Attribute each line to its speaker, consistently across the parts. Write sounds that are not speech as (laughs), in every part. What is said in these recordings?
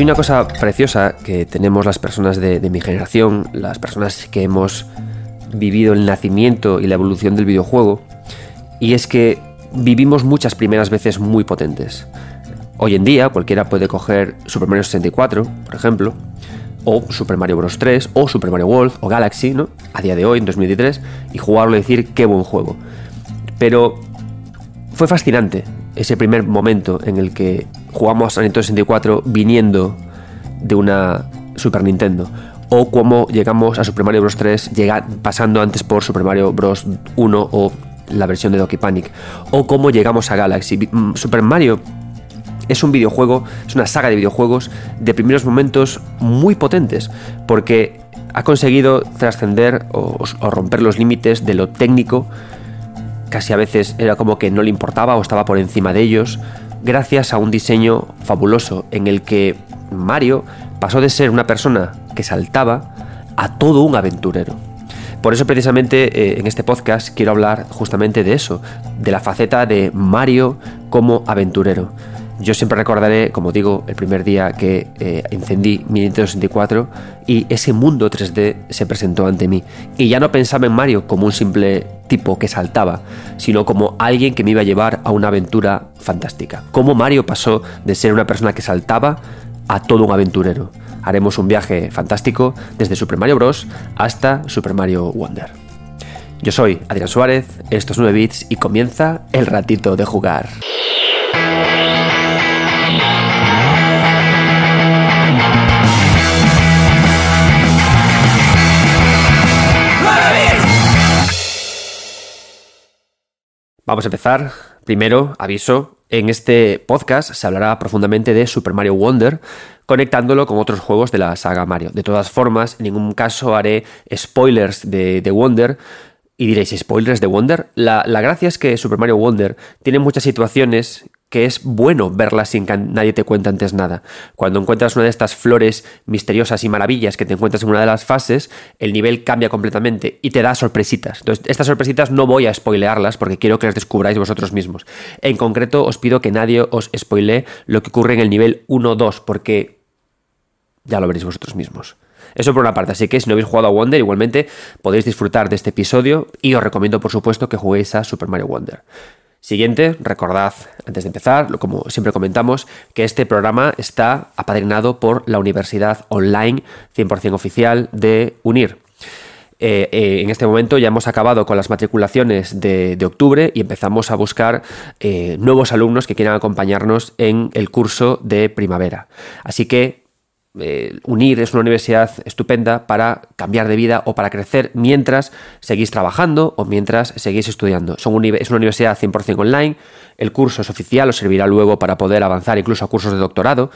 Speaker 1: Hay una cosa preciosa que tenemos las personas de, mi generación, las personas que hemos vivido el nacimiento y la evolución del videojuego, y es que vivimos muchas primeras veces muy potentes. Hoy en día cualquiera puede coger Super Mario 64, por ejemplo, o Super Mario Bros. 3, o Super Mario World, o Galaxy, ¿no? A día de hoy, en 2013, y jugarlo y decir qué buen juego. Pero fue fascinante ese primer momento en el que jugamos a Nintendo 64 viniendo de una Super Nintendo. O cómo llegamos a Super Mario Bros. 3 llega, pasando antes por Super Mario Bros. 1 o la versión de Donkey Panic. O cómo llegamos a Galaxy. Mm, Super Mario es un videojuego, es una saga de videojuegos de primeros momentos muy potentes, porque ha conseguido trascender o, romper los límites de lo técnico, casi a veces era como que no le importaba o estaba por encima de ellos, gracias a un diseño fabuloso en el que Mario pasó de ser una persona que saltaba a todo un aventurero. Por eso precisamente eh, en este podcast quiero hablar justamente de eso, de la faceta de Mario como aventurero. Yo siempre recordaré, como digo, el primer día que eh, encendí mi Nintendo 64 y ese mundo 3D se presentó ante mí. Y ya no pensaba en Mario como un simple tipo que saltaba, sino como alguien que me iba a llevar a una aventura fantástica. Cómo Mario pasó de ser una persona que saltaba a todo un aventurero. Haremos un viaje fantástico desde Super Mario Bros. hasta Super Mario Wonder. Yo soy Adrián Suárez, estos 9 bits y comienza el ratito de jugar. Vamos a empezar. Primero, aviso, en este podcast se hablará profundamente de Super Mario Wonder, conectándolo con otros juegos de la saga Mario. De todas formas, en ningún caso haré spoilers de, Wonder, y diréis, ¿spoilers de Wonder? La, la, gracia es que Super Mario Wonder tiene muchas situaciones que es bueno verlas sin que nadie te cuente antes nada. Cuando encuentras una de estas flores misteriosas y maravillas que te encuentras en una de las fases, el nivel cambia completamente y te da sorpresitas. Entonces, estas sorpresitas no voy a spoilearlas porque quiero que las descubráis vosotros mismos. En concreto, os pido que nadie os spoilee lo que ocurre en el nivel 1-2 porque ya lo veréis vosotros mismos. Eso por una parte, así que si no habéis jugado a Wonder, igualmente podéis disfrutar de este episodio y os recomiendo por supuesto que juguéis a Super Mario Wonder. Siguiente, recordad antes de empezar, como siempre comentamos, que este programa está apadrinado por la Universidad Online 100% oficial de UNIR. Eh, eh, en este momento ya hemos acabado con las matriculaciones de, octubre y empezamos a buscar eh, nuevos alumnos que quieran acompañarnos en el curso de primavera. Así que eh, unir es una universidad estupenda para cambiar de vida o para crecer mientras seguís trabajando o mientras seguís estudiando. es una universidad 100% online, el curso es oficial, os servirá luego para poder avanzar incluso a cursos de doctorado.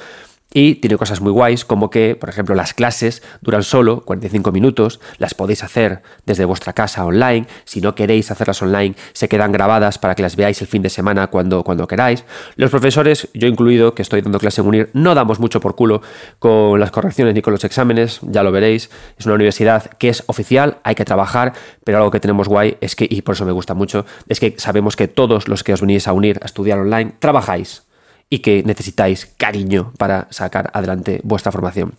Speaker 1: Y tiene cosas muy guays como que, por ejemplo, las clases duran solo 45 minutos, las podéis hacer desde vuestra casa online, si no queréis hacerlas online, se quedan grabadas para que las veáis el fin de semana cuando, cuando queráis. Los profesores, yo incluido, que estoy dando clase en UNIR, no damos mucho por culo con las correcciones ni con los exámenes, ya lo veréis, es una universidad que es oficial, hay que trabajar, pero algo que tenemos guay es que, y por eso me gusta mucho, es que sabemos que todos los que os venís a unir a estudiar online, trabajáis y que necesitáis cariño para sacar adelante vuestra formación.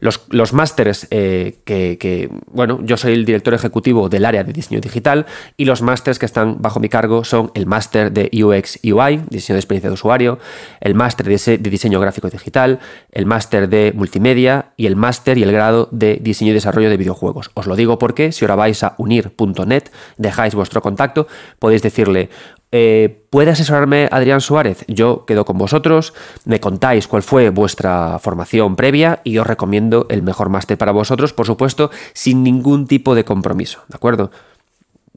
Speaker 1: Los, los másteres eh, que, bueno, yo soy el director ejecutivo del área de diseño digital y los másteres que están bajo mi cargo son el máster de UX UI, diseño de experiencia de usuario, el máster de, de diseño gráfico digital, el máster de multimedia y el máster y el grado de diseño y desarrollo de videojuegos. Os lo digo porque si ahora vais a unir.net, dejáis vuestro contacto, podéis decirle, eh, ¿Puede asesorarme Adrián Suárez? Yo quedo con vosotros, me contáis cuál fue vuestra formación previa y os recomiendo el mejor máster para vosotros, por supuesto, sin ningún tipo de compromiso, ¿de acuerdo?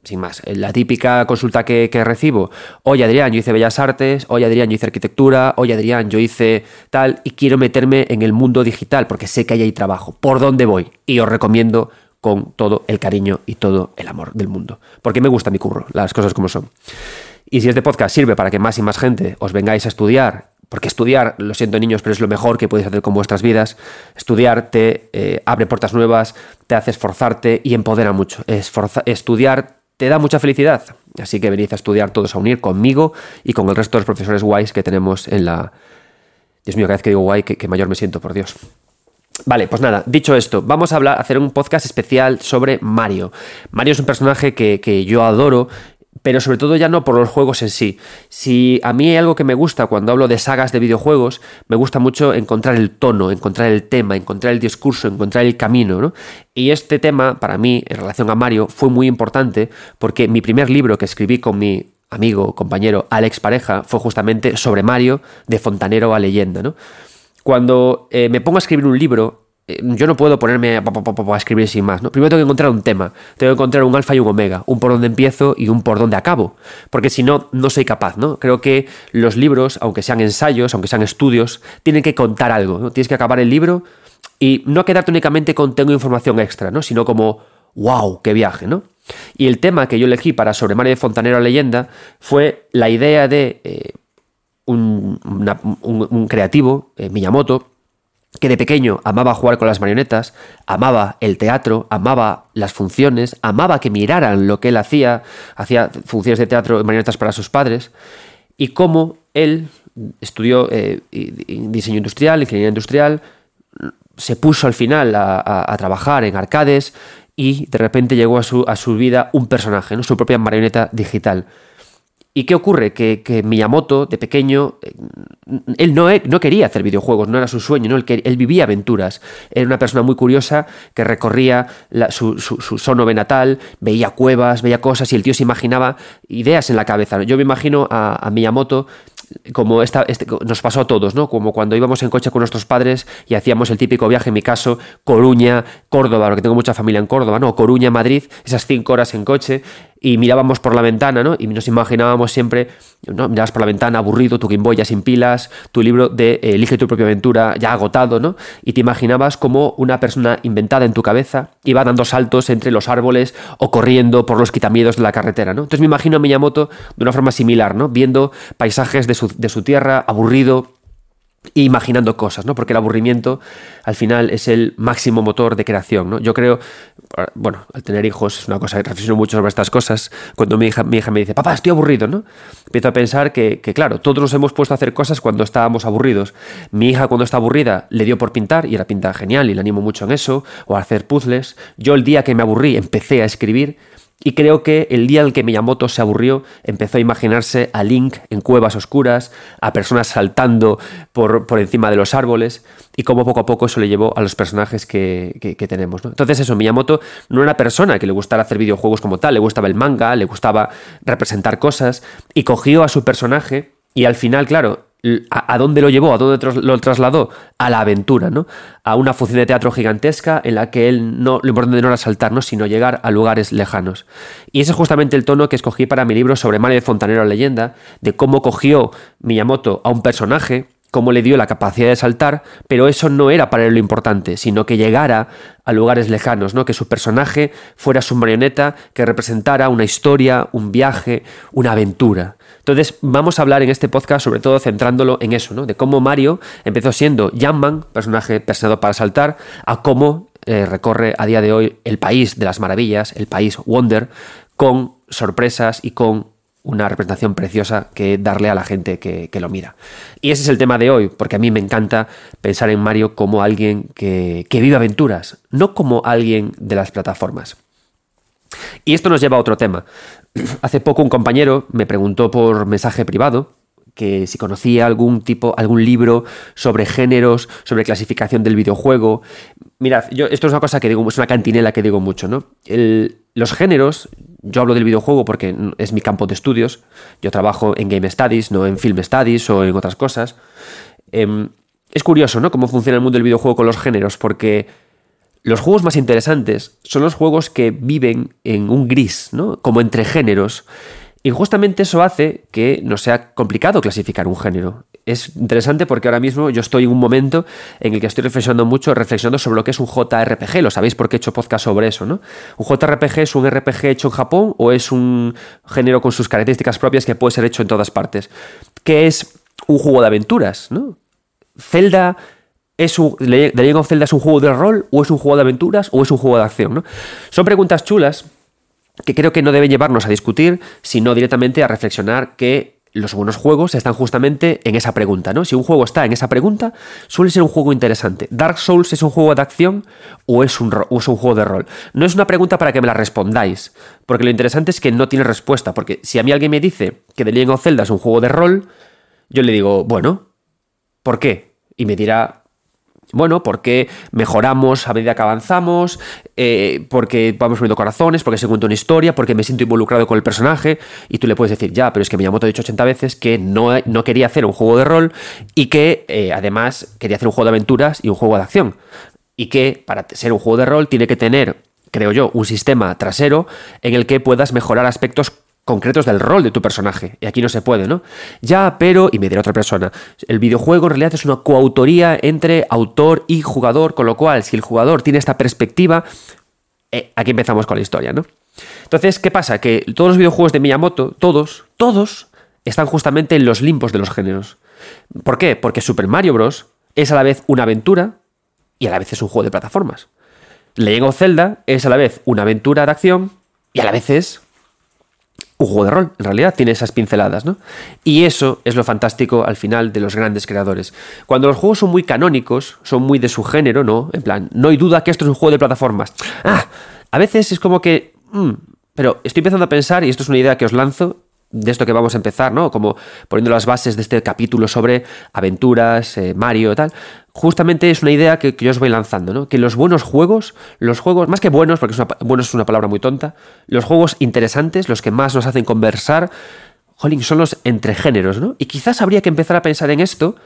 Speaker 1: Sin más, la típica consulta que, recibo, oye Adrián, yo hice Bellas Artes, oye Adrián, yo hice Arquitectura, oye Adrián, yo hice tal, y quiero meterme en el mundo digital porque sé que ahí hay trabajo. ¿Por dónde voy? Y os recomiendo con todo el cariño y todo el amor del mundo, porque me gusta mi curro, las cosas como son. Y si este podcast sirve para que más y más gente os vengáis a estudiar, porque estudiar, lo siento niños, pero es lo mejor que podéis hacer con vuestras vidas, estudiar te eh, abre puertas nuevas, te hace esforzarte y empodera mucho. estudiar te da mucha felicidad. Así que venid a estudiar todos a unir conmigo y con el resto de los profesores guays que tenemos en la, Dios mío, cada vez que digo guay, que, mayor me siento, por Dios. Vale, pues nada, dicho esto, vamos a hablar, hacer un podcast especial sobre Mario. Mario es un personaje que, que yo adoro pero sobre todo ya no por los juegos en sí. Si a mí hay algo que me gusta cuando hablo de sagas de videojuegos, me gusta mucho encontrar el tono, encontrar el tema, encontrar el discurso, encontrar el camino, ¿no? Y este tema, para mí, en relación a Mario, fue muy importante porque mi primer libro que escribí con mi amigo, compañero Alex Pareja, fue justamente sobre Mario, de Fontanero a leyenda, ¿no? Cuando eh, me pongo a escribir un libro, yo no puedo ponerme a, escribir sin más. ¿no? Primero tengo que encontrar un tema, tengo que encontrar un alfa y un omega, un por donde empiezo y un por donde acabo, porque si no, no soy capaz. ¿no? Creo que los libros, aunque sean ensayos, aunque sean estudios, tienen que contar algo. ¿no? Tienes que acabar el libro y no quedarte únicamente con tengo información extra, ¿no? sino como, wow, qué viaje. ¿no? Y el tema que yo elegí para Sobre Mario de Fontanero a Leyenda fue la idea de eh, un, creativo, eh, Miyamoto, que de pequeño amaba jugar con las marionetas, amaba el teatro, amaba las funciones, amaba que miraran lo que él hacía, hacía funciones de teatro marionetas para sus padres, y cómo él estudió eh, diseño industrial, ingeniería industrial, se puso al final a, trabajar en arcades y de repente llegó a su, a su vida un personaje, ¿no? su propia marioneta digital. ¿Y qué ocurre? Que, Miyamoto, de pequeño, eh, él no, e, no, quería hacer videojuegos, no era su sueño, ¿no? él, él vivía aventuras. Era una persona muy curiosa que recorría su, su, su natal, veía cuevas, veía cosas y el tío se imaginaba ideas en la cabeza. Yo me imagino a, a Miyamoto como esta, este, nos pasó a todos, ¿no? Como cuando íbamos en coche con nuestros padres y hacíamos el típico viaje, en mi caso, Coruña, Córdoba, porque tengo mucha familia en Córdoba, ¿no? Coruña, Madrid, esas cinco horas en coche, y mirábamos por la ventana, ¿no? Y nos imaginábamos siempre, ¿no? Mirabas por la ventana, aburrido, tu Game sin pilas, tu libro de eh, Elige tu propia aventura ya agotado, ¿no? Y te imaginabas como una persona inventada en tu cabeza iba dando saltos entre los árboles o corriendo por los quitamiedos de la carretera, ¿no? Entonces me imagino a Miyamoto de una forma similar, ¿no? Viendo paisajes de su, de su tierra, aburrido, imaginando cosas, ¿no? Porque el aburrimiento al final es el máximo motor de creación, ¿no? Yo creo, bueno, al tener hijos es una cosa reflexiono mucho sobre estas cosas. Cuando mi hija, mi hija me dice, papá, estoy aburrido, ¿no? Empiezo a pensar que, que, claro, todos nos hemos puesto a hacer cosas cuando estábamos aburridos. Mi hija cuando está aburrida le dio por pintar y era pinta genial y le animo mucho en eso, o a hacer puzzles. Yo el día que me aburrí empecé a escribir y creo que el día en que Miyamoto se aburrió, empezó a imaginarse a Link en cuevas oscuras, a personas saltando por, por encima de los árboles, y cómo poco a poco eso le llevó a los personajes que, que, tenemos. Entonces, eso, Miyamoto no era persona que le gustara hacer videojuegos como tal, le gustaba el manga, le gustaba representar cosas, y cogió a su personaje, y al final, claro, ¿A, dónde lo llevó? ¿A dónde lo trasladó? A la aventura, ¿no? A una función de teatro gigantesca en la que él no, lo importante no era saltarnos, sino llegar a lugares lejanos. Y ese es justamente el tono que escogí para mi libro sobre Mario de Fontanero leyenda, de cómo cogió Miyamoto a un personaje cómo le dio la capacidad de saltar, pero eso no era para él lo importante, sino que llegara a lugares lejanos, ¿no? que su personaje fuera su marioneta, que representara una historia, un viaje, una aventura. Entonces vamos a hablar en este podcast sobre todo centrándolo en eso, ¿no? de cómo Mario empezó siendo Jamman, personaje personado para saltar, a cómo eh, recorre a día de hoy el país de las maravillas, el país Wonder, con sorpresas y con una representación preciosa que darle a la gente que, lo mira. Y ese es el tema de hoy, porque a mí me encanta pensar en Mario como alguien que, que vive aventuras, no como alguien de las plataformas. Y esto nos lleva a otro tema. (clears throat) Hace poco un compañero me preguntó por mensaje privado que si conocía algún tipo, algún libro sobre géneros, sobre clasificación del videojuego. Mirad, yo, esto es una cosa que digo, es una cantinela que digo mucho, ¿no? los géneros, yo hablo del videojuego porque es mi campo de estudios, yo trabajo en Game Studies, no en Film Studies o en otras cosas. Em, es curioso, ¿no? Cómo funciona el mundo del videojuego con los géneros, porque los juegos más interesantes son los juegos que viven en un gris, ¿no? Como entre géneros. Y justamente eso hace que no sea complicado clasificar un género. Es interesante porque ahora mismo yo estoy en un momento en el que estoy reflexionando mucho, reflexionando sobre lo que es un JRPG. Lo sabéis porque he hecho podcast sobre eso, ¿no? ¿Un JRPG es un RPG hecho en Japón o es un género con sus características propias que puede ser hecho en todas partes? ¿Qué es un juego de aventuras, ¿no? Zelda ¿Es un, ¿The Legend of Zelda es un juego de rol o es un juego de aventuras o es un juego de acción? ¿no? Son preguntas chulas que creo que no deben llevarnos a discutir, sino directamente a reflexionar que los buenos juegos están justamente en esa pregunta, ¿no? Si un juego está en esa pregunta, suele ser un juego interesante. ¿Dark Souls es un juego de acción o es un, es un juego de rol? No es una pregunta para que me la respondáis, porque lo interesante es que no tiene respuesta, porque si a mí alguien me dice que The Legend of Zelda es un juego de rol, yo le digo, bueno, ¿por qué? Y me dirá, bueno, porque mejoramos a medida que avanzamos, eh, porque vamos poniendo corazones, porque se cuenta una historia, porque me siento involucrado con el personaje, y tú le puedes decir, ya, pero es que Miyamoto ha dicho 80 veces que no, no quería hacer un juego de rol y que eh, además quería hacer un juego de aventuras y un juego de acción. Y que para ser un juego de rol tiene que tener, creo yo, un sistema trasero en el que puedas mejorar aspectos concretos del rol de tu personaje. Y aquí no se puede, ¿no? Ya, pero, y me dirá otra persona, el videojuego en realidad es una coautoría entre autor y jugador, con lo cual, si el jugador tiene esta perspectiva, eh, aquí empezamos con la historia, ¿no? Entonces, ¿qué pasa? Que todos los videojuegos de Miyamoto, todos, todos, están justamente en los limpos de los géneros. ¿Por qué? Porque Super Mario Bros. es a la vez una aventura y a la vez es un juego de plataformas. Legend of Zelda es a la vez una aventura de acción y a la vez es un juego de rol, en realidad, tiene esas pinceladas, ¿no? Y eso es lo fantástico al final de los grandes creadores. Cuando los juegos son muy canónicos, son muy de su género, ¿no? En plan, no hay duda que esto es un juego de plataformas. Ah, a veces es como que... Mm, pero estoy empezando a pensar, y esto es una idea que os lanzo, de esto que vamos a empezar, ¿no? Como poniendo las bases de este capítulo sobre aventuras, eh, Mario y tal. Justamente es una idea que, yo os voy lanzando, ¿no? Que los buenos juegos, los juegos, más que buenos, porque es una, bueno es una palabra muy tonta, los juegos interesantes, los que más nos hacen conversar, jolín, son los entre géneros, ¿no? Y quizás habría que empezar a pensar en esto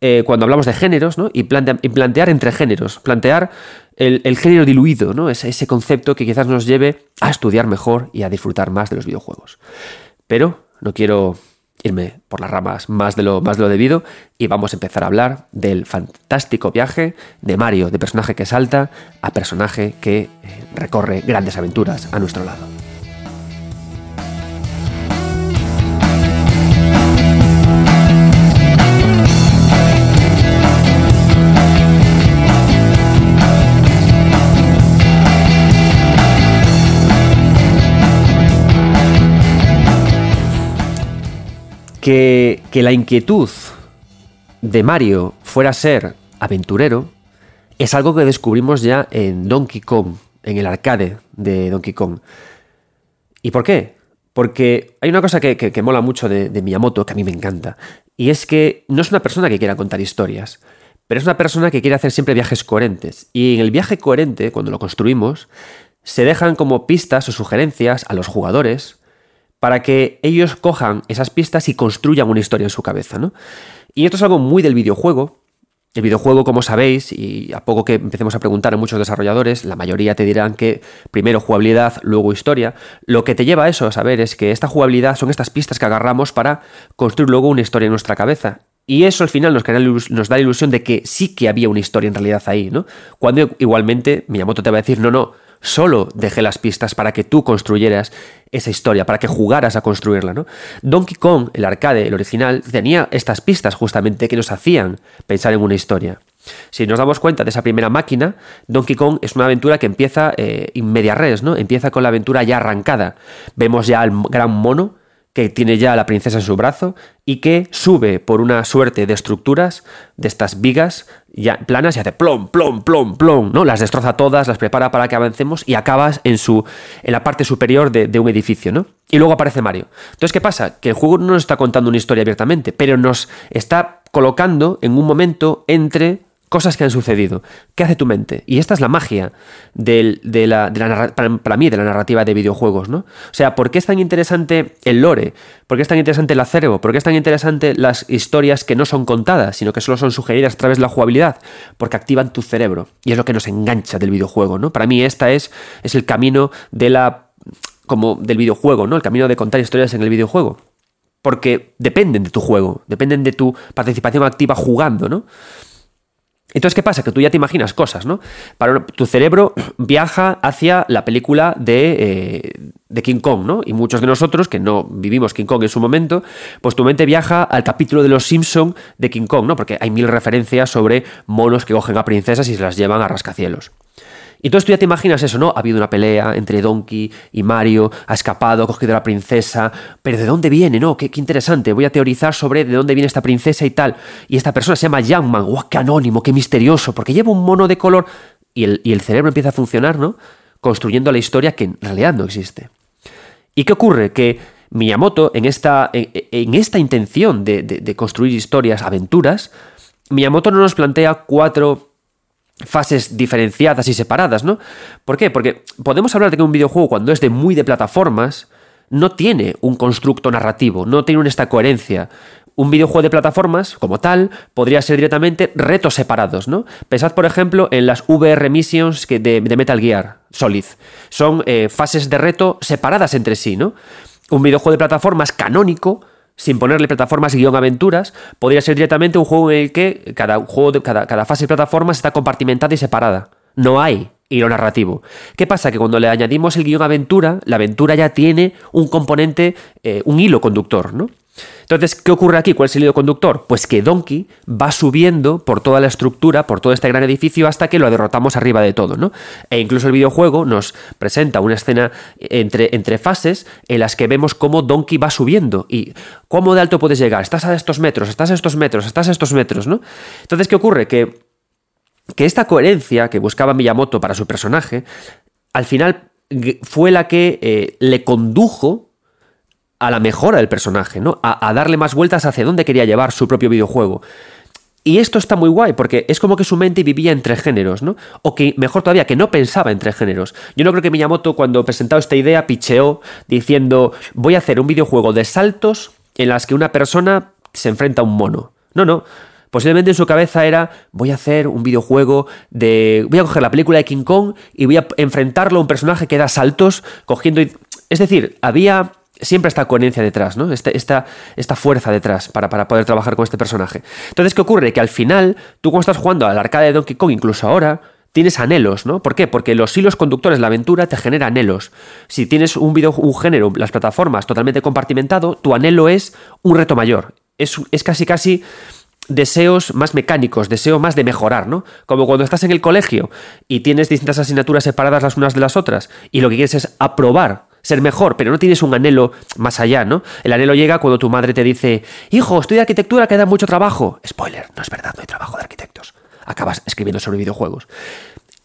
Speaker 1: eh, cuando hablamos de géneros, ¿no? Y, plantear entre géneros, plantear el, género diluido, ¿no? Ese, ese concepto que quizás nos lleve a estudiar mejor y a disfrutar más de los videojuegos. Pero no quiero irme por las ramas más de lo, más de lo debido y vamos a empezar a hablar del fantástico viaje de Mario, de personaje que salta a personaje que eh, recorre grandes aventuras a nuestro lado. Que, la inquietud de Mario fuera a ser aventurero es algo que descubrimos ya en Donkey Kong, en el arcade de Donkey Kong. ¿Y por qué? Porque hay una cosa que, mola mucho de, de, Miyamoto, que a mí me encanta, y es que no es una persona que quiera contar historias, pero es una persona que quiere hacer siempre viajes coherentes. Y en el viaje coherente, cuando lo construimos, se dejan como pistas o sugerencias a los jugadores para que ellos cojan esas pistas y construyan una historia en su cabeza, ¿no? Y esto es algo muy del videojuego. El videojuego, como sabéis, y a poco que empecemos a preguntar a muchos desarrolladores, la mayoría te dirán que primero jugabilidad, luego historia. Lo que te lleva a eso a saber es que esta jugabilidad son estas pistas que agarramos para construir luego una historia en nuestra cabeza. Y eso al final nos, da la ilusión de que sí que había una historia en realidad ahí, ¿no? Cuando igualmente Miyamoto te va a decir, no, no, solo dejé las pistas para que tú construyeras esa historia, para que jugaras a construirla. ¿no? Donkey Kong, el arcade, el original, tenía estas pistas justamente que nos hacían pensar en una historia. Si nos damos cuenta de esa primera máquina, Donkey Kong es una aventura que empieza eh, in media res, ¿no? Empieza con la aventura ya arrancada. Vemos ya al gran mono que tiene ya a la princesa en su brazo y que sube por una suerte de estructuras, de estas vigas ya planas y hace plom, plom, plom, plom, ¿no? Las destroza todas, las prepara para que avancemos y acabas en, su, en la parte superior de, de un edificio, ¿no? Y luego aparece Mario. Entonces, ¿qué pasa? Que el juego no nos está contando una historia abiertamente, pero nos está colocando en un momento entre cosas que han sucedido. ¿Qué hace tu mente? Y esta es la magia de la, para, mí de la narrativa de videojuegos, ¿no? O sea, ¿por qué es tan interesante el lore? ¿Por qué es tan interesante el acervo? ¿Por qué es tan interesante las historias que no son contadas, sino que solo son sugeridas a través de la jugabilidad? Porque activan tu cerebro y es lo que nos engancha del videojuego, ¿no? Para mí esta es, es el camino de la como del videojuego, ¿no? El camino de contar historias en el videojuego. Porque dependen de tu juego, dependen de tu participación activa jugando, ¿no? Entonces, ¿qué pasa? Que tú ya te imaginas cosas, ¿no? Tu cerebro (clears throat) viaja hacia la película de, eh, de, King Kong, ¿no? Y muchos de nosotros, que no vivimos King Kong en su momento, pues tu mente viaja al capítulo de Los Simpson de King Kong, ¿no? Porque hay mil referencias sobre monos que cogen a princesas y se las llevan a rascacielos. Y entonces tú ya te imaginas eso, ¿no? Ha habido una pelea entre Donkey y Mario, ha escapado, ha cogido a la princesa, pero ¿de dónde viene? No, qué, interesante, voy a teorizar sobre de dónde viene esta princesa y tal. Y esta persona se llama Youngman, ¡guau, qué anónimo, qué misterioso! Porque lleva un mono de color y el, y el cerebro empieza a funcionar, ¿no? Construyendo la historia que en realidad no existe. ¿Y qué ocurre? Que Miyamoto, en esta, en, esta intención de, de construir historias, aventuras, Miyamoto no nos plantea cuatro fases diferenciadas y separadas, ¿no? ¿Por qué? Porque podemos hablar de que un videojuego cuando es de muy de plataformas no tiene un constructo narrativo, no tiene esta coherencia. Un videojuego de plataformas, como tal, podría ser directamente retos separados, ¿no? Pensad, por ejemplo, en las VR Missions de, Metal Gear Solid. Son eh, fases de reto separadas entre sí, ¿no? Un videojuego de plataformas canónico sin ponerle plataformas y guion aventuras, podría ser directamente un juego en el que cada, juego de, cada, cada fase de plataformas está compartimentada y separada. No hay hilo narrativo. ¿Qué pasa? Que cuando le añadimos el guion aventura, la aventura ya tiene un componente, eh, un hilo conductor, ¿no? Entonces, ¿qué ocurre aquí? ¿Cuál es el hilo conductor? Pues que Donkey va subiendo por toda la estructura, por todo este gran edificio, hasta que lo derrotamos arriba de todo, ¿no? E incluso el videojuego nos presenta una escena entre, fases en las que vemos cómo Donkey va subiendo y cómo de alto puedes llegar. Estás a estos metros, estás a estos metros, estás a estos metros, ¿no? Entonces, ¿qué ocurre? Que, que esta coherencia que buscaba Miyamoto para su personaje, al final fue la que eh, le condujo a la mejora del personaje, ¿no? A, darle más vueltas hacia dónde quería llevar su propio videojuego. Y esto está muy guay, porque es como que su mente vivía entre géneros, ¿no? O que, mejor todavía, que no pensaba entre géneros. Yo no creo que Miyamoto, cuando presentó esta idea, picheó diciendo, voy a hacer un videojuego de saltos en las que una persona se enfrenta a un mono. No, no. Posiblemente en su cabeza era, voy a hacer un videojuego de... Voy a coger la película de King Kong y voy a enfrentarlo a un personaje que da saltos, cogiendo... Es decir, había siempre esta coherencia detrás, ¿no? Este, esta, esta, fuerza detrás para, para, poder trabajar con este personaje. Entonces, ¿qué ocurre? Que al final, tú cuando estás jugando al arcade de Donkey Kong, incluso ahora, tienes anhelos, ¿no? ¿Por qué? Porque los hilos conductores la aventura te generan anhelos. Si tienes un video, un género, las plataformas totalmente compartimentado, tu anhelo es un reto mayor. Es, es casi casi deseos más mecánicos, deseo más de mejorar, ¿no? Como cuando estás en el colegio y tienes distintas asignaturas separadas las unas de las otras y lo que quieres es aprobar ser mejor, pero no tienes un anhelo más allá, ¿no? El anhelo llega cuando tu madre te dice, hijo, estudia arquitectura, queda mucho trabajo. Spoiler, no es verdad, no hay trabajo de arquitectos. Acabas escribiendo sobre videojuegos.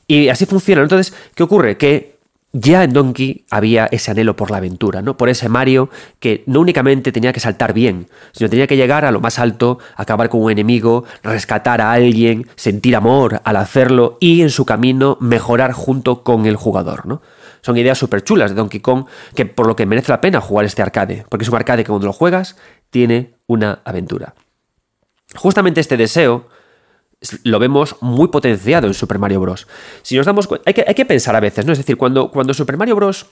Speaker 1: Y así funciona. Entonces, ¿qué ocurre? Que ya en Donkey había ese anhelo por la aventura, ¿no? Por ese Mario que no únicamente tenía que saltar bien, sino tenía que llegar a lo más alto, acabar con un enemigo, rescatar a alguien, sentir amor al hacerlo y en su camino mejorar junto con el jugador, ¿no? Son ideas súper chulas de Donkey Kong, que por lo que merece la pena jugar este arcade, porque es un arcade que cuando lo juegas tiene una aventura. Justamente este deseo lo vemos muy potenciado en Super Mario Bros. Si nos damos hay que, hay que pensar a veces, ¿no? Es decir, cuando, cuando Super Mario Bros.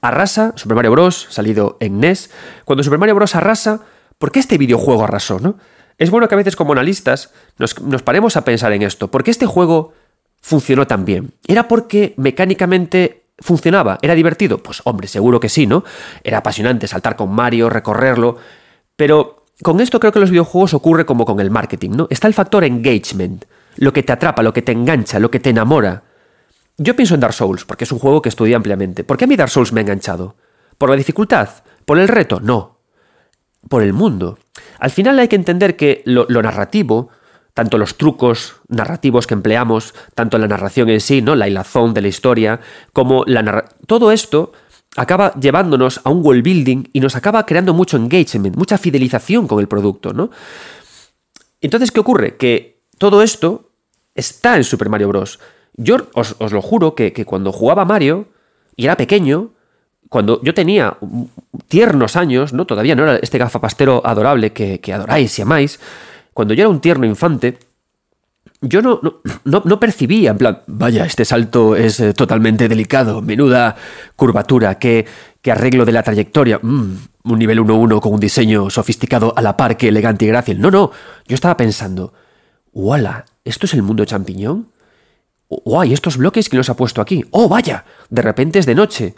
Speaker 1: arrasa, Super Mario Bros. salido en NES, cuando Super Mario Bros. arrasa, ¿por qué este videojuego arrasó, no? Es bueno que a veces como analistas nos, nos paremos a pensar en esto. ¿Por qué este juego funcionó tan bien? ¿Era porque mecánicamente ¿Funcionaba? ¿Era divertido? Pues hombre, seguro que sí, ¿no? Era apasionante saltar con Mario, recorrerlo, pero con esto creo que los videojuegos ocurre como con el marketing, ¿no? Está el factor engagement, lo que te atrapa, lo que te engancha, lo que te enamora. Yo pienso en Dark Souls, porque es un juego que estudié ampliamente. ¿Por qué a mí Dark Souls me ha enganchado? ¿Por la dificultad? ¿Por el reto? No. Por el mundo. Al final hay que entender que lo narrativo tanto los trucos narrativos que empleamos, tanto la narración en sí, ¿no? La hilazón de la historia, como la todo esto acaba llevándonos a un world building y nos acaba creando mucho engagement, mucha fidelización con el producto, ¿no? Entonces, ¿qué ocurre? Que todo esto está en Super Mario Bros. Yo os, lo juro que, cuando jugaba Mario y era pequeño, cuando yo tenía tiernos años, ¿no? Todavía no era este gafapastero adorable que, que adoráis y amáis, cuando yo era un tierno infante, yo no, no, percibía, en plan, vaya, este salto es eh, totalmente delicado, menuda curvatura, qué, arreglo de la trayectoria, mm, un nivel 1-1 con un diseño sofisticado a la par que elegante y grácil. No, no, yo estaba pensando, ¡wala! ¿Esto es el mundo champiñón? ¡Guay! Estos bloques que los ha puesto aquí. ¡Oh, vaya! De repente es de noche.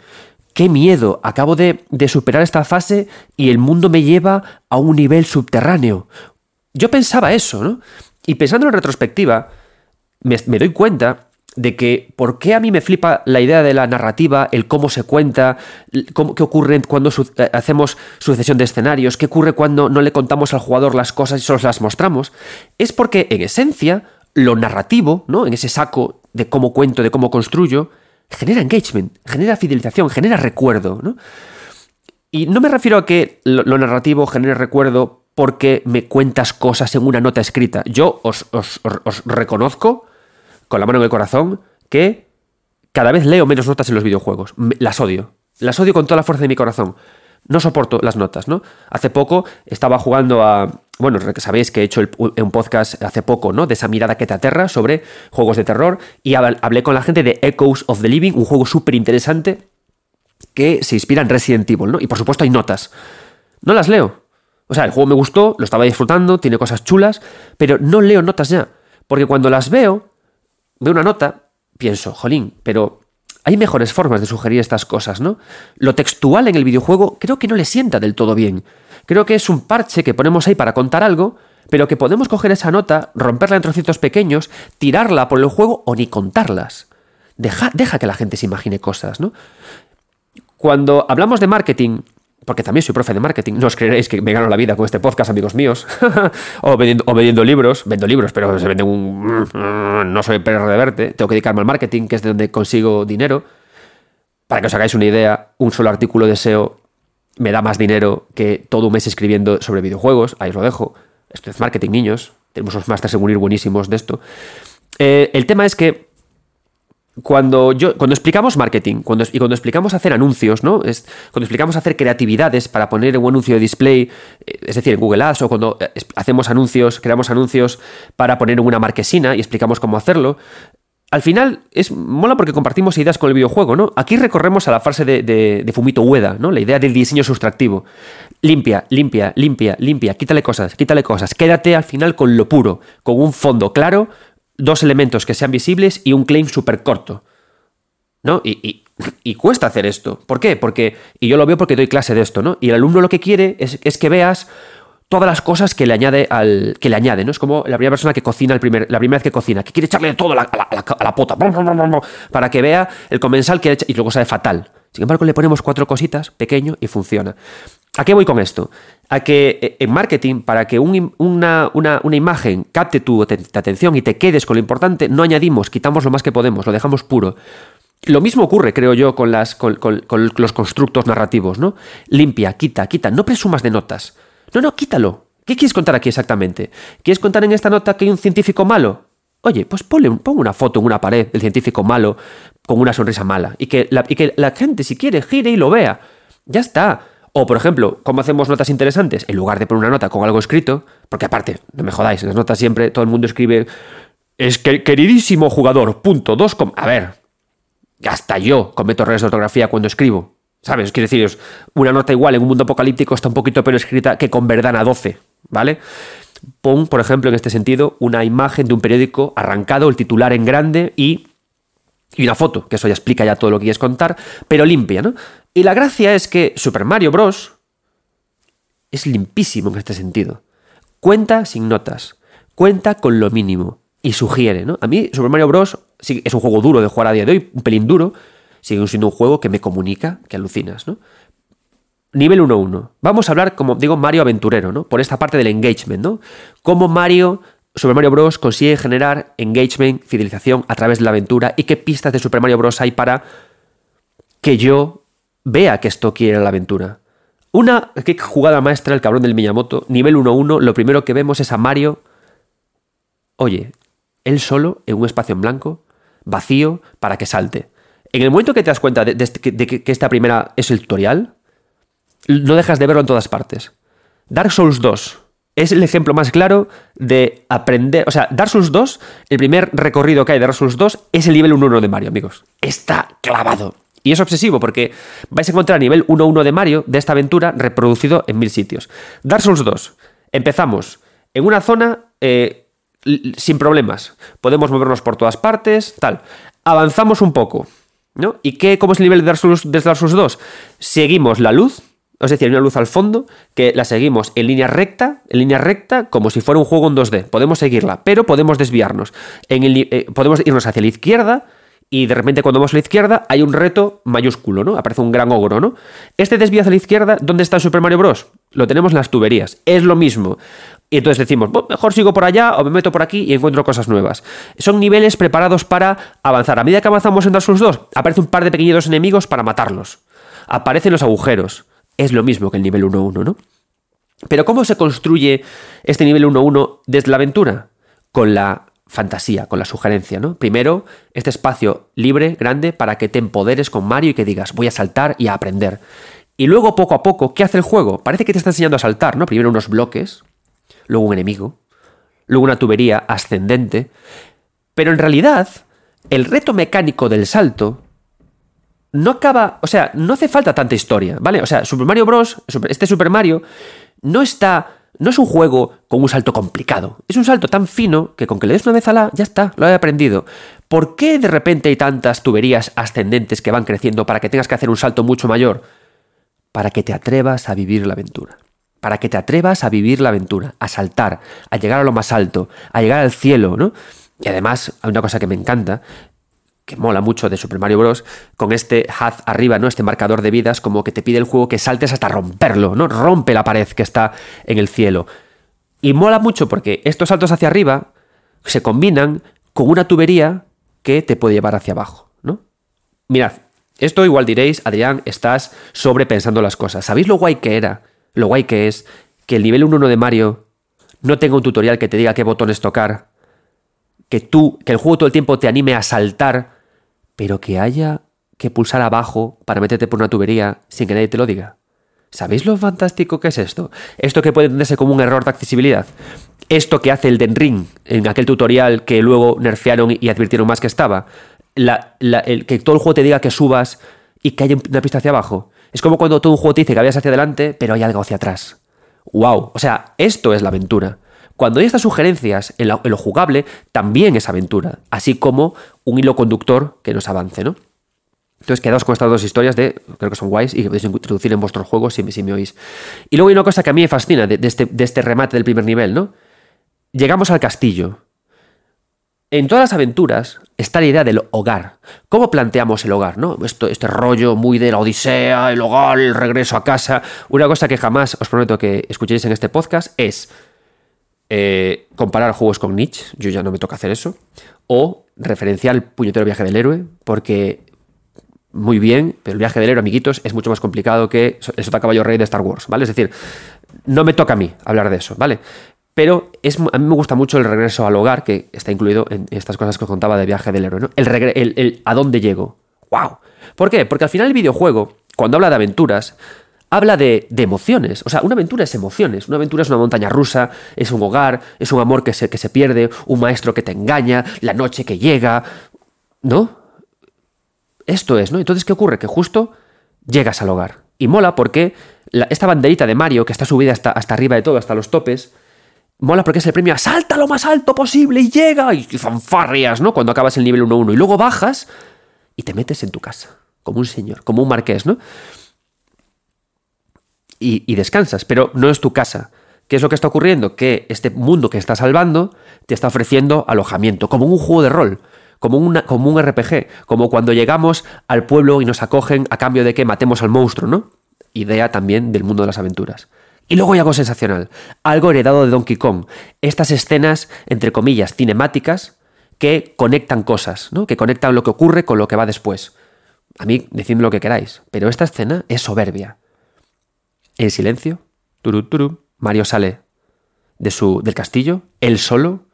Speaker 1: ¡Qué miedo! Acabo de, de superar esta fase y el mundo me lleva a un nivel subterráneo. Yo pensaba eso, ¿no? Y pensando en retrospectiva, me, doy cuenta de que por qué a mí me flipa la idea de la narrativa, el cómo se cuenta, cómo, qué ocurre cuando eh, hacemos sucesión de escenarios, qué ocurre cuando no le contamos al jugador las cosas y solo las mostramos, es porque en esencia lo narrativo, ¿no? En ese saco de cómo cuento, de cómo construyo, genera engagement, genera fidelización, genera recuerdo, ¿no? Y no me refiero a que lo, narrativo genere recuerdo porque me cuentas cosas en una nota escrita. Yo os, reconozco con la mano en el corazón, que cada vez leo menos notas en los videojuegos. Las odio. Las odio con toda la fuerza de mi corazón. No soporto las notas, ¿no? Hace poco estaba jugando a. Bueno, sabéis que he hecho un podcast hace poco, ¿no? De esa mirada que te aterra sobre juegos de terror. Y hablé con la gente de Echoes of the Living, un juego súper interesante que se inspira en Resident Evil, ¿no? Y por supuesto hay notas. No las leo. O sea, el juego me gustó, lo estaba disfrutando, tiene cosas chulas, pero no leo notas ya. Porque cuando las veo, veo una nota, pienso, jolín, pero hay mejores formas de sugerir estas cosas, ¿no? Lo textual en el videojuego creo que no le sienta del todo bien. Creo que es un parche que ponemos ahí para contar algo, pero que podemos coger esa nota, romperla en trocitos pequeños, tirarla por el juego o ni contarlas. Deja, deja que la gente se imagine cosas, ¿no? Cuando hablamos de marketing, porque también soy profe de marketing, no os creeréis que me gano la vida con este podcast, amigos míos, (laughs) o, vendiendo, libros, vendo libros, pero se vende un... no soy perro de verte, tengo que dedicarme al marketing, que es de donde consigo dinero. Para que os hagáis una idea, un solo artículo de SEO me da más dinero que todo un mes escribiendo sobre videojuegos, ahí os lo dejo. Esto es marketing, niños, tenemos unos másteres en unir buenísimos de esto. Eh, el tema es que cuando, yo, cuando explicamos marketing cuando, y cuando explicamos hacer anuncios, ¿no? Es, cuando explicamos hacer creatividades para poner un anuncio de display, eh, es decir, en Google Ads, o cuando eh, hacemos anuncios, creamos anuncios para poner en una marquesina y explicamos cómo hacerlo, al final es mola porque compartimos ideas con el videojuego, ¿no? Aquí recorremos a la frase de, de, Fumito Ueda, ¿no? La idea del diseño sustractivo. Limpia, limpia, limpia, limpia, quítale cosas, quítale cosas. Quédate al final con lo puro, con un fondo claro, dos elementos que sean visibles y un claim súper corto. ¿No? Y, y, cuesta hacer esto. ¿Por qué? Porque, y yo lo veo porque doy clase de esto, ¿no? Y el alumno lo que quiere es, que veas todas las cosas que le añade al. que le añade, ¿no? Es como la primera persona que cocina el primer, la primera vez que cocina, que quiere echarle todo a la, a la, pota. Para que vea el comensal que echa, y luego sabe fatal. Sin embargo, le ponemos cuatro cositas, pequeño, y funciona. ¿A qué voy con esto? a que eh, en marketing, para que una, imagen capte tu, atención y te quedes con lo importante, no añadimos, quitamos lo más que podemos, lo dejamos puro. Lo mismo ocurre, creo yo, con, los constructos narrativos, ¿no? Limpia, quita, quita, no presumas de notas. No, no, quítalo. ¿Qué quieres contar aquí exactamente? ¿Quieres contar en esta nota que hay un científico malo? Oye, pues ponle, pon una foto en una pared del científico malo con una sonrisa mala y que, y que la gente, si quiere, gire y lo vea. Ya está. O, por ejemplo, ¿cómo hacemos notas interesantes? En lugar de poner una nota con algo escrito, porque aparte, no me jodáis, en las notas siempre todo el mundo escribe, es que queridísimo jugador, punto, dos, a ver, hasta yo cometo errores de ortografía cuando escribo, ¿sabes? Quiero deciros, una nota igual en un mundo apocalíptico está un poquito peor escrita que con Verdana 12, ¿vale? Pon, por ejemplo, en este sentido, una imagen de un periódico arrancado, el titular en grande y y una foto, que eso ya explica ya todo lo que quieres contar, pero limpia, ¿no? Y la gracia es que Super Mario Bros. es limpísimo en este sentido. Cuenta sin notas, cuenta con lo mínimo y sugiere, ¿no? A mí Super Mario Bros. es un juego duro de jugar a día de hoy, un pelín duro, sigue siendo un juego que me comunica, que alucinas, ¿no? Nivel 1-1. Vamos a hablar, como digo, Mario aventurero, ¿no? Por esta parte del engagement, ¿no? Cómo Mario Super Mario Bros. consigue generar engagement, fidelización a través de la aventura y qué pistas de Super Mario Bros. hay para que yo vea que esto quiere la aventura. Una jugada maestra el cabrón del Miyamoto, nivel 1-1, lo primero que vemos es a Mario, oye, él solo en un espacio en blanco, vacío, para que salte. En el momento que te das cuenta de, que esta primera es el tutorial, no dejas de verlo en todas partes. Dark Souls 2, es el ejemplo más claro de aprender. O sea, Dark Souls 2, el primer recorrido que hay de Dark Souls 2 es el nivel 1-1 de Mario, amigos. Está clavado. Y es obsesivo porque vais a encontrar nivel 1-1 de Mario de esta aventura reproducido en mil sitios. Dark Souls 2. Empezamos en una zona eh, sin problemas. Podemos movernos por todas partes, tal. Avanzamos un poco. ¿no? ¿Y qué, cómo es el nivel de Dark Souls, de Dark Souls 2? Seguimos la luz es decir, hay una luz al fondo que la seguimos en línea recta, en línea recta, como si fuera un juego en 2D. Podemos seguirla, pero podemos desviarnos. En el, eh, podemos irnos hacia la izquierda y de repente cuando vamos a la izquierda hay un reto mayúsculo, ¿no? Aparece un gran ogro, ¿no? Este desvío hacia la izquierda, ¿dónde está Super Mario Bros? Lo tenemos en las tuberías. Es lo mismo. Y entonces decimos, mejor sigo por allá o me meto por aquí y encuentro cosas nuevas. Son niveles preparados para avanzar. A medida que avanzamos en Dark Souls 2, aparece un par de pequeños enemigos para matarlos. Aparecen los agujeros. Es lo mismo que el nivel 1-1, ¿no? Pero ¿cómo se construye este nivel 1-1 desde la aventura? Con la fantasía, con la sugerencia, ¿no? Primero, este espacio libre, grande, para que te empoderes con Mario y que digas, voy a saltar y a aprender. Y luego, poco a poco, ¿qué hace el juego? Parece que te está enseñando a saltar, ¿no? Primero unos bloques, luego un enemigo, luego una tubería ascendente. Pero en realidad, el reto mecánico del salto no acaba, o sea, no hace falta tanta historia, ¿vale? O sea, Super Mario Bros., este Super Mario, no está, no es un juego con un salto complicado, es un salto tan fino que con que le des una vez a la, ya está, lo he aprendido. ¿Por qué de repente hay tantas tuberías ascendentes que van creciendo para que tengas que hacer un salto mucho mayor? Para que te atrevas a vivir la aventura. Para que te atrevas a vivir la aventura, a saltar, a llegar a lo más alto, a llegar al cielo, ¿no? Y además, hay una cosa que me encanta, que mola mucho de Super Mario Bros. con este haz arriba, ¿no? Este marcador de vidas, como que te pide el juego que saltes hasta romperlo, ¿no? Rompe la pared que está en el cielo. Y mola mucho porque estos saltos hacia arriba se combinan con una tubería que te puede llevar hacia abajo, ¿no? Mirad, esto igual diréis, Adrián, estás sobrepensando las cosas. ¿Sabéis lo guay que era? Lo guay que es que el nivel 1 de Mario no tenga un tutorial que te diga qué botones tocar que tú, que el juego todo el tiempo te anime a saltar, pero que haya que pulsar abajo para meterte por una tubería sin que nadie te lo diga. ¿Sabéis lo fantástico que es esto? Esto que puede entenderse como un error de accesibilidad. Esto que hace el Den Ring en aquel tutorial que luego nerfearon y advirtieron más que estaba. el, que todo el juego te diga que subas y que haya una pista hacia abajo. Es como cuando todo un juego te dice que vayas hacia adelante, pero hay algo hacia atrás. ¡Wow! O sea, esto es la aventura. Cuando hay estas sugerencias en, lo jugable, también es aventura, así como un hilo conductor que nos avance, ¿no? Entonces quedaos con estas dos historias de, creo que son guays y que podéis introducir en vuestros juegos si, me oís. Y luego hay una cosa que a mí me fascina de, este, de este remate del primer nivel, ¿no? Llegamos al castillo. En todas las aventuras está la idea del hogar. ¿Cómo planteamos el hogar? ¿no? Este rollo muy de la odisea, el hogar, el regreso a casa. Una cosa que jamás os prometo que escuchéis en este podcast es eh, comparar juegos con Nietzsche, yo ya no me toca hacer eso, o referenciar el puñetero viaje del héroe, porque muy bien, pero el viaje del héroe, amiguitos, es mucho más complicado que el Sota Caballo Rey de Star Wars, ¿vale? Es decir, no me toca a mí hablar de eso, ¿vale? Pero a mí me gusta mucho el regreso al hogar, que está incluido en estas cosas que os contaba de viaje del héroe, ¿no? El, el, el a dónde llego. ¡Wow! ¿Por qué? Porque al final el videojuego, cuando habla de aventuras, habla de, emociones. O sea, una aventura es emociones. Una aventura es una montaña rusa, es un hogar, es un amor que se, que se pierde, un maestro que te engaña, la noche que llega. ¿No? Esto es, ¿no? Entonces, ¿qué ocurre? Que justo llegas al hogar. Y mola porque esta banderita de Mario, que está subida hasta, hasta arriba de todo, hasta los topes, mola porque es el premio salta lo más alto posible y llega y, fanfarrias, ¿no? Cuando acabas el nivel 1-1 y luego bajas y te metes en tu casa, como un señor, como un marqués, ¿no? Y, descansas, pero no es tu casa. ¿Qué es lo que está ocurriendo? Que este mundo que está salvando te está ofreciendo alojamiento, como un juego de rol, como, como un RPG, como cuando llegamos al pueblo y nos acogen a cambio de que matemos al monstruo, ¿no? Idea también del mundo de las aventuras. Y luego hay algo sensacional, algo heredado de Donkey Kong, estas escenas, entre comillas, cinemáticas, que conectan cosas, ¿no? Que conectan lo que ocurre con lo que va después. A mí, decidme lo que queráis, pero esta escena es soberbia. En silencio, Mario sale de su, del castillo, él solo,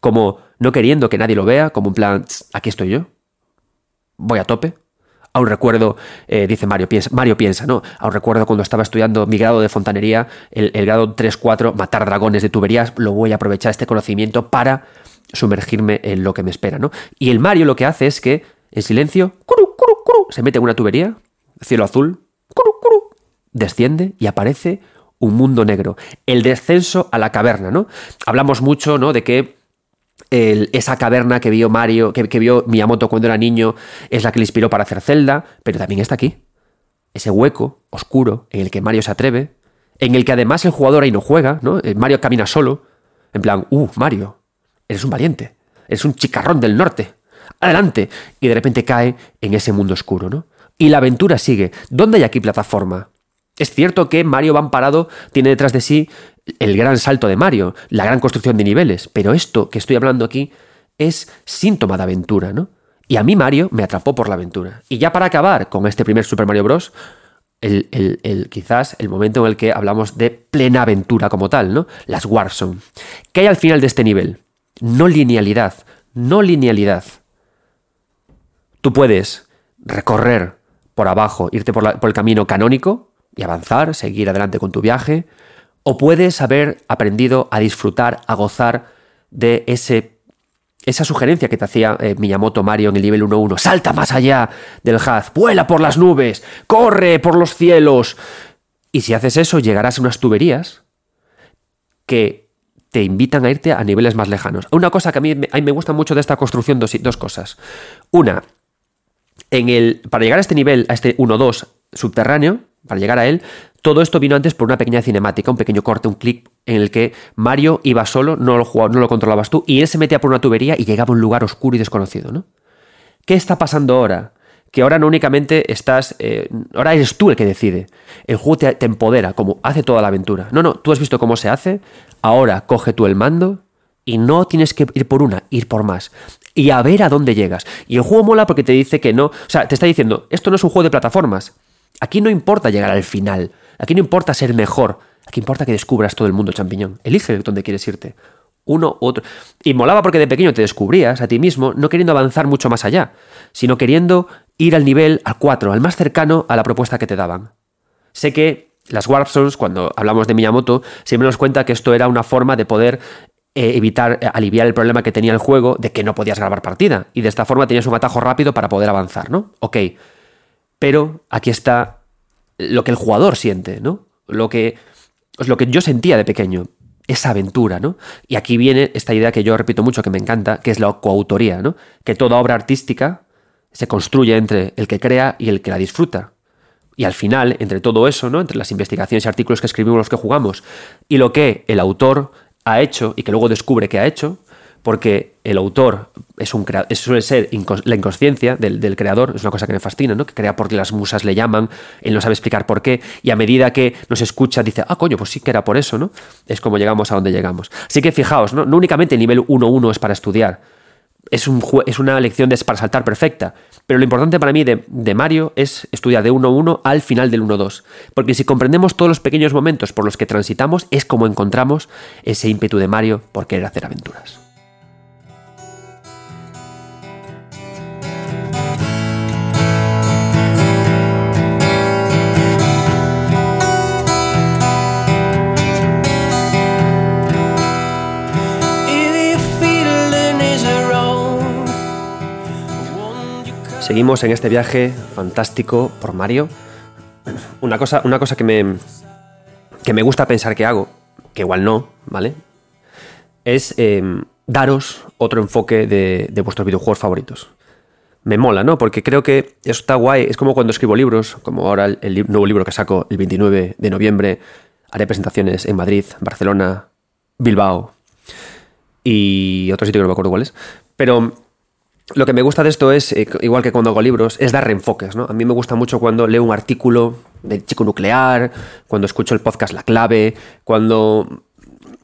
Speaker 1: como no queriendo que nadie lo vea, como en plan, aquí estoy yo, voy a tope. Aún recuerdo, eh, dice Mario, piensa, Mario piensa, ¿no? Aún recuerdo cuando estaba estudiando mi grado de fontanería, el, grado 3-4, matar dragones de tuberías, lo voy a aprovechar este conocimiento para sumergirme en lo que me espera, ¿no? Y el Mario lo que hace es que, en silencio, se mete en una tubería, cielo azul, desciende y aparece un mundo negro. El descenso a la caverna, ¿no? Hablamos mucho, ¿no? De que esa caverna que vio Mario, que, vio Miyamoto cuando era niño, es la que le inspiró para hacer Zelda, pero también está aquí. ese hueco oscuro en el que Mario se atreve, en el que además el jugador ahí no juega, ¿no? Eh, Mario camina solo, en plan, uh, Mario, eres un valiente, eres un chicarrón del norte, adelante, y de repente cae en ese mundo oscuro, ¿no? Y la aventura sigue. ¿Dónde hay aquí plataforma? Es cierto que Mario Van Parado tiene detrás de sí el gran salto de Mario, la gran construcción de niveles, pero esto que estoy hablando aquí es síntoma de aventura, ¿no? Y a mí Mario me atrapó por la aventura. Y ya para acabar con este primer Super Mario Bros., el, quizás el momento en el que hablamos de plena aventura como tal, ¿no? Las Warp ¿Qué hay al final de este nivel? No linealidad, no linealidad. Tú puedes recorrer por abajo, irte por el camino canónico y avanzar, seguir adelante con tu viaje, o puedes haber aprendido a disfrutar, a gozar de ese esa sugerencia que te hacía eh, Miyamoto Mario en el nivel 1-1, salta más allá del haz, vuela por las nubes, corre por los cielos. Y si haces eso, llegarás a unas tuberías que te invitan a irte a niveles más lejanos. Una cosa que a mí, me gusta mucho de esta construcción, dos, dos cosas. Una, en el, para llegar a este nivel, a este 1-2 subterráneo, para llegar a él, todo esto vino antes por una pequeña cinemática, un pequeño corte, un clip en el que Mario iba solo, no lo, controlabas tú, y él se metía por una tubería y llegaba a un lugar oscuro y desconocido, ¿no? ¿Qué está pasando ahora? Que ahora no únicamente estás. Eh, ahora eres tú el que decide. El juego te, empodera, como hace toda la aventura. No, no, tú has visto cómo se hace. Ahora coge tú el mando y no tienes que ir por una, ir por más. Y a ver a dónde llegas. Y el juego mola porque te dice que no. O sea, te está diciendo, esto no es un juego de plataformas. Aquí no importa llegar al final. Aquí no importa ser mejor, aquí importa que descubras todo el mundo champiñón. Elige dónde quieres irte. Uno, otro. Y molaba porque de pequeño te descubrías a ti mismo, no queriendo avanzar mucho más allá, sino queriendo ir al nivel al 4, al más cercano a la propuesta que te daban. Sé que las Warp cuando hablamos de Miyamoto, siempre nos cuenta que esto era una forma de poder eh, evitar, eh, aliviar el problema que tenía el juego de que no podías grabar partida. Y de esta forma tenías un atajo rápido para poder avanzar, ¿no? Ok. Pero aquí está lo que el jugador siente, ¿no? Lo que, lo que yo sentía de pequeño, esa aventura, ¿no? Y aquí viene esta idea que yo repito mucho, que me encanta, que es la coautoría, ¿no? Que toda obra artística se construye entre el que crea y el que la disfruta. Y al final, entre todo eso, ¿no? Entre las investigaciones y artículos que escribimos los que jugamos y lo que el autor ha hecho y que luego descubre que ha hecho, porque el autor es un suele ser la inconsciencia del, creador, es una cosa que me fascina, ¿no? Que crea porque las musas le llaman, él no sabe explicar por qué, y a medida que nos escucha dice, ah, coño, pues sí que era por eso, ¿no? Es como llegamos a donde llegamos. Así que fijaos, ¿no? No únicamente el nivel 1-1 es para estudiar, es, un, es una lección para saltar perfecta, pero lo importante para mí de Mario es estudiar de 1-1 al final del 1-2, porque si comprendemos todos los pequeños momentos por los que transitamos, es como encontramos ese ímpetu de Mario por querer hacer aventuras. Seguimos en este viaje fantástico por Mario. Una cosa, una cosa que, me, que me gusta pensar que hago, que igual no, ¿vale? Es em, daros otro enfoque de, de, vuestros videojuegos favoritos. Me mola, ¿no? Porque creo que eso está guay. Es como cuando escribo libros, como ahora el, nuevo libro que saco el 29 de noviembre. Haré presentaciones en Madrid, Barcelona, Bilbao y otro sitio que no me acuerdo cuál es. Pero lo que me gusta de esto es, eh, igual que cuando hago libros, es dar reenfoques, ¿no? A mí me gusta mucho cuando leo un artículo de chico nuclear, cuando escucho el podcast La Clave, cuando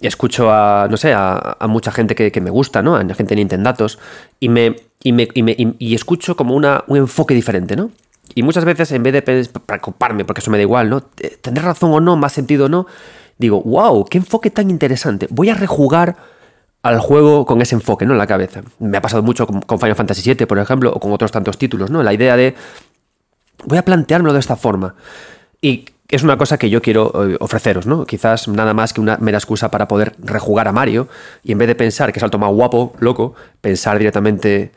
Speaker 1: escucho a, no sé, a, mucha gente que, me gusta, ¿no? A gente en Nintendatos, y me, y me, y escucho como una, un enfoque diferente, ¿no? Y muchas veces, en vez de preocuparme, porque eso me da igual, ¿no? Tener razón o no, más sentido o no, digo, wow, qué enfoque tan interesante. Voy a rejugar al juego con ese enfoque ¿no? en la cabeza. Me ha pasado mucho con, Final Fantasy VII, por ejemplo, o con otros tantos títulos, ¿no? La idea de voy a planteármelo de esta forma. Y es una cosa que yo quiero eh, ofreceros, ¿no? Quizás nada más que una mera excusa para poder rejugar a Mario y en vez de pensar que es alto más guapo, loco, pensar directamente.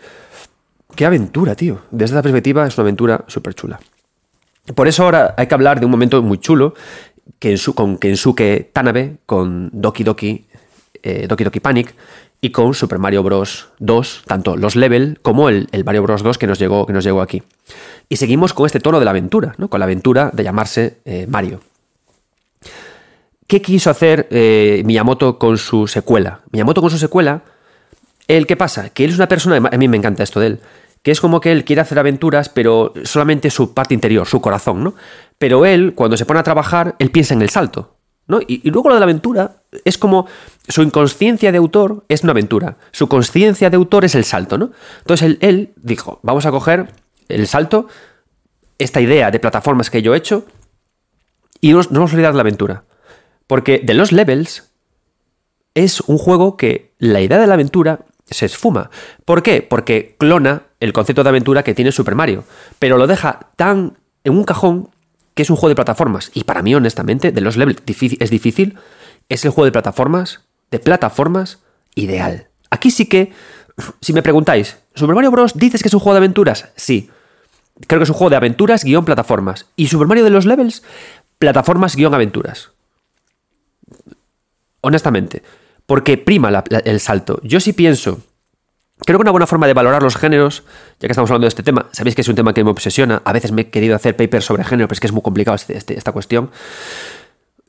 Speaker 1: ¡Qué aventura, tío! Desde esta perspectiva es una aventura súper chula. Por eso ahora hay que hablar de un momento muy chulo que en su, con Kensuke Tanabe, con Doki Doki eh, Doki Doki Panic, y con Super Mario Bros. 2, tanto los level como el, Mario Bros. 2 que nos, llegó, que nos llegó aquí. Y seguimos con este tono de la aventura, ¿no? con la aventura de llamarse eh, Mario. ¿Qué quiso hacer eh, Miyamoto con su secuela? Miyamoto con su secuela, el ¿qué pasa? Que él es una persona, a mí me encanta esto de él, que es como que él quiere hacer aventuras, pero solamente su parte interior, su corazón, ¿no? Pero él, cuando se pone a trabajar, él piensa en el salto, ¿no? Y, luego lo de la aventura es como su inconsciencia de autor es una aventura, su conciencia de autor es el salto, ¿no? Entonces él, dijo, vamos a coger el salto, esta idea de plataformas que yo he hecho, y no, nos vamos a olvidar la aventura. Porque de los levels es un juego que la idea de la aventura se esfuma. ¿Por qué? Porque clona el concepto de aventura que tiene Super Mario, pero lo deja tan en un cajón que es un juego de plataformas. Y para mí, honestamente, de los levels es difícil, es el juego de plataformas, de plataformas ideal. Aquí sí que, (sniffs) si me preguntáis, ¿Super Mario Bros. dices que es un juego de aventuras? Sí. Creo que es un juego de aventuras guion plataformas. ¿Y Super Mario de los levels? Plataformas guion aventuras. Honestamente. Porque prima el salto. Yo sí pienso Creo que una buena forma de valorar los géneros, ya que estamos hablando de este tema, sabéis que es un tema que me obsesiona, a veces me he querido hacer papers sobre género, pero es que es muy complicado este, este, esta cuestión.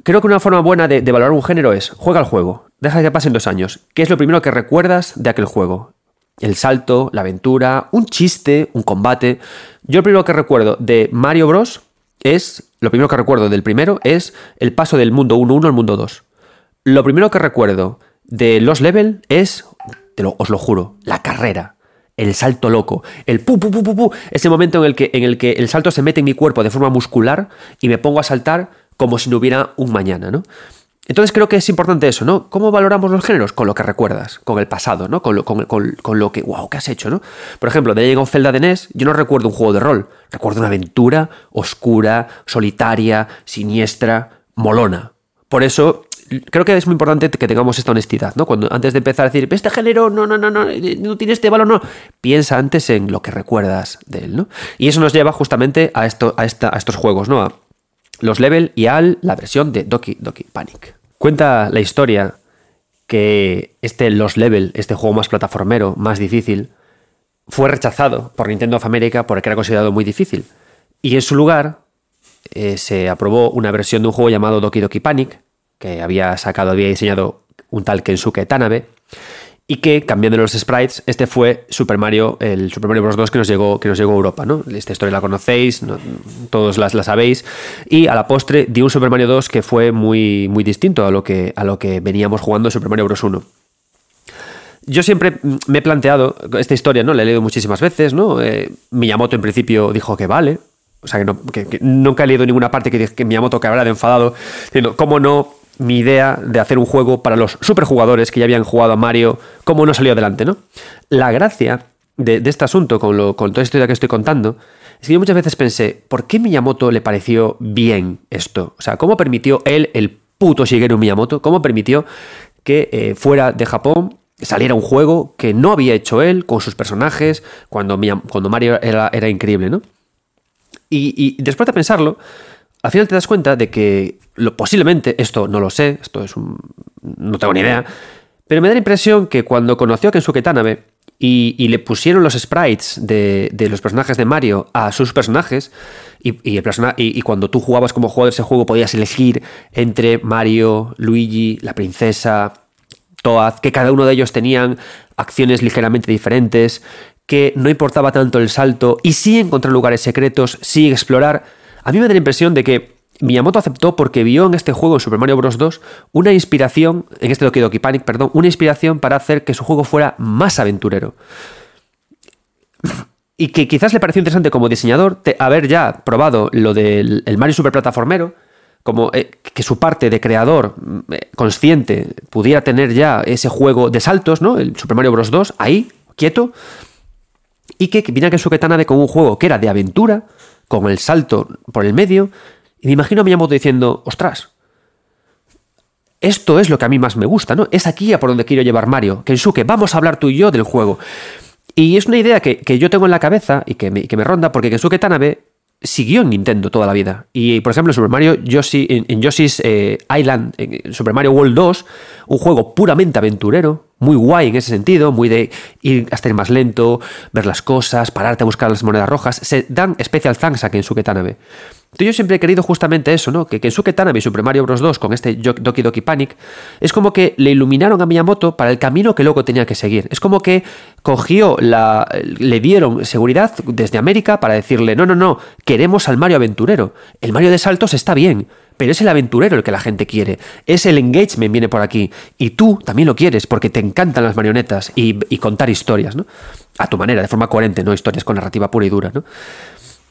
Speaker 1: Creo que una forma buena de, valorar un género es, juega el juego, deja que pasen dos años, ¿qué es lo primero que recuerdas de aquel juego? El salto, la aventura, un chiste, un combate. Yo lo primero que recuerdo de Mario Bros. es, lo primero que recuerdo del primero es el paso del mundo 1-1 al mundo 2. Lo primero que recuerdo de los level es os lo juro, la carrera, el salto loco, el pu, pu, pu, pu, pu, ese momento en el, que, en el que el salto se mete en mi cuerpo de forma muscular y me pongo a saltar como si no hubiera un mañana, ¿no? Entonces creo que es importante eso, ¿no? ¿Cómo valoramos los géneros? Con lo que recuerdas, con el pasado, ¿no? Con lo, que, wow, ¿qué has hecho, ¿no? Por ejemplo, de llegado Zelda de NES, yo no recuerdo un juego de rol, recuerdo una aventura oscura, solitaria, siniestra, molona. Por eso creo que es muy importante que tengamos esta honestidad, ¿no? Cuando antes de empezar a decir, este género no, no, no, no, no tiene este valor, no. Piensa antes en lo que recuerdas de él, ¿no? Y eso nos lleva justamente a, a estos juegos, ¿no? A los level y a la versión de Doki Doki Panic. Cuenta la historia que este Los Level, este juego más plataformero, más difícil, fue rechazado por Nintendo of America porque era considerado muy difícil. Y en su lugar eh, se aprobó una versión de un juego llamado Doki Doki Panic, que había sacado, había diseñado un tal Kensuke Tanabe, y que cambiando los sprites, este fue Super Mario, el Super Mario Bros. 2 que nos llegó, que nos llegó a Europa, ¿no? Esta historia la conocéis, todos la, la sabéis, y a la postre dio un Super Mario 2 que fue muy, muy distinto a lo, que, a lo que veníamos jugando Super Mario Bros. 1 yo siempre me he planteado esta historia, ¿no? La he leído muchísimas veces, ¿no? Eh, Miyamoto en principio dijo que vale. O sea, que, nunca he leído ninguna parte que, que Miyamoto que habrá de enfadado, ¿cómo no mi idea de hacer un juego para los superjugadores que ya habían jugado a Mario, cómo no salió adelante, ¿no? La gracia de, este asunto, con, lo, con toda esta historia que estoy contando, es que yo muchas veces pensé, ¿por qué Miyamoto le pareció bien esto? O sea, ¿cómo permitió él, el puto Shigeru Miyamoto, cómo permitió que eh, fuera de Japón saliera un juego que no había hecho él con sus personajes cuando, cuando Mario era, increíble, ¿no? Y después de pensarlo, al final te das cuenta de que lo, posiblemente, esto no lo sé, esto es un, no tengo ni idea, pero me da la impresión que cuando conoció a Kensuke Tanabe y, y le pusieron los sprites de, los personajes de Mario a sus personajes, y, y, cuando tú jugabas como jugador de ese juego podías elegir entre Mario, Luigi, la princesa, Toad, que cada uno de ellos tenían acciones ligeramente diferentes, que no importaba tanto el salto y sí encontrar lugares secretos, sí explorar a mí me da la impresión de que Miyamoto aceptó porque vio en este juego, en Super Mario Bros. 2, una inspiración, en este Doki Doki Panic, perdón, una inspiración para hacer que su juego fuera más aventurero. Y que quizás le pareció interesante como diseñador haber ya probado lo del Mario Super Plataformero, como eh, que su parte de creador eh, consciente pudiera tener ya ese juego de saltos, ¿no? El Super Mario Bros. 2, ahí, quieto, y que viniera que su de con un juego que era de aventura, con el salto por el medio, y me imagino a Miyamoto diciendo, ostras, esto es lo que a mí más me gusta, ¿no? Es aquí a por donde quiero llevar Mario. Kensuke, vamos a hablar tú y yo del juego. Y es una idea que, yo tengo en la cabeza y que me, que me ronda, porque Kensuke Tanabe siguió en Nintendo toda la vida. Y por ejemplo, en Super Mario Yoshi, en, Yoshi's eh, Island, en Super Mario World 2, un juego puramente aventurero, muy guay en ese sentido, muy de ir hasta ir más lento, ver las cosas, pararte a buscar las monedas rojas. Se dan especial thanks a Kensuke Tanabe. Entonces yo siempre he querido justamente eso, ¿no? Que Kensuke Tanabe y Super Mario Bros. 2 con este Doki Doki Panic es como que le iluminaron a Miyamoto para el camino que luego tenía que seguir. Es como que cogió la... le dieron seguridad desde América para decirle, no, no, no, queremos al Mario aventurero. El Mario de saltos está bien, pero es el aventurero el que la gente quiere. Es el engagement viene por aquí. Y tú también lo quieres porque te encantan las marionetas y, y contar historias, ¿no? A tu manera, de forma coherente, no historias con narrativa pura y dura, ¿no?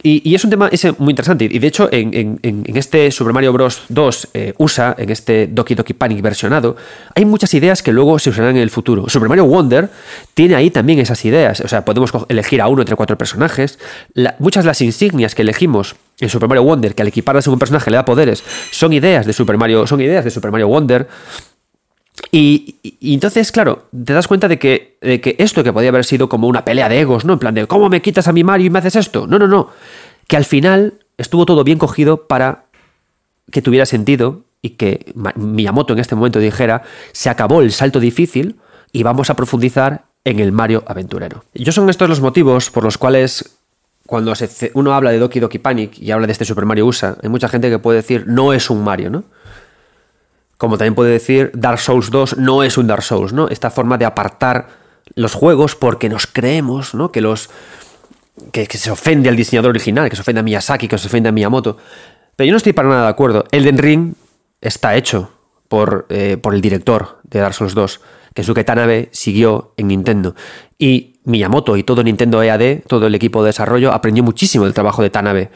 Speaker 1: Y, es un tema muy interesante. Y de hecho, en, este Super Mario Bros. 2 eh, USA, en este Doki Doki Panic versionado, hay muchas ideas que luego se usarán en el futuro. Super Mario Wonder tiene ahí también esas ideas. O sea, podemos elegir a uno entre cuatro personajes. muchas de las insignias que elegimos en Super Mario Wonder, que al equiparlas a un personaje le da poderes, son ideas de Super Mario, son ideas de Super Mario Wonder. Y, entonces, claro, te das cuenta de que, que, esto que podía haber sido como una pelea de egos, ¿no? En plan de, ¿cómo me quitas a mi Mario y me haces esto? No, no, no. Que al final estuvo todo bien cogido para que tuviera sentido y que Miyamoto en este momento dijera, se acabó el salto difícil y vamos a profundizar en el Mario aventurero. Yo son estos los motivos por los cuales cuando uno habla de Doki Doki Panic y habla de este Super Mario USA, hay mucha gente que puede decir, no es un Mario, ¿no? Como también puede decir, Dark Souls 2 no es un Dark Souls, ¿no? Esta forma de apartar los juegos porque nos creemos, ¿no? Que los. Que, se ofende al diseñador original, que se ofende a Miyazaki, que se ofende a Miyamoto. Pero yo no estoy para nada de acuerdo. Elden Ring está hecho por, eh, por el director de Dark Souls 2, que Suke Tanabe siguió en Nintendo. Y Miyamoto y todo Nintendo EAD, todo el equipo de desarrollo, aprendió muchísimo del trabajo de Tanabe.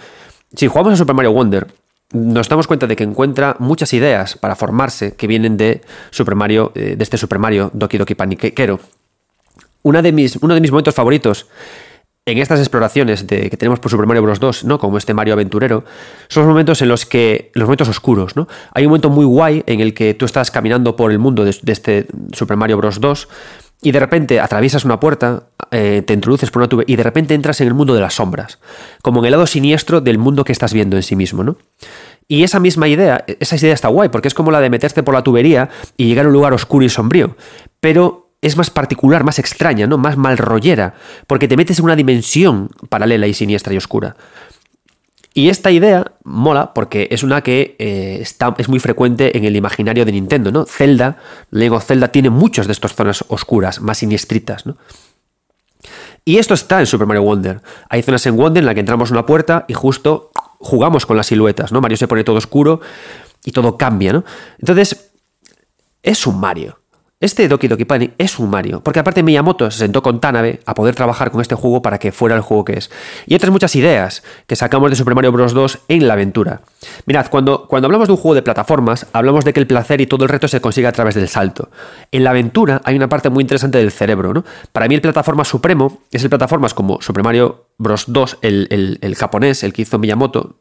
Speaker 1: Si jugamos a Super Mario Wonder, nos damos cuenta de que encuentra muchas ideas para formarse que vienen de Super Mario, eh, de este Super Mario Doki Doki Paniquero. De mis, uno de mis momentos favoritos en estas exploraciones de, que tenemos por Super Mario Bros. 2, ¿no? Como este Mario aventurero, son los momentos en los que. los momentos oscuros, ¿no? Hay un momento muy guay en el que tú estás caminando por el mundo de, de este Super Mario Bros. 2 y de repente atraviesas una puerta, eh, te introduces por una tubería y de repente entras en el mundo de las sombras, como en el lado siniestro del mundo que estás viendo en sí mismo, ¿no? Y esa misma idea, esa idea está guay, porque es como la de meterte por la tubería y llegar a un lugar oscuro y sombrío, pero es más particular, más extraña, ¿no? Más malrollera, porque te metes en una dimensión paralela y siniestra y oscura. Y esta idea mola porque es una que eh, está, es muy frecuente en el imaginario de Nintendo, ¿no? Zelda, Lego Zelda tiene muchas de estas zonas oscuras, más siniestritas, ¿no? Y esto está en Super Mario Wonder. Hay zonas en Wonder en las que entramos una puerta y justo jugamos con las siluetas, ¿no? Mario se pone todo oscuro y todo cambia, ¿no? Entonces, es un Mario. Este Doki Doki Panic es un Mario, porque aparte Miyamoto se sentó con Tanabe a poder trabajar con este juego para que fuera el juego que es. Y otras muchas ideas que sacamos de Super Mario Bros. 2 en la aventura. Mirad, cuando, cuando hablamos de un juego de plataformas, hablamos de que el placer y todo el reto se consigue a través del salto. En la aventura hay una parte muy interesante del cerebro, ¿no? Para mí el plataforma supremo es el plataformas como Super Mario Bros. 2, el, el japonés, el que hizo Miyamoto,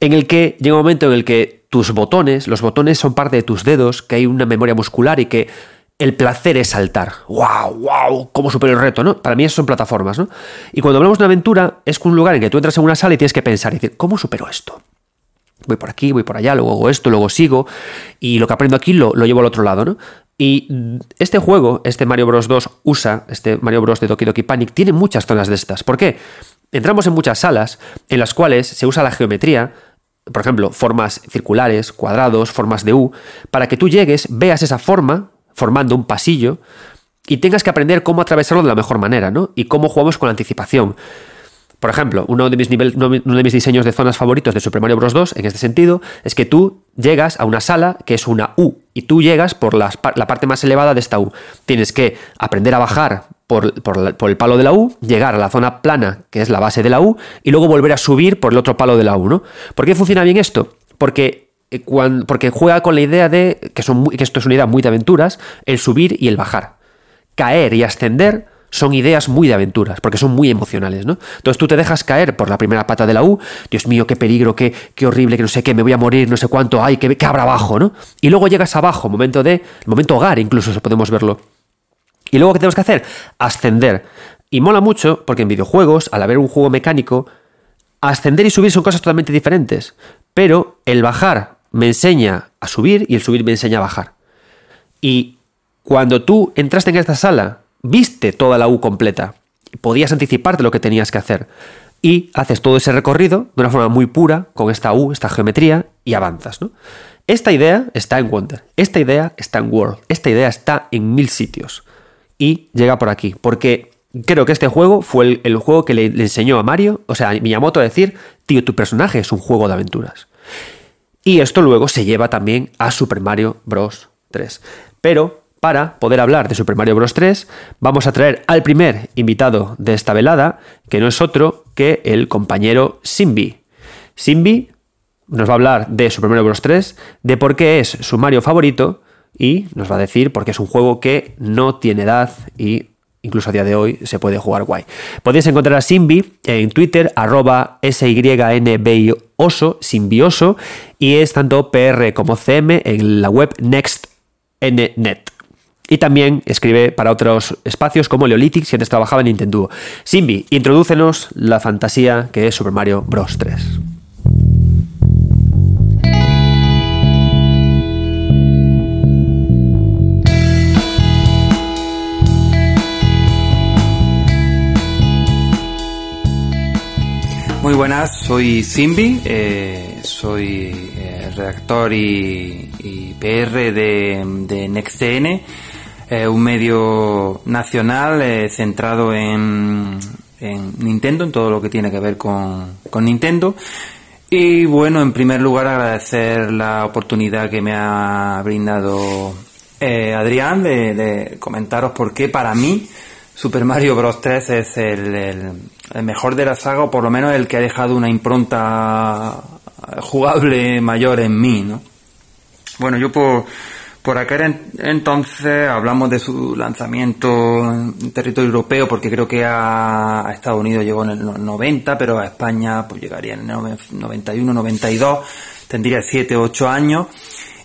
Speaker 1: en el que llega un momento en el que tus botones, los botones son parte de tus dedos, que hay una memoria muscular y que el placer es saltar. ¡Wow! ¡Wow! ¿Cómo supero el reto? ¿no? Para mí eso son plataformas, ¿no? Y cuando hablamos de una aventura, es un lugar en que tú entras en una sala y tienes que pensar y decir, ¿cómo supero esto? Voy por aquí, voy por allá, luego hago esto, luego sigo, y lo que aprendo aquí lo, lo llevo al otro lado, ¿no? Y este juego, este Mario Bros. 2 USA, este Mario Bros. de Doki Doki Panic, tiene muchas zonas de estas. ¿Por qué? Entramos en muchas salas en las cuales se usa la geometría por ejemplo, formas circulares, cuadrados, formas de U, para que tú llegues, veas esa forma formando un pasillo y tengas que aprender cómo atravesarlo de la mejor manera, ¿no? Y cómo jugamos con la anticipación. Por ejemplo, uno de, mis diseños de zonas favoritos de Super Mario Bros. 2, en este sentido, es que tú llegas a una sala que es una U y tú llegas por la parte más elevada de esta U. Tienes que aprender a bajar por, el palo de la U, llegar a la zona plana, que es la base de la U, y luego volver a subir por el otro palo de la U, ¿no? ¿Por qué funciona bien esto? Porque, eh, juega con la idea de, que, son que esto es una idea muy de aventuras, el subir y el bajar. Caer y ascender son ideas muy de aventuras, porque son muy emocionales, ¿no? Entonces tú te dejas caer por la primera pata de la U, Dios mío, qué peligro, qué, qué horrible, que no sé qué, me voy a morir, no sé cuánto, ay, qué, qué habrá abajo, ¿no? Y luego llegas abajo, momento de, momento hogar, incluso, podemos verlo y luego, ¿qué tenemos que hacer? Ascender. Y mola mucho porque en videojuegos, al haber un juego mecánico, ascender y subir son cosas totalmente diferentes, pero el bajar me enseña a subir y el subir me enseña a bajar. Y cuando tú entraste en esta sala, viste toda la U completa, podías anticiparte lo que tenías que hacer y haces todo ese recorrido de una forma muy pura con esta U, esta geometría y avanzas. ¿no? Esta idea está en Wonder, esta idea está en World, esta idea está en mil sitios y llega por aquí, porque creo que este juego fue el, juego que le, enseñó a Mario, o sea, a Miyamoto a decir, tío, tu personaje es un juego de aventuras. Y esto luego se lleva también a Super Mario Bros. 3. Pero para poder hablar de Super Mario Bros. 3, vamos a traer al primer invitado de esta velada, que no es otro que el compañero Simbi. Simbi nos va a hablar de Super Mario Bros. 3, de por qué es su Mario favorito y nos va a decir por qué es un juego que no tiene edad y incluso a día de hoy se puede jugar guay. Podéis encontrar a Simbi en Twitter, arroba SYNBioso, Simbioso, y es tanto PR como CM en la web NextNet. Y también escribe para otros espacios como Leolitics, que antes trabajaba en Nintendo. Simbi, introdúcenos la fantasía que es Super Mario Bros. 3.
Speaker 2: Muy buenas, soy Simbi, eh, soy eh, redactor y, PR de, de eh, un medio nacional centrado en, Nintendo, en todo lo que tiene que ver con, Nintendo. Y bueno, en primer lugar agradecer la oportunidad que me ha brindado Adrián de, comentaros por qué para mí Super Mario Bros. 3 es el, mejor de la saga, o por lo menos el que ha dejado una impronta jugable mayor en mí, ¿no? Bueno, yo por, por aquel entonces hablamos de su lanzamiento en territorio europeo, porque creo que a, Estados Unidos llegó en el 90, pero a España pues llegaría en el 91, 92, tendría 7, 8 años.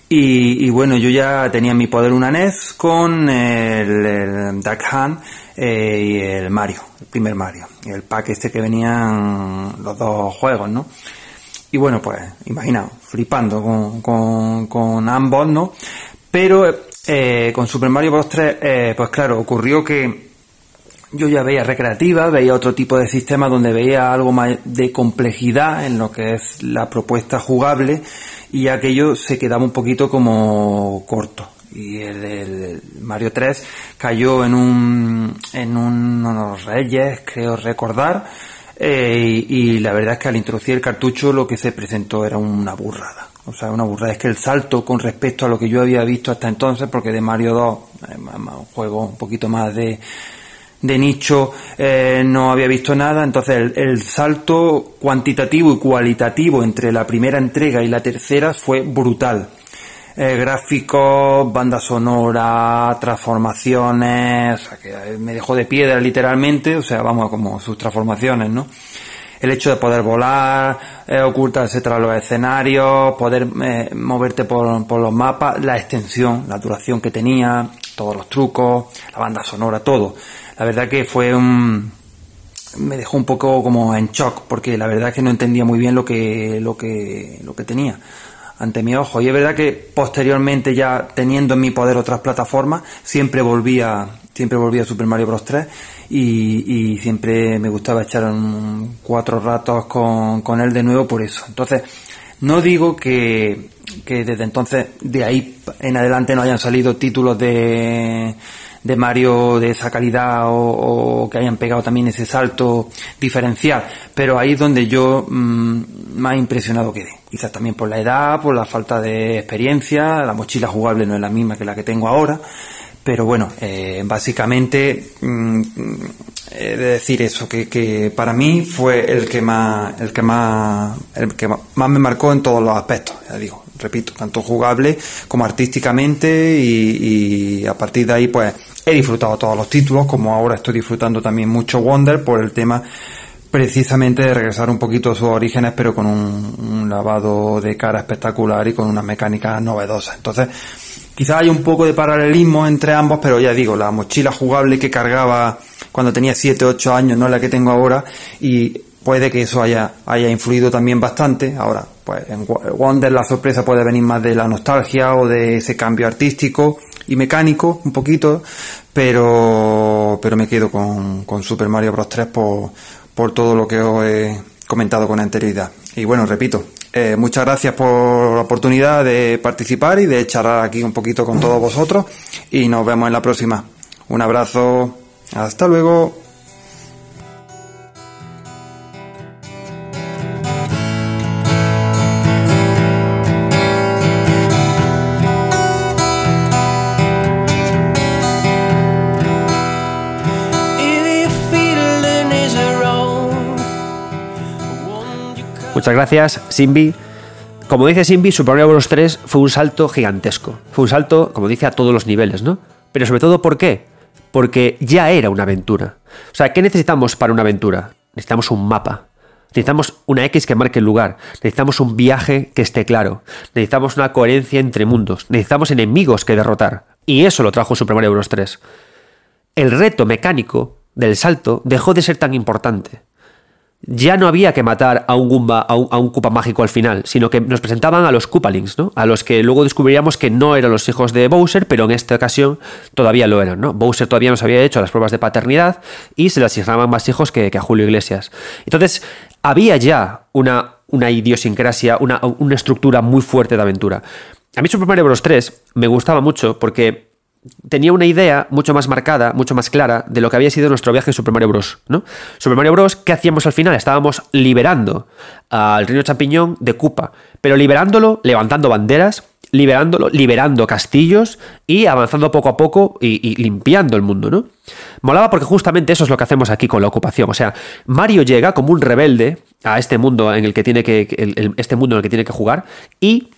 Speaker 2: Y, bueno, yo ya tenía en mi poder una NES con el, el Duck Hunt eh, y el Mario, el primer Mario, el pack este que venían los dos juegos, ¿no? Y bueno, pues, imaginaos, flipando con, con, ambos, ¿no? Pero eh, con Super Mario Bros. 3, eh, pues claro, ocurrió que yo ya veía recreativa, veía otro tipo de sistema donde veía algo más de complejidad en lo que es la propuesta jugable y aquello se quedaba un poquito como corto. Y el, Mario 3 cayó en un, en unos reyes, creo recordar, eh, y, la verdad es que al introducir el cartucho lo que se presentó era una burrada. O sea, una burrada. Es que el salto con respecto a lo que yo había visto hasta entonces, porque de Mario 2, eh, un juego un poquito más de, de nicho eh, no había visto nada, entonces el, salto cuantitativo y cualitativo entre la primera entrega y la tercera fue brutal. Eh, gráficos, banda sonora, transformaciones, o sea, que me dejó de piedra literalmente, o sea, vamos, como sus transformaciones, ¿no? El hecho de poder volar, eh, ocultarse tras los escenarios, poder moverte por, por los mapas, la extensión, la duración que tenía, todos los trucos, la banda sonora, todo. La verdad que fue un me dejó un poco como en shock porque la verdad es que no entendía muy bien lo que lo que lo que tenía ante mi ojo. Y es verdad que posteriormente ya teniendo en mi poder otras plataformas siempre volvía siempre volvía a Super Mario Bros 3 y, siempre me gustaba echar un, cuatro ratos con, con él de nuevo por eso entonces no digo que, que desde entonces de ahí en adelante no hayan salido títulos de de Mario de esa calidad o, que hayan pegado también ese salto diferencial. Pero ahí es donde yo mm, más impresionado quedé. Quizás también por la edad, por la falta de experiencia, la mochila jugable no es la misma que la que tengo ahora. Pero bueno, eh, básicamente mm, he de decir eso, que, que, para mí fue el que más, el que más, el que más me marcó en todos los aspectos, ya digo, repito, tanto jugable como artísticamente y, y a partir de ahí pues He disfrutado todos los títulos, como ahora estoy disfrutando también mucho Wonder por el tema precisamente de regresar un poquito a sus orígenes, pero con un, lavado de cara espectacular y con unas mecánicas novedosas. Entonces, quizás hay un poco de paralelismo entre ambos, pero ya digo, la mochila jugable que cargaba cuando tenía 7, 8 años no es la que tengo ahora y puede que eso haya, haya influido también bastante. Ahora, pues en Wonder la sorpresa puede venir más de la nostalgia o de ese cambio artístico y mecánico un poquito, pero, pero me quedo con, con Super Mario Bros. 3 por, por todo lo que os he comentado con anterioridad. Y bueno, repito, eh, muchas gracias por la oportunidad de participar y de charlar aquí un poquito con todos vosotros y nos vemos en la próxima. Un abrazo, hasta luego.
Speaker 1: Muchas gracias, Simbi. Como dice Simbi, Super Mario Bros. 3 fue un salto gigantesco. Fue un salto, como dice, a todos los niveles, ¿no? Pero sobre todo, ¿por qué? Porque ya era una aventura. O sea, ¿qué necesitamos para una aventura? Necesitamos un mapa. Necesitamos una X que marque el lugar. Necesitamos un viaje que esté claro. Necesitamos una coherencia entre mundos. Necesitamos enemigos que derrotar. Y eso lo trajo Super Mario Bros. 3. El reto mecánico del salto dejó de ser tan importante ya no había que matar a un Goomba, a un, a mágico al final, sino que nos presentaban a los Koopalings, ¿no? A los que luego descubriríamos que no eran los hijos de Bowser, pero en esta ocasión todavía lo eran, ¿no? Bowser todavía nos había hecho las pruebas de paternidad y se le asignaban más hijos que, a Julio Iglesias. Entonces, había ya una, una idiosincrasia, una, una estructura muy fuerte de aventura. A mí Super Mario Bros. 3 me gustaba mucho porque tenía una idea mucho más marcada, mucho más clara de lo que había sido nuestro viaje en Super Mario Bros. ¿no? Super Mario Bros. ¿qué hacíamos al final? Estábamos liberando al reino champiñón de Koopa, pero liberándolo, levantando banderas, liberándolo, liberando castillos y avanzando poco a poco y, limpiando el mundo, ¿no? Molaba porque justamente eso es lo que hacemos aquí con la ocupación. O sea, Mario llega como un rebelde a este mundo en el que tiene que. este mundo en el que tiene que jugar y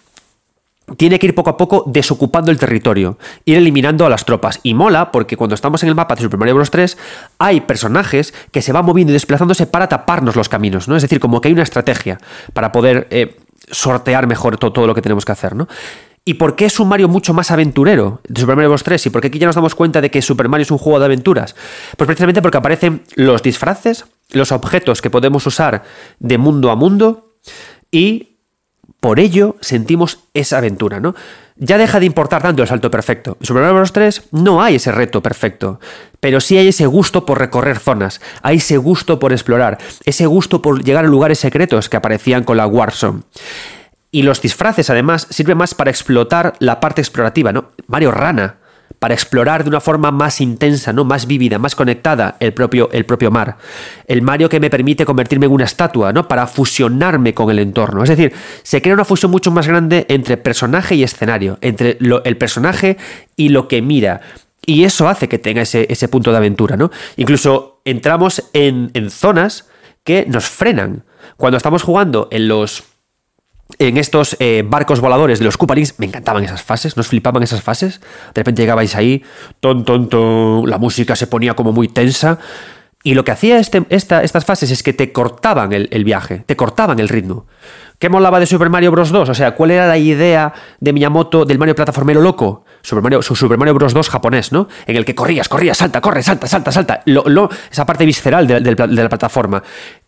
Speaker 1: tiene que ir poco a poco desocupando el territorio, ir eliminando a las tropas. Y mola porque cuando estamos en el mapa de Super Mario Bros. 3 hay personajes que se van moviendo y desplazándose para taparnos los caminos, ¿no? Es decir, como que hay una estrategia para poder eh, sortear mejor todo, lo que tenemos que hacer, ¿no? ¿Y por qué es un Mario mucho más aventurero de Super Mario Bros. 3? ¿Y por qué aquí ya nos damos cuenta de que Super Mario es un juego de aventuras? Pues precisamente porque aparecen los disfraces, los objetos que podemos usar de mundo a mundo y por ello sentimos esa aventura, ¿no? Ya deja de importar tanto el salto perfecto. En Super Mario Bros. 3 no hay ese reto perfecto, pero sí hay ese gusto por recorrer zonas, hay ese gusto por explorar, ese gusto por llegar a lugares secretos que aparecían con la Warzone. Y los disfraces, además, sirven más para explotar la parte explorativa, ¿no? Mario Rana, para explorar de una forma más intensa, ¿no? más vívida, más conectada el propio, el propio mar. El Mario que me permite convertirme en una estatua, ¿no? para fusionarme con el entorno. Es decir, se crea una fusión mucho más grande entre personaje y escenario, entre el personaje y lo que mira. Y eso hace que tenga ese, ese punto de aventura. ¿no? Incluso entramos en, en zonas que nos frenan. Cuando estamos jugando en los en estos eh, barcos voladores de los Koopalings, me encantaban esas fases, nos flipaban esas fases. De repente llegabais ahí, ton, ton, ton, la música se ponía como muy tensa. Y lo que hacía este, estas fases es que te cortaban el, viaje, te cortaban el ritmo. ¿Qué molaba de Super Mario Bros. 2? O sea, ¿cuál era la idea de Miyamoto del Mario plataformero loco? Super Mario, su Super Mario Bros. 2 japonés, ¿no? En el que corrías, corrías, salta, corre, salta, salta, salta. Lo, esa parte visceral de, la plataforma.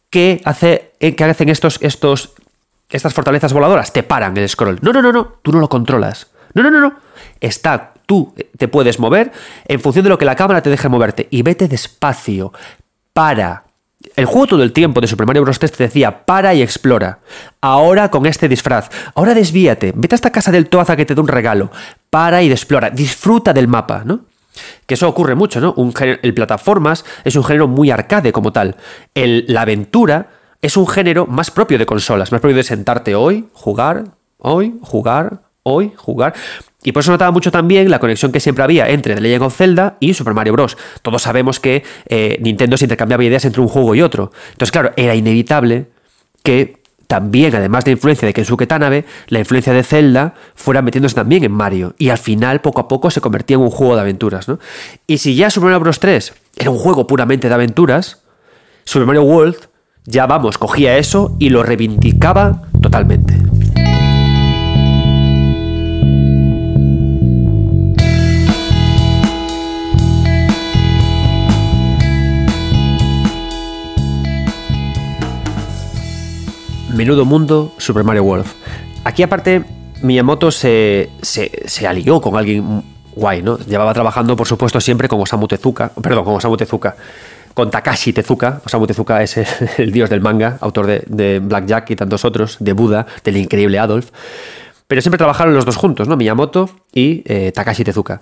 Speaker 1: ¿Qué, hace, ¿Qué hacen estos, estos estas fortalezas voladoras te paran el scroll. No, no, no, no, tú no lo controlas. No, no, no, no. Está, tú te puedes mover en función de lo que la cámara te deje moverte. Y vete despacio. Para. El juego todo el tiempo de Super Mario Bros. 3 te decía, para y explora. Ahora con este disfraz. Ahora desvíate. Vete a esta casa del Toaza que te dé un regalo. Para y explora. Disfruta del mapa, ¿no? Que eso ocurre mucho, ¿no? El plataformas es un género muy arcade como tal. El, la aventura es un género más propio de consolas, más propio de sentarte hoy, jugar, hoy, jugar, hoy, jugar. Y por eso notaba mucho también la conexión que siempre había entre The Legend of Zelda y Super Mario Bros. Todos sabemos que eh, Nintendo se intercambiaba ideas entre un juego y otro. Entonces, claro, era inevitable que también, además de la influencia de Kensuke Tanabe, la influencia de Zelda fuera metiéndose también en Mario. Y al final, poco a poco, se convertía en un juego de aventuras. ¿no? Y si ya Super Mario Bros. 3 era un juego puramente de aventuras, Super Mario World ya vamos, cogía eso y lo reivindicaba totalmente. Menudo mundo Super Mario World. Aquí aparte Miyamoto se, se, se alió con alguien guay, ¿no? Llevaba trabajando, por supuesto, siempre con Osamu Tezuka, perdón, con Osamu Tezuka, con Takashi Tezuka. Osamu Tezuka es (laughs) el, dios del manga, autor de, de Blackjack y tantos otros, de Buda, del increíble Adolf. Pero siempre trabajaron los dos juntos, ¿no? Miyamoto y eh, Takashi Tezuka.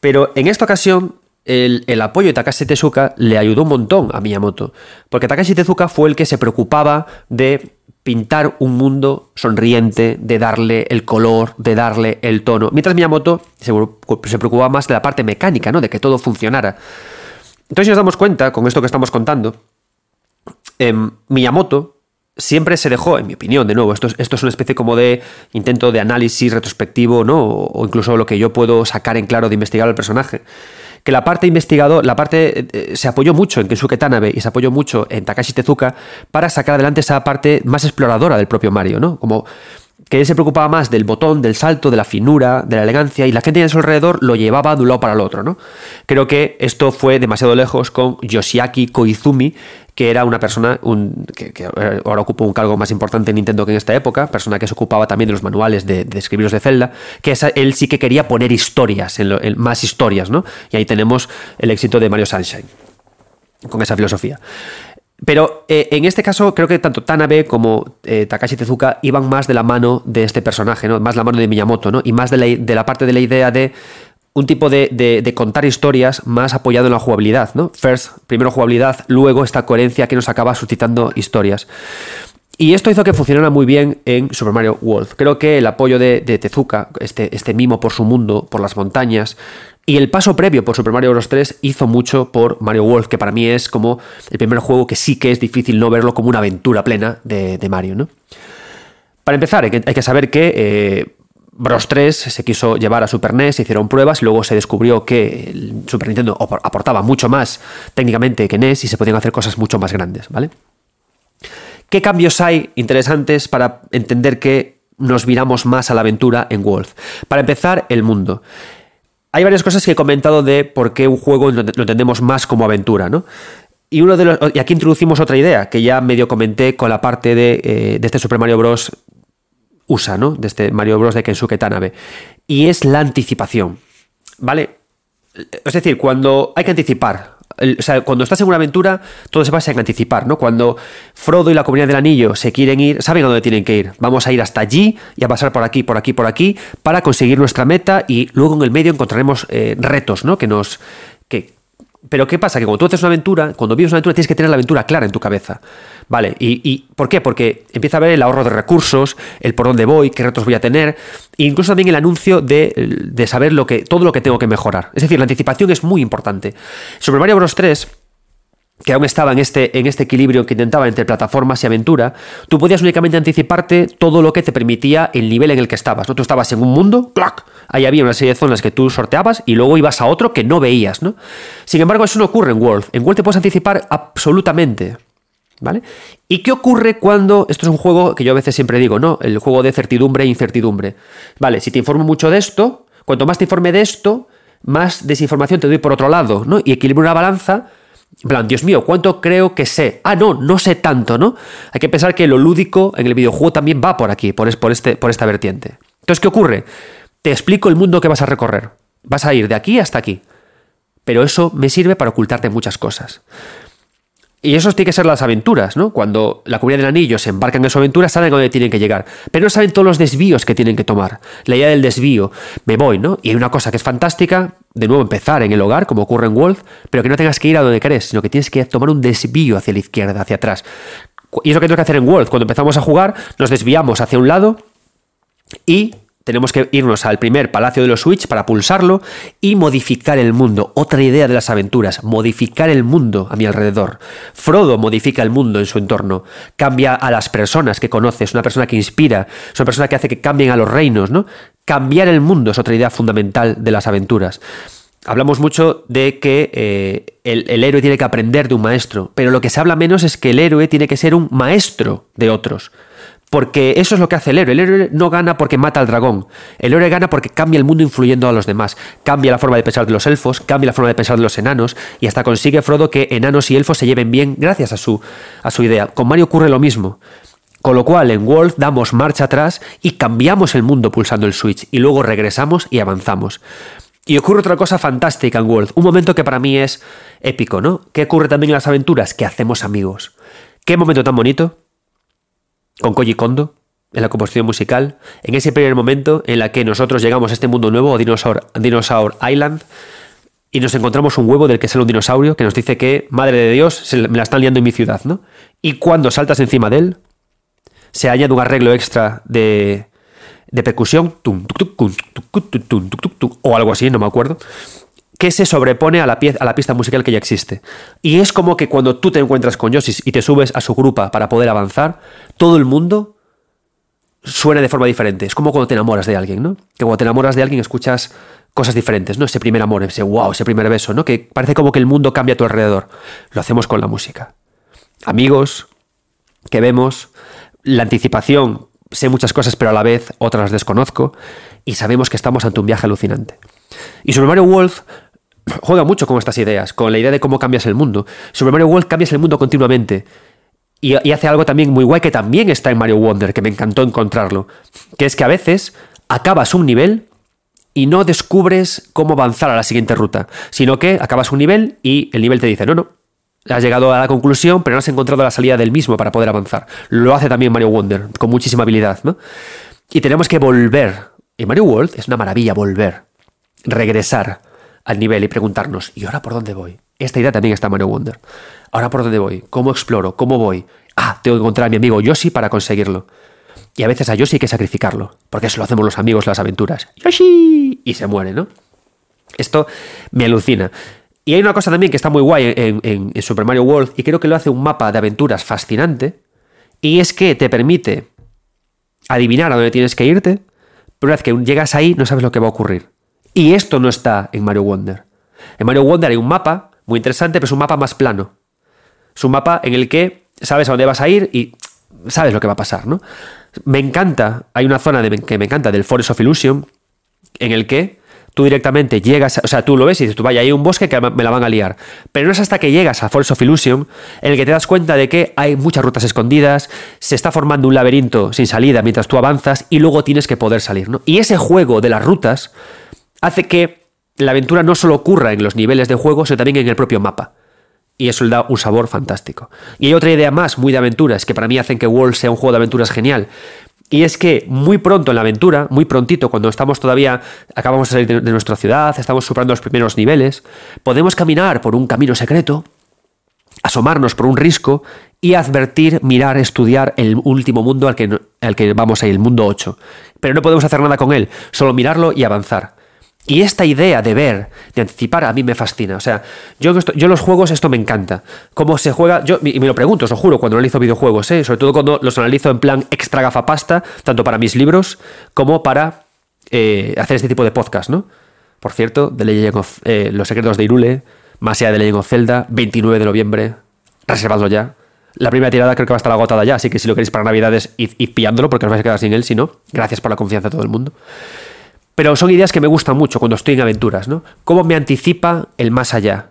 Speaker 1: Pero en esta ocasión, el, apoyo de Takashi Tezuka le ayudó un montón a Miyamoto. Porque Takashi Tezuka fue el que se preocupaba de pintar un mundo sonriente, de darle el color, de darle el tono. Mientras Miyamoto se, se preocupaba más de la parte mecánica, ¿no? De que todo funcionara. Entonces, si nos damos cuenta, con esto que estamos contando, eh, Miyamoto siempre se dejó, en mi opinión, de nuevo, esto es, esto es, una especie como de intento de análisis retrospectivo, ¿no? O, incluso lo que yo puedo sacar en claro de investigar al personaje. Que la parte investigador, la parte eh, se apoyó mucho en Kensuke Tanabe y se apoyó mucho en Takashi Tezuka para sacar adelante esa parte más exploradora del propio Mario, ¿no? Como que él se preocupaba más del botón, del salto, de la finura, de la elegancia, y la gente a su alrededor lo llevaba de un lado para el otro, ¿no? Creo que esto fue demasiado lejos con Yoshiaki Koizumi, que era una persona que, ahora ocupa un cargo más importante en Nintendo que en esta época, persona que se ocupaba también de los manuales de, de escribiros de Zelda, que él sí que quería poner historias, en lo, más historias, ¿no? Y ahí tenemos el éxito de Mario Sunshine, con esa filosofía. Pero eh, en este caso creo que tanto Tanabe como eh, Takashi Tezuka iban más de la mano de este personaje, ¿no? más la mano de Miyamoto, ¿no? y más de la, de la parte de la idea de un tipo de, de, de, contar historias más apoyado en la jugabilidad. ¿no? First, primero jugabilidad, luego esta coherencia que nos acaba suscitando historias. Y esto hizo que funcionara muy bien en Super Mario World. Creo que el apoyo de, de Tezuka, este, este mimo por su mundo, por las montañas, y el paso previo por Super Mario Bros. 3 hizo mucho por Mario World, que para mí es como el primer juego que sí que es difícil no verlo como una aventura plena de, Mario, ¿no? Para empezar, hay que, saber que eh, Bros 3 se quiso llevar a Super NES, se hicieron pruebas, luego se descubrió que Super Nintendo aportaba mucho más técnicamente que NES y se podían hacer cosas mucho más grandes, ¿vale? ¿Qué cambios hay interesantes para entender que nos viramos más a la aventura en World? Para empezar, el mundo hay varias cosas que he comentado de por qué un juego lo entendemos más como aventura, ¿no? Y, uno de los, y aquí introducimos otra idea que ya medio comenté con la parte de, eh, de este Super Mario Bros. USA, ¿no? De este Mario Bros. de Kensuke Tanabe. Y es la anticipación, ¿vale? Es decir, cuando hay que anticipar cuando estás en una aventura, todo se basa en anticipar, ¿no? Cuando Frodo y la comunidad del anillo se quieren ir, saben a dónde tienen que ir. Vamos a ir hasta allí y a pasar por aquí, por aquí, por aquí, para conseguir nuestra meta y luego en el medio encontraremos eh, retos, ¿no? Que nos. Que, pero ¿qué pasa? Que cuando tú haces una aventura, cuando vives una aventura, tienes que tener la aventura clara en tu cabeza. ¿Vale? ¿Y, y por qué? Porque empieza a ver el ahorro de recursos, el por dónde voy, qué retos voy a tener, e incluso también el anuncio de, de, saber lo que, todo lo que tengo que mejorar. Es decir, la anticipación es muy importante. Sobre Mario Bros. 3, que aún estaba en este, en este equilibrio que intentaba entre plataformas y aventura, tú podías únicamente anticiparte todo lo que te permitía el nivel en el que estabas. ¿no? Tú estabas en un mundo, ¡clac! ahí había una serie de zonas que tú sorteabas y luego ibas a otro que no veías. ¿no? Sin embargo, eso no ocurre en World. En World te puedes anticipar absolutamente. ¿Vale? ¿Y qué ocurre cuando esto es un juego que yo a veces siempre digo, ¿no? El juego de certidumbre e incertidumbre. Vale, si te informo mucho de esto, cuanto más te informe de esto, más desinformación te doy por otro lado, ¿no? Y equilibro una balanza en plan, Dios mío, ¿cuánto creo que sé? Ah, no, no sé tanto, ¿no? Hay que pensar que lo lúdico en el videojuego también va por aquí, por, este, por esta vertiente. Entonces, ¿qué ocurre? Te explico el mundo que vas a recorrer. Vas a ir de aquí hasta aquí. Pero eso me sirve para ocultarte muchas cosas. Y eso tiene que ser las aventuras, ¿no? Cuando la comunidad del anillo se embarcan en su aventura, saben a dónde tienen que llegar. Pero no saben todos los desvíos que tienen que tomar. La idea del desvío, me voy, ¿no? Y hay una cosa que es fantástica, de nuevo empezar en el hogar, como ocurre en Wolf, pero que no tengas que ir a donde querés, sino que tienes que tomar un desvío hacia la izquierda, hacia atrás. Y es lo que tenemos que hacer en Wolf. Cuando empezamos a jugar, nos desviamos hacia un lado y tenemos que irnos al primer Palacio de los Switch para pulsarlo y modificar el mundo. Otra idea de las aventuras, modificar el mundo a mi alrededor. Frodo modifica el mundo en su entorno, cambia a las personas que conoces, una persona que inspira, es una persona que hace que cambien a los reinos, ¿no? Cambiar el mundo es otra idea fundamental de las aventuras. Hablamos mucho de que eh, el, héroe tiene que aprender de un maestro, pero lo que se habla menos es que el héroe tiene que ser un maestro de otros. Porque eso es lo que hace el héroe. El héroe no gana porque mata al dragón. El héroe gana porque cambia el mundo influyendo a los demás. Cambia la forma de pensar de los elfos, cambia la forma de pensar de los enanos y hasta consigue Frodo que enanos y elfos se lleven bien gracias a su, a su idea. Con Mario ocurre lo mismo. Con lo cual en World damos marcha atrás y cambiamos el mundo pulsando el switch y luego regresamos y avanzamos. Y ocurre otra cosa fantástica en World, un momento que para mí es épico, ¿no? ¿Qué ocurre también en las aventuras? Que hacemos amigos. ¿Qué momento tan bonito? Con Koji Kondo, en la composición musical, en ese primer momento en la que nosotros llegamos a este mundo nuevo, Dinosaur, Dinosaur Island, y nos encontramos un huevo del que sale un dinosaurio que nos dice que, madre de Dios, me la están liando en mi ciudad, ¿no? Y cuando saltas encima de él, se añade un arreglo extra de, de percusión, o algo así, no me acuerdo, que se sobrepone a la, a la pista musical que ya existe. Y es como que cuando tú te encuentras con Yoshi y te subes a su grupa para poder avanzar, todo el mundo suena de forma diferente. Es como cuando te enamoras de alguien, ¿no? Que cuando te enamoras de alguien escuchas cosas diferentes, ¿no? Ese primer amor, ese wow, ese primer beso, ¿no? Que parece como que el mundo cambia a tu alrededor. Lo hacemos con la música. Amigos que vemos, la anticipación, sé muchas cosas, pero a la vez otras las desconozco, y sabemos que estamos ante un viaje alucinante. Y Super Mario World juega mucho con estas ideas, con la idea de cómo cambias el mundo. Super Mario World cambias el mundo continuamente. Y, hace algo también muy guay que también está en Mario Wonder, que me encantó encontrarlo. Que es que a veces acabas un nivel y no descubres cómo avanzar a la siguiente ruta, sino que acabas un nivel y el nivel te dice, no, no, has llegado a la conclusión, pero no has encontrado la salida del mismo para poder avanzar. Lo hace también Mario Wonder, con muchísima habilidad, ¿no? Y tenemos que volver. En Mario World es una maravilla volver, regresar al nivel y preguntarnos, ¿y ahora por dónde voy? Esta idea también está en Mario Wonder. ¿Ahora por dónde voy? ¿Cómo exploro? ¿Cómo voy? Ah, tengo que encontrar a mi amigo Yoshi para conseguirlo. Y a veces a Yoshi hay que sacrificarlo, porque eso lo hacemos los amigos en las aventuras. ¡Yoshi! Y se muere, ¿no? Esto me alucina. Y hay una cosa también que está muy guay en, Super Mario World, y creo que lo hace un mapa de aventuras fascinante, y es que te permite adivinar a dónde tienes que irte, pero una vez que llegas ahí no sabes lo que va a ocurrir. Y esto no está en Mario Wonder. En Mario Wonder hay un mapa muy interesante, pero es un mapa más plano. Es un mapa en el que sabes a dónde vas a ir y sabes lo que va a pasar, ¿no? Me encanta, hay una zona que me encanta del Forest of Illusion en el que tú directamente llegas, o sea, tú lo ves y dices, tú vaya, hay un bosque que me la van a liar. Pero no es hasta que llegas a Forest of Illusion en el que te das cuenta de que hay muchas rutas escondidas, se está formando un laberinto sin salida mientras tú avanzas y luego tienes que poder salir, ¿no? Y ese juego de las rutas hace que la aventura no solo ocurra en los niveles de juego, sino también en el propio mapa. Y eso le da un sabor fantástico. Y hay otra idea más, muy de aventuras, que para mí hacen que World sea un juego de aventuras genial. Y es que muy pronto en la aventura, muy prontito, cuando estamos todavía, acabamos de salir de, nuestra ciudad, estamos superando los primeros niveles, podemos caminar por un camino secreto, asomarnos por un risco y advertir, mirar, estudiar el último mundo al que, al que vamos a ir, el mundo 8. Pero no podemos hacer nada con él, solo mirarlo y avanzar. Y esta idea de ver, de anticipar, a mí me fascina. O sea, yo, yo los juegos, esto me encanta. Cómo se juega, yo, y me lo pregunto, os lo juro, cuando analizo videojuegos, ¿eh? sobre todo cuando los analizo en plan extra gafapasta, tanto para mis libros como para eh, hacer este tipo de podcast, ¿no? Por cierto, The Legend of, eh, Los secretos de Irule, más allá de Legend of Zelda, 29 de noviembre, reservadlo ya. La primera tirada creo que va a estar agotada ya, así que si lo queréis para Navidades, id, pillándolo porque os vais a quedar sin él, si no. Gracias por la confianza de todo el mundo. Pero son ideas que me gustan mucho cuando estoy en aventuras, ¿no? Cómo me anticipa el más allá.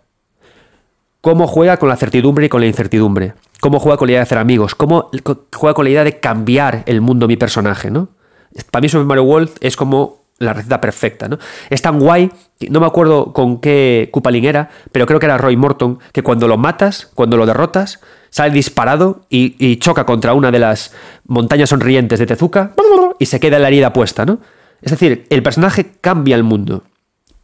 Speaker 1: Cómo juega con la certidumbre y con la incertidumbre. Cómo juega con la idea de hacer amigos. Cómo juega con la idea de cambiar el mundo mi personaje, ¿no? Para mí Super Mario World es como la receta perfecta, ¿no? Es tan guay, no me acuerdo con qué Koopaling era, pero creo que era Roy Morton, que cuando lo matas, cuando lo derrotas, sale disparado y, y choca contra una de las montañas sonrientes de Tezuka y se queda la herida puesta, ¿no? Es decir, el personaje cambia el mundo.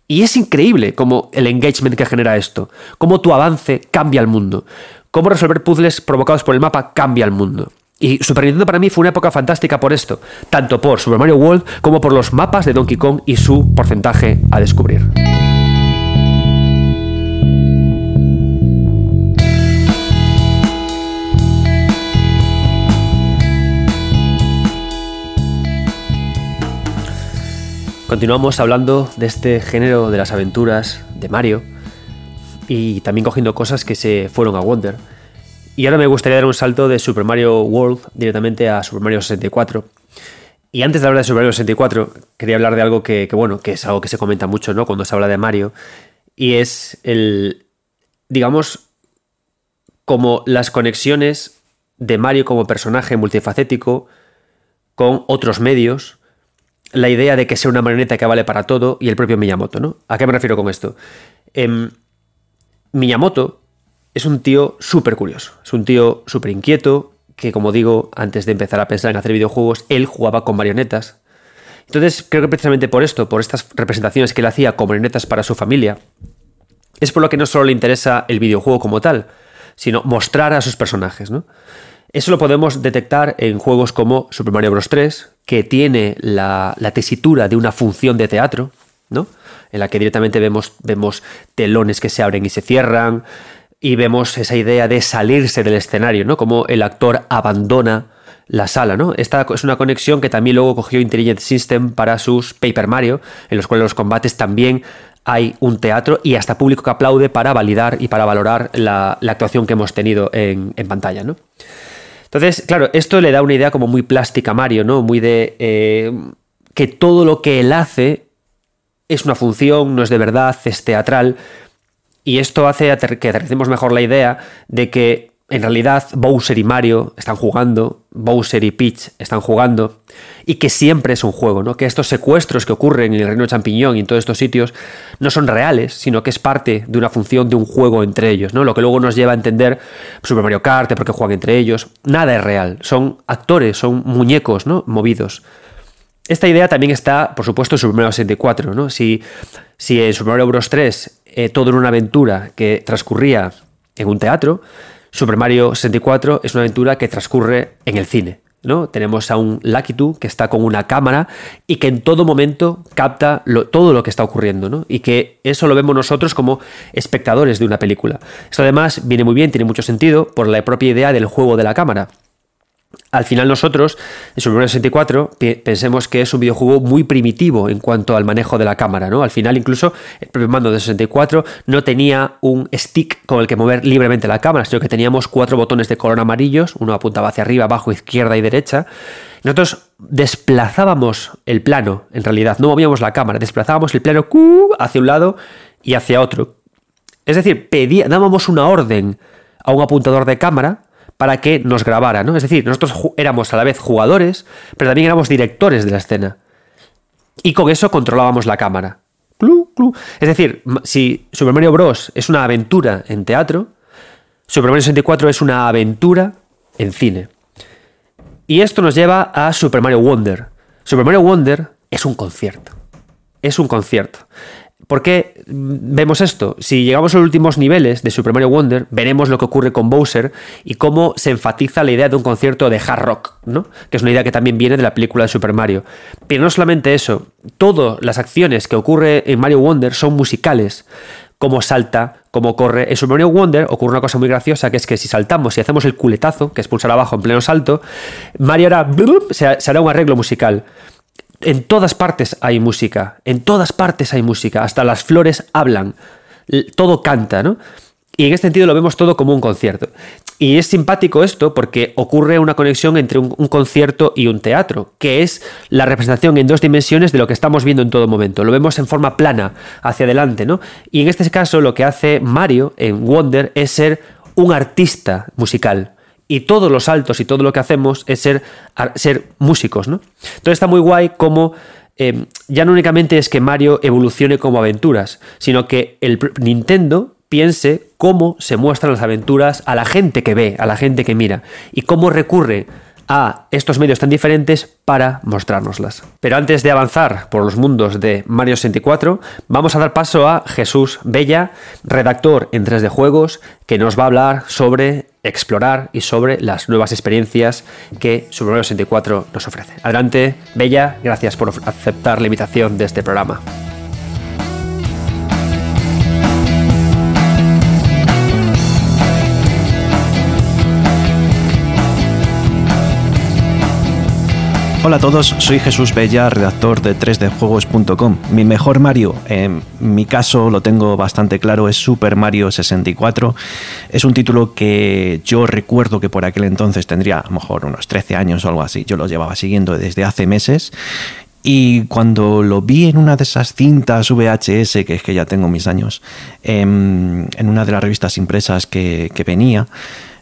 Speaker 1: Y es increíble cómo el engagement que genera esto, cómo tu avance cambia el mundo, cómo resolver puzzles provocados por el mapa cambia el mundo. Y Super Nintendo para mí fue una época fantástica por esto, tanto por Super Mario World como por los mapas de Donkey Kong y su porcentaje a descubrir. Continuamos hablando de este género de las aventuras de Mario y también cogiendo cosas que se fueron a Wonder. Y ahora me gustaría dar un salto de Super Mario World directamente a Super Mario 64. Y antes de hablar de Super Mario 64, quería hablar de algo que, bueno, que es algo que se comenta mucho, ¿no? Cuando se habla de Mario. Y es el, digamos, como las conexiones de Mario como personaje multifacético con otros medios, la idea de que sea una marioneta que vale para todo y el propio Miyamoto, ¿no? ¿A qué me refiero con esto? Em, Miyamoto es un tío súper curioso, es un tío súper inquieto, que como digo, antes de empezar a pensar en hacer videojuegos, él jugaba con marionetas. Entonces, creo que precisamente por esto, por estas representaciones que él hacía con marionetas para su familia, es por lo que no solo le interesa el videojuego como tal, sino mostrar a sus personajes, ¿no? Eso lo podemos detectar en juegos como Super Mario Bros. 3, que tiene la, tesitura de una función de teatro, ¿no? En la que directamente vemos, telones que se abren y se cierran, y vemos esa idea de salirse del escenario, ¿no? Como el actor abandona la sala, ¿no? Esta es una conexión que también luego cogió Intelligent System para sus Paper Mario, en los cuales los combates también hay un teatro y hasta público que aplaude para validar y para valorar la, actuación que hemos tenido en, en pantalla, ¿no? Entonces, claro, esto le da una idea como muy plástica a Mario, ¿no? Muy de eh, que todo lo que él hace es una función, no es de verdad, es teatral. Y esto hace que aterricemos mejor la idea de que en realidad Bowser y Mario están jugando, Bowser y Peach están jugando, y que siempre es un juego, ¿no? Que estos secuestros que ocurren en el reino champiñón y en todos estos sitios no son reales, sino que es parte de una función de un juego entre ellos, ¿no? Lo que luego nos lleva a entender Super Mario Kart, porque juegan entre ellos. Nada es real, son actores, son muñecos, ¿no? Movidos. Esta idea también está, por supuesto, en Super Mario 64, ¿no? Si, si en Super Mario Bros. 3 eh, todo era una aventura que transcurría en un teatro, Super Mario 64 es una aventura que transcurre en el cine. ¿no? Tenemos a un Lucky que está con una cámara y que en todo momento capta todo lo que está ocurriendo, ¿no? Y que eso lo vemos nosotros como espectadores de una película. Esto además viene muy bien, tiene mucho sentido por la propia idea del juego de la cámara al final nosotros, en Super Mario 64, pensemos que es un videojuego muy primitivo en cuanto al manejo de la cámara, ¿no? Al final incluso el propio mando de 64 no tenía un stick con el que mover libremente la cámara, sino que teníamos cuatro botones de color amarillos, uno apuntaba hacia arriba, abajo, izquierda y derecha. Nosotros desplazábamos el plano, en realidad, no movíamos la cámara, desplazábamos el plano hacia un lado y hacia otro. Es decir, pedía, dábamos una orden a un apuntador de cámara para que nos grabara, ¿no? Es decir, nosotros éramos a la vez jugadores, pero también éramos directores de la escena. Y con eso controlábamos la cámara. Es decir, si Super Mario Bros. es una aventura en teatro, Super Mario 64 es una aventura en cine. Y esto nos lleva a Super Mario Wonder. Super Mario Wonder es un concierto. Es un concierto. ¿Por qué vemos esto? Si llegamos a los últimos niveles de Super Mario Wonder, veremos lo que ocurre con Bowser y cómo se enfatiza la idea de un concierto de hard rock, ¿no? Que es una idea que también viene de la película de Super Mario. Pero no solamente eso, todas las acciones que ocurre en Mario Wonder son musicales. Como salta, como corre. En Super Mario Wonder ocurre una cosa muy graciosa, que es que si saltamos y hacemos el culetazo, que es pulsar abajo en pleno salto, Mario hará, se hará un arreglo musical en todas partes hay música, en todas partes hay música, hasta las flores hablan, todo canta, ¿no? Y en este sentido lo vemos todo como un concierto. Y es simpático esto porque ocurre una conexión entre un, concierto y un teatro, que es la representación en dos dimensiones de lo que estamos viendo en todo momento. Lo vemos en forma plana, hacia adelante, ¿no? Y en este caso lo que hace Mario en Wonder es ser un artista musical y todos los saltos y todo lo que hacemos es ser, ser músicos, ¿no? Entonces está muy guay como eh, ya no únicamente es que Mario evolucione como aventuras, sino que el Nintendo piense cómo se muestran las aventuras a la gente que ve, a la gente que mira, y cómo recurre a estos medios tan diferentes para mostrárnoslas. Pero antes de avanzar por los mundos de Mario 64, vamos a dar paso a Jesús Bella, redactor en 3D Juegos, que nos va a hablar sobre explorar y sobre las nuevas experiencias que Super Mario 64 nos ofrece. Adelante, Bella, gracias por aceptar la invitación de este programa.
Speaker 3: Hola a todos, soy Jesús Bella, redactor de 3djuegos.com. Mi mejor Mario, en mi caso lo tengo bastante claro, es Super Mario 64. Es un título que yo recuerdo que por aquel entonces tendría a lo mejor unos 13 años o algo así. Yo lo llevaba siguiendo desde hace meses y cuando lo vi en una de esas cintas VHS, que es que ya tengo mis años, em, en una de las revistas impresas que, venía,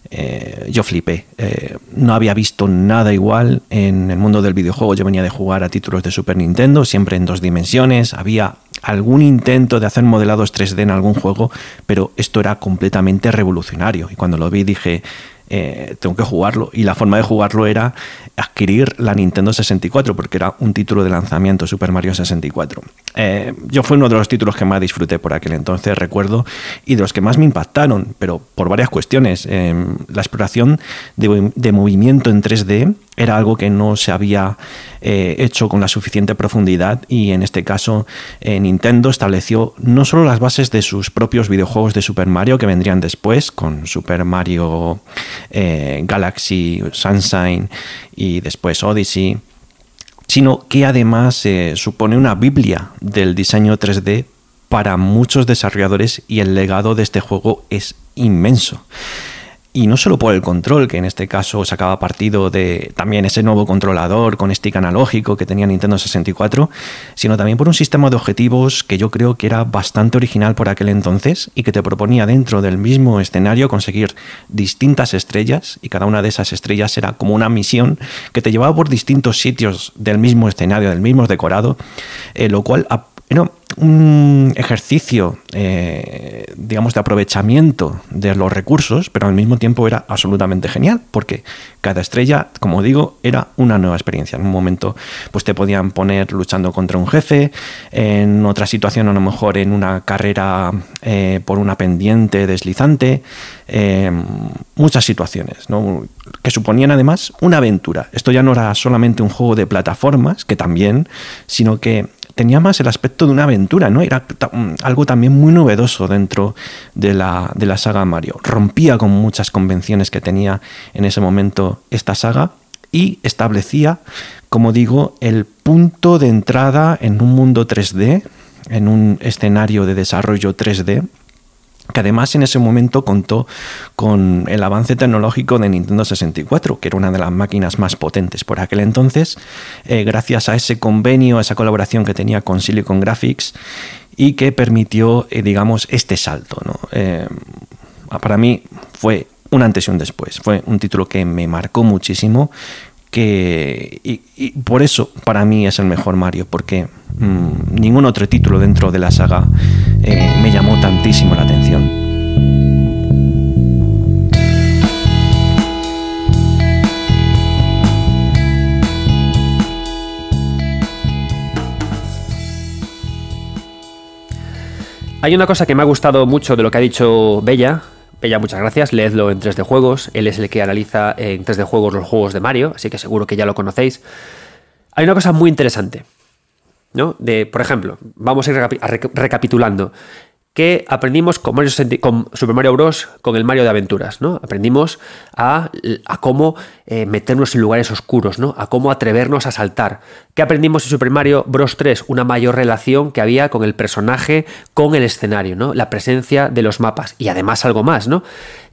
Speaker 3: eh, yo flipé. Eh, no había visto nada igual en el mundo del videojuego. Yo venía de jugar a títulos de Super Nintendo, siempre en dos dimensiones. Había algún intento de hacer modelados 3D en algún juego, pero esto era completamente revolucionario. Y cuando lo vi dije, eh, tengo que jugarlo. Y la forma de jugarlo era adquirir la Nintendo 64, porque era un título de lanzamiento, Super Mario 64. Eh, yo fue uno de los títulos que más disfruté por aquel entonces, recuerdo, y de los que más me impactaron, pero por varias cuestiones. Eh, la exploración de, movimiento en 3D era algo que no se había hecho con la suficiente profundidad y en este caso Nintendo estableció no solo las bases de sus propios videojuegos de Super Mario que vendrían después con Super Mario eh, Galaxy, Sunshine y después Odyssey, sino que además eh, supone una Biblia del diseño 3D para muchos desarrolladores y el legado de este juego es inmenso. Y no solo por el control, que en este caso sacaba partido de también ese nuevo controlador con stick analógico que tenía Nintendo 64, sino también por un sistema de objetivos que yo creo que era bastante original por aquel entonces y que te proponía dentro del mismo escenario conseguir distintas estrellas y cada una de esas estrellas era como una misión que te llevaba por distintos sitios del mismo escenario, del mismo decorado, eh, lo cual era un ejercicio, eh, digamos, de aprovechamiento de los recursos, pero al mismo tiempo era absolutamente genial, porque cada estrella, como digo, era una nueva experiencia. En un momento, pues te podían poner luchando contra un jefe, en otra situación, a lo mejor en una carrera eh, por una pendiente deslizante, eh, muchas situaciones, que suponían además una aventura. Esto ya no era solamente un juego de plataformas, que también, sino que tenía más el aspecto de una aventura, ¿no? Era mm, algo también muy novedoso dentro de la, de la saga Mario. Rompía con muchas convenciones que tenía en ese momento esta saga y establecía, como digo, el punto de entrada en un mundo 3D, en un escenario de desarrollo 3D que además en ese momento contó con el avance tecnológico de Nintendo 64, que era una de las máquinas más potentes por aquel entonces, eh, gracias a ese convenio, a esa colaboración que tenía con Silicon Graphics y que permitió, eh, digamos, este salto. Eh, para mí fue un antes y un después, fue un título que me marcó muchísimo, que, y, por eso para mí es el mejor Mario, porque mm, ningún otro título dentro de la saga eh, me llamó tantísimo la atención.
Speaker 1: Hay una cosa que me ha gustado mucho de lo que ha dicho Bella, ella, muchas gracias. Leedlo en 3D Juegos. Él es el que analiza en 3D Juegos los juegos de Mario, así que seguro que ya lo conocéis. Hay una cosa muy interesante. ¿No? De, por ejemplo, vamos a ir recapitulando que aprendimos con, Super Mario Bros. con el Mario de aventuras, ¿no? Aprendimos a, cómo eh, meternos en lugares oscuros, ¿no? A cómo atrevernos a saltar. ¿Qué aprendimos en Super Mario Bros. 3? Una mayor relación que había con el personaje, con el escenario, ¿no? La presencia de los mapas. Y además algo más, ¿no?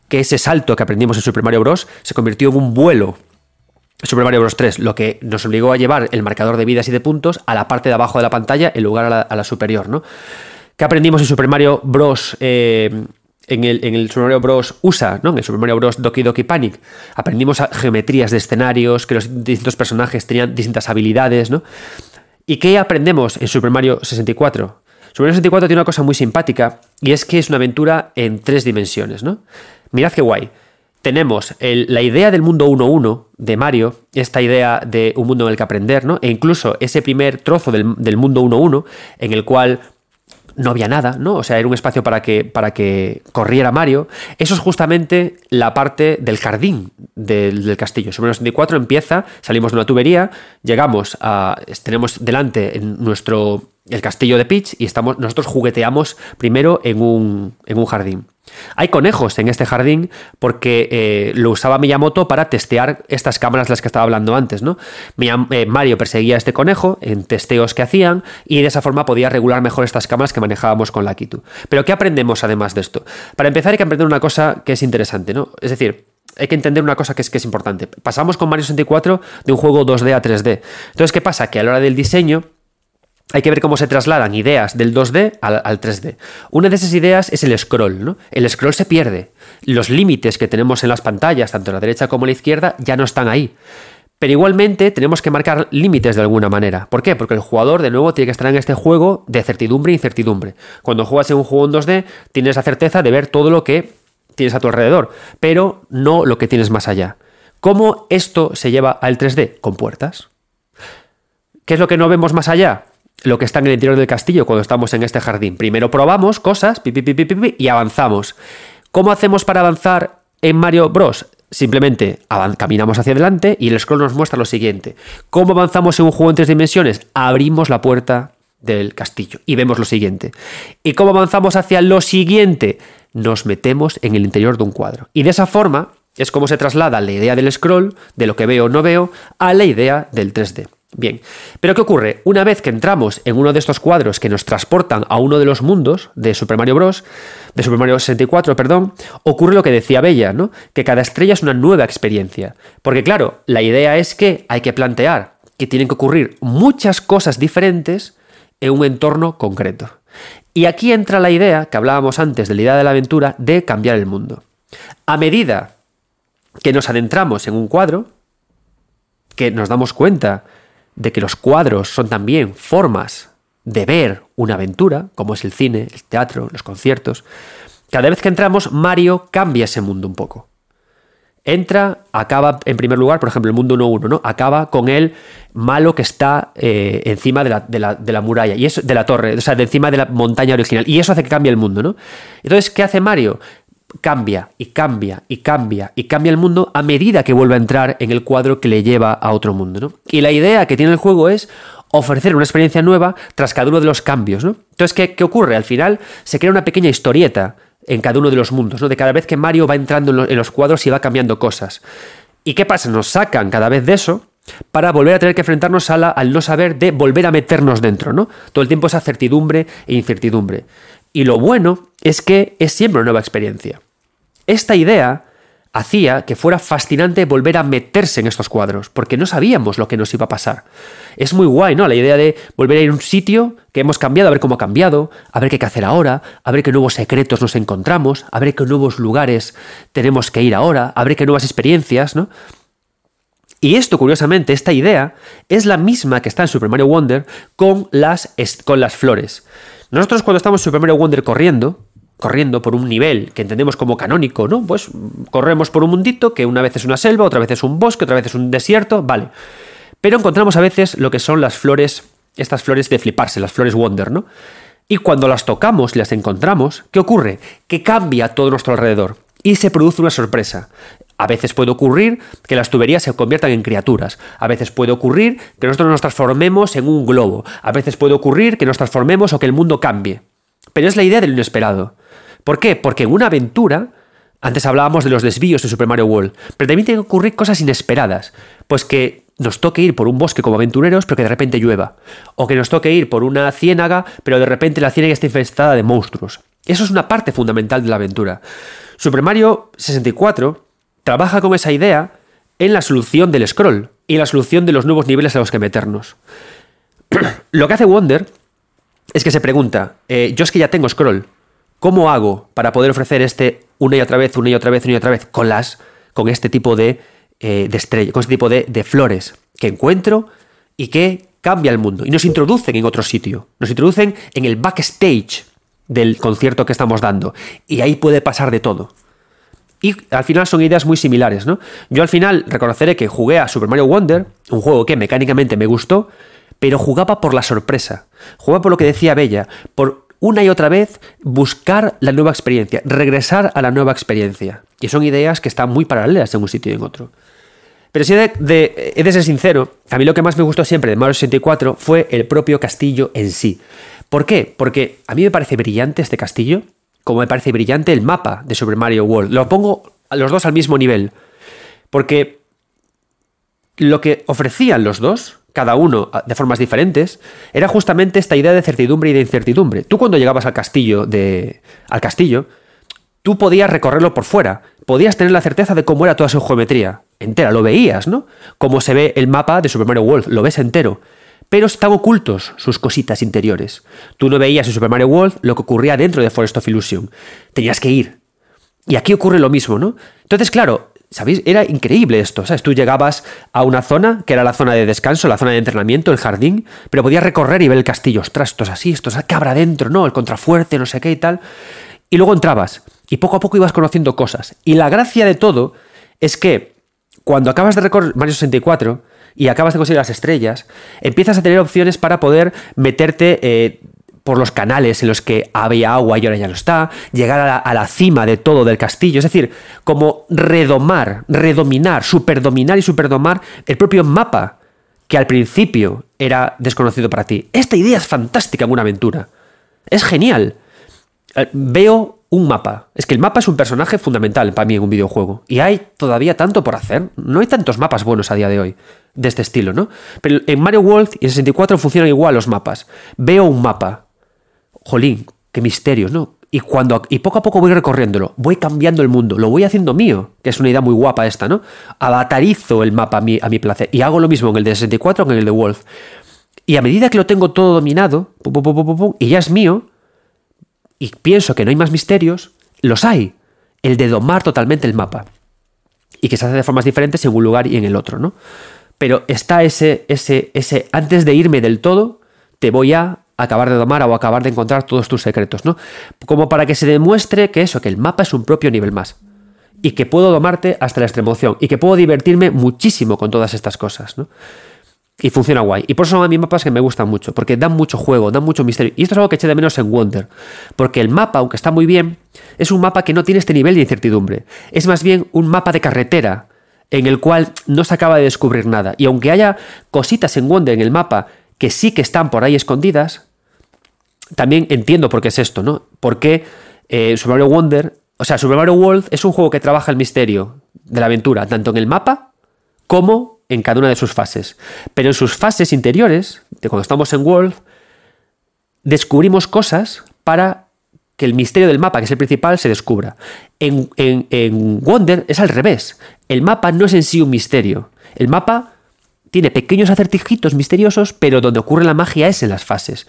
Speaker 1: Que ese salto que aprendimos en Super Mario Bros. se convirtió en un vuelo Super Mario Bros. 3, lo que nos obligó a llevar el marcador de vidas y de puntos a la parte de abajo de la pantalla en lugar a la, a la superior, ¿no? ¿Qué aprendimos en Super Mario Bros? Eh, en, el, Super Mario Bros. USA, ¿no? En el Super Mario Bros. Doki Doki Panic. Aprendimos geometrías de escenarios, que los distintos personajes tenían distintas habilidades, ¿no? ¿Y qué aprendemos en Super Mario 64? Super Mario 64 tiene una cosa muy simpática y es que es una aventura en tres dimensiones, ¿no? Mirad qué guay. Tenemos la idea del mundo 1-1 de Mario, esta idea de un mundo en el que aprender, ¿no? E incluso ese primer trozo del, del mundo 1-1 en el cual no había nada, ¿no? O sea, era un espacio para que, para que corriera Mario. Eso es justamente la parte del jardín del, castillo. Sobre el 64 empieza, salimos de una tubería, llegamos a. tenemos delante en nuestro. El castillo de Peach y estamos. Nosotros jugueteamos primero en un, en un jardín. Hay conejos en este jardín porque eh, lo usaba Miyamoto para testear estas cámaras las que estaba hablando antes, ¿no? Eh, Mario perseguía a este conejo en testeos que hacían y de esa forma podía regular mejor estas cámaras que manejábamos con la Kitu. Pero ¿qué aprendemos además de esto? Para empezar hay que aprender una cosa que es interesante, ¿no? Es decir, hay que entender una cosa que es, que es importante. Pasamos con Mario 64 de un juego 2D a 3D. Entonces, ¿qué pasa? Que a la hora del diseño hay que ver cómo se trasladan ideas del 2D al, al 3D. Una de esas ideas es el scroll, ¿no? El scroll se pierde. Los límites que tenemos en las pantallas, tanto a la derecha como a la izquierda, ya no están ahí. Pero igualmente tenemos que marcar límites de alguna manera. ¿Por qué? Porque el jugador, de nuevo, tiene que estar en este juego de certidumbre e incertidumbre. Cuando juegas en un juego en 2D, tienes la certeza de ver todo lo que tienes a tu alrededor, pero no lo que tienes más allá. ¿Cómo esto se lleva al 3D? Con puertas. ¿Qué es lo que no vemos más allá? Lo que está en el interior del castillo cuando estamos en este jardín. Primero probamos cosas pi, pi, pi, y avanzamos. ¿Cómo hacemos para avanzar en Mario Bros? Simplemente caminamos hacia adelante y el scroll nos muestra lo siguiente. ¿Cómo avanzamos en un juego en tres dimensiones? Abrimos la puerta del castillo y vemos lo siguiente. ¿Y cómo avanzamos hacia lo siguiente? Nos metemos en el interior de un cuadro. Y de esa forma es como se traslada la idea del scroll, de lo que veo o no veo, a la idea del 3D. Bien, pero ¿qué ocurre? Una vez que entramos en uno de estos cuadros que nos transportan a uno de los mundos de Super Mario Bros., de Super Mario 64, perdón, ocurre lo que decía Bella, ¿no? Que cada estrella es una nueva experiencia. Porque claro, la idea es que hay que plantear que tienen que ocurrir muchas cosas diferentes en un entorno concreto. Y aquí entra la idea que hablábamos antes de la idea de la aventura de cambiar el mundo. A medida que nos adentramos en un cuadro, que nos damos cuenta de que los cuadros son también formas de ver una aventura, como es el cine, el teatro, los conciertos, cada vez que entramos, Mario cambia ese mundo un poco. Entra, acaba en primer lugar, por ejemplo, el mundo 1-1, ¿no? Acaba con el malo que está eh, encima de la, de, la, de la, muralla, y eso, de la torre, o sea, de encima de la montaña original. Y eso hace que cambie el mundo, ¿no? Entonces, ¿qué hace Mario? Cambia y cambia y cambia y cambia el mundo a medida que vuelve a entrar en el cuadro que le lleva a otro mundo, ¿no? Y la idea que tiene el juego es ofrecer una experiencia nueva tras cada uno de los cambios, ¿no? Entonces, ¿qué, qué ocurre? Al final se crea una pequeña historieta en cada uno de los mundos, ¿no? De cada vez que Mario va entrando en, lo, en los cuadros y va cambiando cosas. ¿Y qué pasa? Nos sacan cada vez de eso para volver a tener que enfrentarnos a la, al no saber de volver a meternos dentro, ¿no? Todo el tiempo esa certidumbre e incertidumbre. Y lo bueno es que es siempre una nueva experiencia. Esta idea hacía que fuera fascinante volver a meterse en estos cuadros, porque no sabíamos lo que nos iba a pasar. Es muy guay, ¿no? La idea de volver a ir a un sitio que hemos cambiado, a ver cómo ha cambiado, a ver qué hay que hacer ahora, a ver qué nuevos secretos nos encontramos, a ver qué nuevos lugares tenemos que ir ahora, a ver qué nuevas experiencias, ¿no? Y esto, curiosamente, esta idea es la misma que está en Super Mario Wonder con las, con las flores. Nosotros cuando estamos en Super Mario Wonder corriendo, corriendo por un nivel que entendemos como canónico, ¿no? Pues corremos por un mundito que una vez es una selva, otra vez es un bosque, otra vez es un desierto, vale. Pero encontramos a veces lo que son las flores, estas flores de fliparse, las flores Wonder, ¿no? Y cuando las tocamos las encontramos, ¿qué ocurre? Que cambia todo nuestro alrededor y se produce una sorpresa. A veces puede ocurrir que las tuberías se conviertan en criaturas. A veces puede ocurrir que nosotros nos transformemos en un globo. A veces puede ocurrir que nos transformemos o que el mundo cambie. Pero es la idea del inesperado. ¿Por qué? Porque en una aventura, antes hablábamos de los desvíos de Super Mario World, pero también tienen que ocurrir cosas inesperadas. Pues que nos toque ir por un bosque como aventureros, pero que de repente llueva. O que nos toque ir por una ciénaga, pero de repente la ciénaga está infestada de monstruos. Eso es una parte fundamental de la aventura. Super Mario 64 trabaja con esa idea en la solución del scroll y la solución de los nuevos niveles a los que meternos. (clears throat) Lo que hace Wonder es que se pregunta, eh, yo es que ya tengo scroll, ¿cómo hago para poder ofrecer este una y otra vez, una y otra vez, una y otra vez con las, con este tipo de, eh, de con este tipo de, de flores que encuentro y que cambia el mundo y nos introducen en otro sitio, nos introducen en el backstage del concierto que estamos dando y ahí puede pasar de todo. Y al final son ideas muy similares, ¿no? Yo al final reconoceré que jugué a Super Mario Wonder, un juego que mecánicamente me gustó, pero jugaba por la sorpresa. Jugaba por lo que decía Bella, por una y otra vez buscar la nueva experiencia, regresar a la nueva experiencia. Y son ideas que están muy paralelas en un sitio y en otro. Pero si he de, de, ser sincero, a mí lo que más me gustó siempre de Mario 64 fue el propio castillo en sí. ¿Por qué? Porque a mí me parece brillante este castillo, como me parece brillante el mapa de Super Mario World. Lo pongo a los dos al mismo nivel. Porque lo que ofrecían los dos, cada uno de formas diferentes, era justamente esta idea de certidumbre y de incertidumbre. Tú cuando llegabas al castillo de. al castillo, tú podías recorrerlo por fuera. Podías tener la certeza de cómo era toda su geometría. Entera, lo veías, ¿no? Como se ve el mapa de Super Mario World, lo ves entero. Pero están ocultos sus cositas interiores. Tú no veías en Super Mario World lo que ocurría dentro de Forest of Illusion. Tenías que ir. Y aquí ocurre lo mismo, ¿no? Entonces, claro, ¿sabéis? Era increíble esto, ¿sabes? Tú llegabas a una zona, que era la zona de descanso, la zona de entrenamiento, el jardín, pero podías recorrer y ver el castillo. Ostras, esto es así, esto es ¿qué habrá dentro, no? El contrafuerte, no sé qué y tal. Y luego entrabas, y poco a poco ibas conociendo cosas. Y la gracia de todo es que cuando acabas de recorrer Mario 64 y acabas de conseguir las estrellas, empiezas a tener opciones para poder meterte eh, por los canales en los que había agua y ahora ya no está, llegar a la, cima de todo del castillo, es decir, como redomar, redominar, superdominar y superdomar el propio mapa que al principio era desconocido para ti. Esta idea es fantástica en una aventura. Es genial. Eh, veo un mapa. Es que el mapa es un personaje fundamental para mí en un videojuego. Y hay todavía tanto por hacer. No hay tantos mapas buenos a día de hoy de este estilo, ¿no? Pero en Mario World y en 64 funcionan igual los mapas. Veo un mapa. Jolín, qué misterios, ¿no? Y, cuando, y poco a poco voy recorriéndolo, voy cambiando el mundo, lo voy haciendo mío, que es una idea muy guapa esta, ¿no? Avatarizo el mapa a mi, a mi placer. Y hago lo mismo en el de 64 que en el de Wolf. Y a medida que lo tengo todo dominado, y ya es mío, y pienso que no hay más misterios, los hay. El de domar totalmente el mapa. Y que se hace de formas diferentes en un lugar y en el otro, ¿no? Pero está ese, ese, ese, antes de irme del todo, te voy a acabar de domar o acabar de encontrar todos tus secretos, ¿no? Como para que se demuestre que eso, que el mapa es un propio nivel más. Y que puedo domarte hasta la extremoción. Y que puedo divertirme muchísimo con todas estas cosas, ¿no? Y funciona guay. Y por eso son a mapas que me gustan mucho, porque dan mucho juego, dan mucho misterio. Y esto es algo que eché de menos en Wonder. Porque el mapa, aunque está muy bien, es un mapa que no tiene este nivel de incertidumbre. Es más bien un mapa de carretera, en el cual no se acaba de descubrir nada. Y aunque haya cositas en Wonder en el mapa que sí que están por ahí escondidas, también entiendo por qué es esto, ¿no? Porque eh, Super Mario Wonder, o sea, Super Mario World es un juego que trabaja el misterio de la aventura, tanto en el mapa como en cada una de sus fases. Pero en sus fases interiores, de cuando estamos en World, descubrimos cosas para que el misterio del mapa, que es el principal, se descubra. En, Wonder es al revés. El mapa no es en sí un misterio. El mapa tiene pequeños acertijitos misteriosos, pero donde ocurre la magia es en las fases.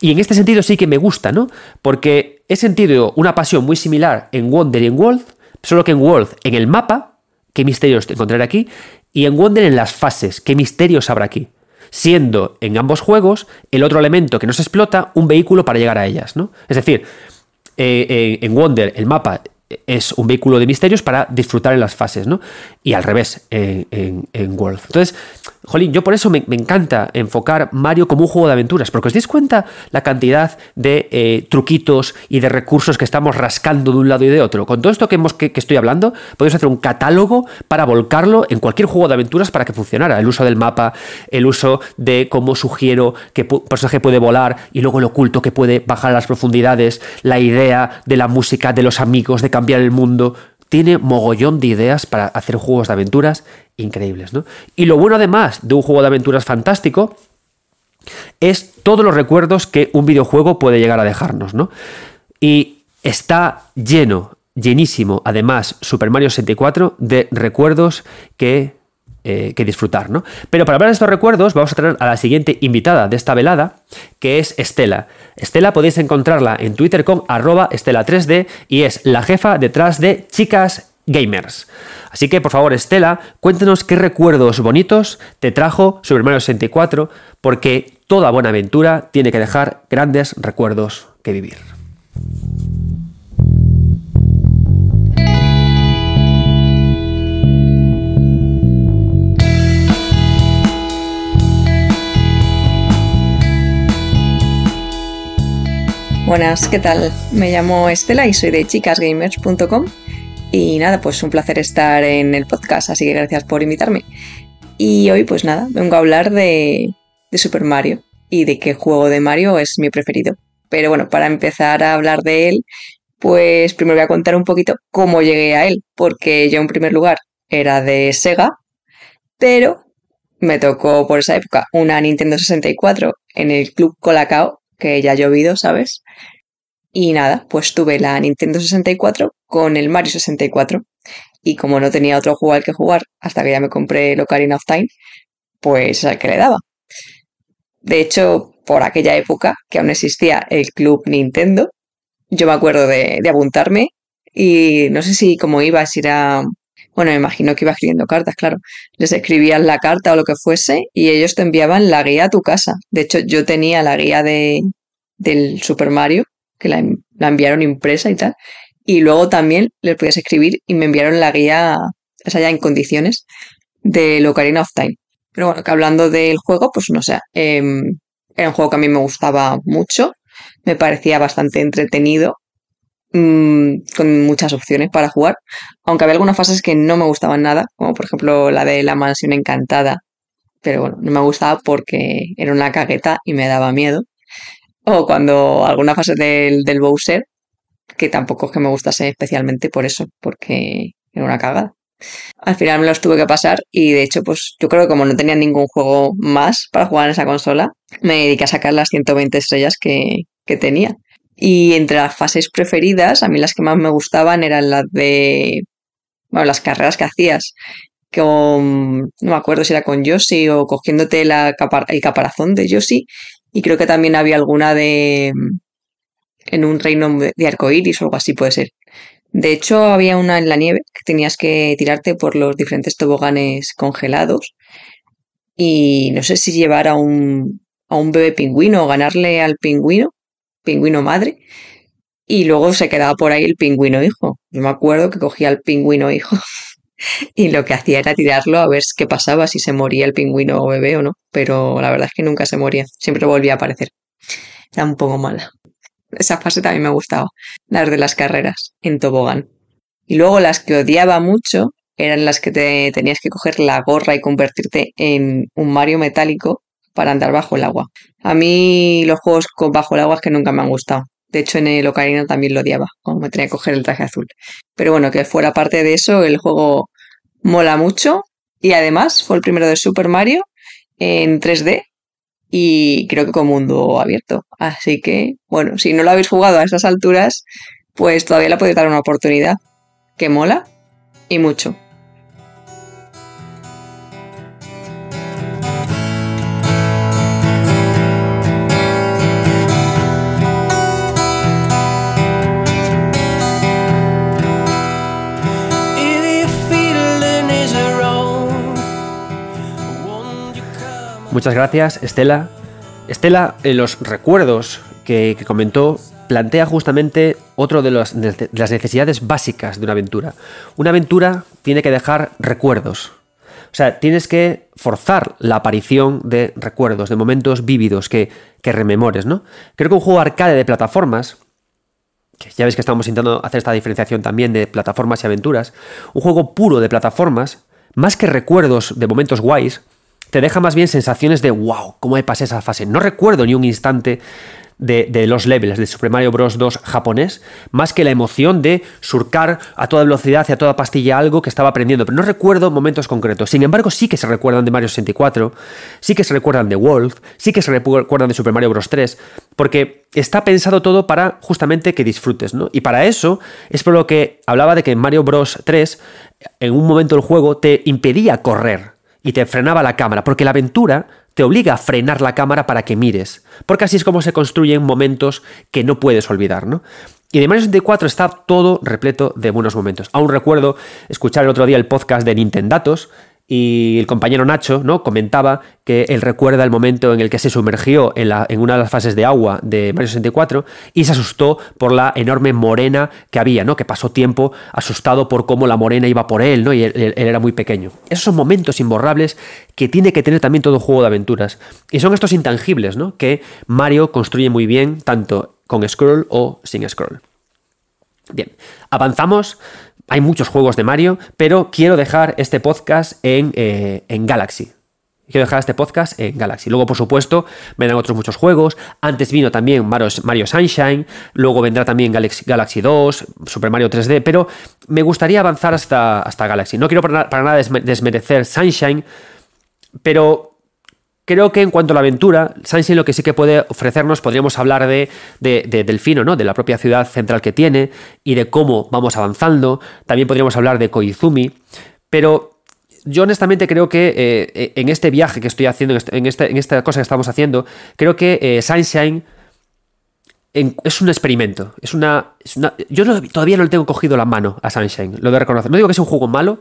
Speaker 1: Y en este sentido sí que me gusta, ¿no? Porque he sentido una pasión muy similar en Wonder y en World, solo que en World, en el mapa, qué misterios encontraré aquí, y en Wonder en las fases, qué misterios habrá aquí. Siendo en ambos juegos el otro elemento que no se explota un vehículo para llegar a ellas, ¿no? Es decir, eh, en Wonder el mapa es un vehículo de misterios para disfrutar en las fases, ¿no? Y al revés en, en, World. Entonces, jolín, yo por eso me, encanta enfocar Mario como un juego de aventuras, porque os dais cuenta la cantidad de eh, truquitos y de recursos que estamos rascando de un lado y de otro. Con todo esto que, hemos, que, estoy hablando, podemos hacer un catálogo para volcarlo en cualquier juego de aventuras para que funcionara. El uso del mapa, el uso de cómo sugiero que un personaje puede volar y luego el oculto que puede bajar a las profundidades, la idea de la música, de los amigos, de cambiar el mundo. Tiene mogollón de ideas para hacer juegos de aventuras increíbles. ¿no? Y lo bueno además de un juego de aventuras fantástico es todos los recuerdos que un videojuego puede llegar a dejarnos. ¿no? Y está lleno, llenísimo, además, Super Mario 64 de recuerdos que eh, que disfrutar, ¿no? Pero para hablar de estos recuerdos, vamos a traer a la siguiente invitada de esta velada, que es Estela. Estela podéis encontrarla en Twitter con arroba Estela3D y es la jefa detrás de Chicas Gamers. Así que, por favor, Estela, cuéntanos qué recuerdos bonitos te trajo Super Mario 64, porque toda buena aventura tiene que dejar grandes recuerdos que vivir.
Speaker 4: Buenas, ¿qué tal? Me llamo Estela y soy de chicasgamers.com y nada, pues un placer estar en el podcast, así que gracias por invitarme. Y hoy pues nada, vengo a hablar de, de Super Mario y de qué juego de Mario es mi preferido. Pero bueno, para empezar a hablar de él, pues primero voy a contar un poquito cómo llegué a él, porque yo en primer lugar era de Sega, pero me tocó por esa época una Nintendo 64 en el Club Colacao que ya ha llovido, ¿sabes? Y nada, pues tuve la Nintendo 64 con el Mario 64. Y como no tenía otro juego al que jugar hasta que ya me compré el Ocarina of Time, pues al que le daba. De hecho, por aquella época, que aún existía el Club Nintendo, yo me acuerdo de, de apuntarme y no sé si cómo iba, era bueno, me imagino que iba escribiendo cartas, claro. Les escribías la carta o lo que fuese y ellos te enviaban la guía a tu casa. De hecho, yo tenía la guía de, del Super Mario, que la, enviaron impresa y tal. Y luego también les podías escribir y me enviaron la guía, esa ya en condiciones, de Ocarina of Time. Pero bueno, que hablando del juego, pues no sé, em, era un juego que a mí me gustaba mucho, me parecía bastante entretenido Mm, con muchas opciones para jugar, aunque había algunas fases que no me gustaban nada, como por ejemplo la de la mansión encantada, pero bueno, no me gustaba porque era una cagueta y me daba miedo. O cuando alguna fase del, del Bowser, que tampoco es que me gustase especialmente por eso, porque era una cagada. Al final me los tuve que pasar y de hecho, pues yo creo que como no tenía ningún juego más para jugar en esa consola, me dediqué a sacar las 120 estrellas que, que tenía. Y entre las fases preferidas, a mí las que más me gustaban eran las de, bueno, las carreras que hacías, con, no me acuerdo si era con Yoshi o cogiéndote la el caparazón de Yoshi, y creo que también había alguna de, en un reino de arcoíris o algo así puede ser. De hecho, había una en la nieve que tenías que tirarte por los diferentes toboganes congelados y no sé si llevar a un, a un bebé pingüino o ganarle al pingüino pingüino madre, y luego se quedaba por ahí el pingüino hijo. Yo me acuerdo que cogía al pingüino hijo (laughs) (laughs) y lo que hacía era tirarlo a ver qué pasaba, si se moría el pingüino bebé o no, pero la verdad es que nunca se moría, siempre volvía a aparecer. Era un poco mala. Esa fase también me gustaba, las de las carreras en tobogán. Y luego las que odiaba mucho eran las que te tenías que coger la gorra y convertirte en un Mario metálico para andar bajo el agua. A mí los juegos con bajo el agua es que nunca me han gustado. De hecho, en el Ocarina también lo odiaba, cuando me tenía que coger el traje azul. Pero bueno, que fuera parte de eso, el juego mola mucho. Y además fue el primero de Super Mario en 3D y creo que con mundo abierto. Así que, bueno, si no lo habéis jugado a esas alturas, pues todavía le podéis dar una oportunidad. Que mola y mucho.
Speaker 1: Muchas gracias, Estela. Estela, en los recuerdos que, comentó, plantea justamente otro de, las necesidades básicas de una aventura. Una aventura tiene que dejar recuerdos. O sea, tienes que forzar la aparición de recuerdos, de momentos vívidos que, que rememores, ¿no? Creo que un juego arcade de plataformas, que ya veis que estamos intentando hacer esta diferenciación también de plataformas y aventuras, un juego puro de plataformas, más que recuerdos de momentos guays, te deja más bien sensaciones de wow, ¿cómo he pasado esa fase? No recuerdo ni un instante de, los levels de Super Mario Bros. 2 japonés, más que la emoción de surcar a toda velocidad y a toda pastilla algo que estaba aprendiendo, pero no recuerdo momentos concretos. Sin embargo, sí que se recuerdan de Mario 64, sí que se recuerdan de Wolf, sí que se recuerdan de Super Mario Bros. 3, porque está pensado todo para justamente que disfrutes, ¿no? Y para eso es por lo que hablaba de que Mario Bros. 3, en un momento del juego, te impedía correr y te frenaba la cámara, porque la aventura te obliga a frenar la cámara para que mires, porque así es como se construyen momentos que no puedes olvidar, ¿no? Y de Mario 64 está todo repleto de buenos momentos. Aún recuerdo escuchar el otro día el podcast de Nintendatos, y el compañero Nacho ¿no? comentaba que él recuerda el momento en el que se sumergió en, una de las fases de agua de Mario 64 y se asustó por la enorme morena que había, ¿no? que pasó tiempo asustado por cómo la morena iba por él ¿no? y él, era muy pequeño. Esos son momentos imborrables que tiene que tener también todo juego de aventuras. Y son estos intangibles ¿no? que Mario construye muy bien, tanto con scroll o sin scroll. Bien, avanzamos hay muchos juegos de Mario, pero quiero dejar este podcast en, eh, en Galaxy. Quiero dejar este podcast en Galaxy. Luego, por supuesto, vendrán otros muchos juegos. Antes vino también Mario, Sunshine. Luego vendrá también Galaxy, Galaxy 2, Super Mario 3D. Pero me gustaría avanzar hasta, hasta Galaxy. No quiero para, para nada desmerecer Sunshine. Pero Creo que en cuanto a la aventura, Sunshine lo que sí que puede ofrecernos, podríamos hablar de, de, Delfino, ¿no? de la propia ciudad central que tiene y de cómo vamos avanzando. También podríamos hablar de Koizumi. Pero yo honestamente creo que eh, en este viaje que estoy haciendo, en, este, en esta cosa que estamos haciendo, creo que eh, Sunshine es un experimento. Es una, yo todavía no le tengo cogido la mano a Sunshine, lo de reconocer. No digo que sea un juego malo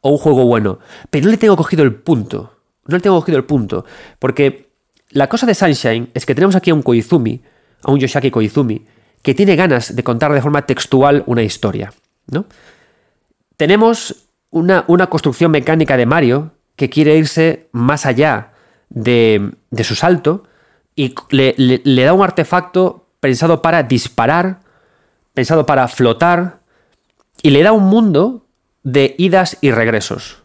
Speaker 1: o un juego bueno, pero no le tengo cogido el punto. No le tengo cogido el punto. Porque la cosa de Sunshine es que tenemos aquí a un Koizumi, a un Yoshaki Koizumi, que tiene ganas de contar de forma textual una historia. ¿no? Tenemos una, una construcción mecánica de Mario que quiere irse más allá de, su salto y le da un artefacto pensado para disparar, pensado para flotar, y le da un mundo de idas y regresos.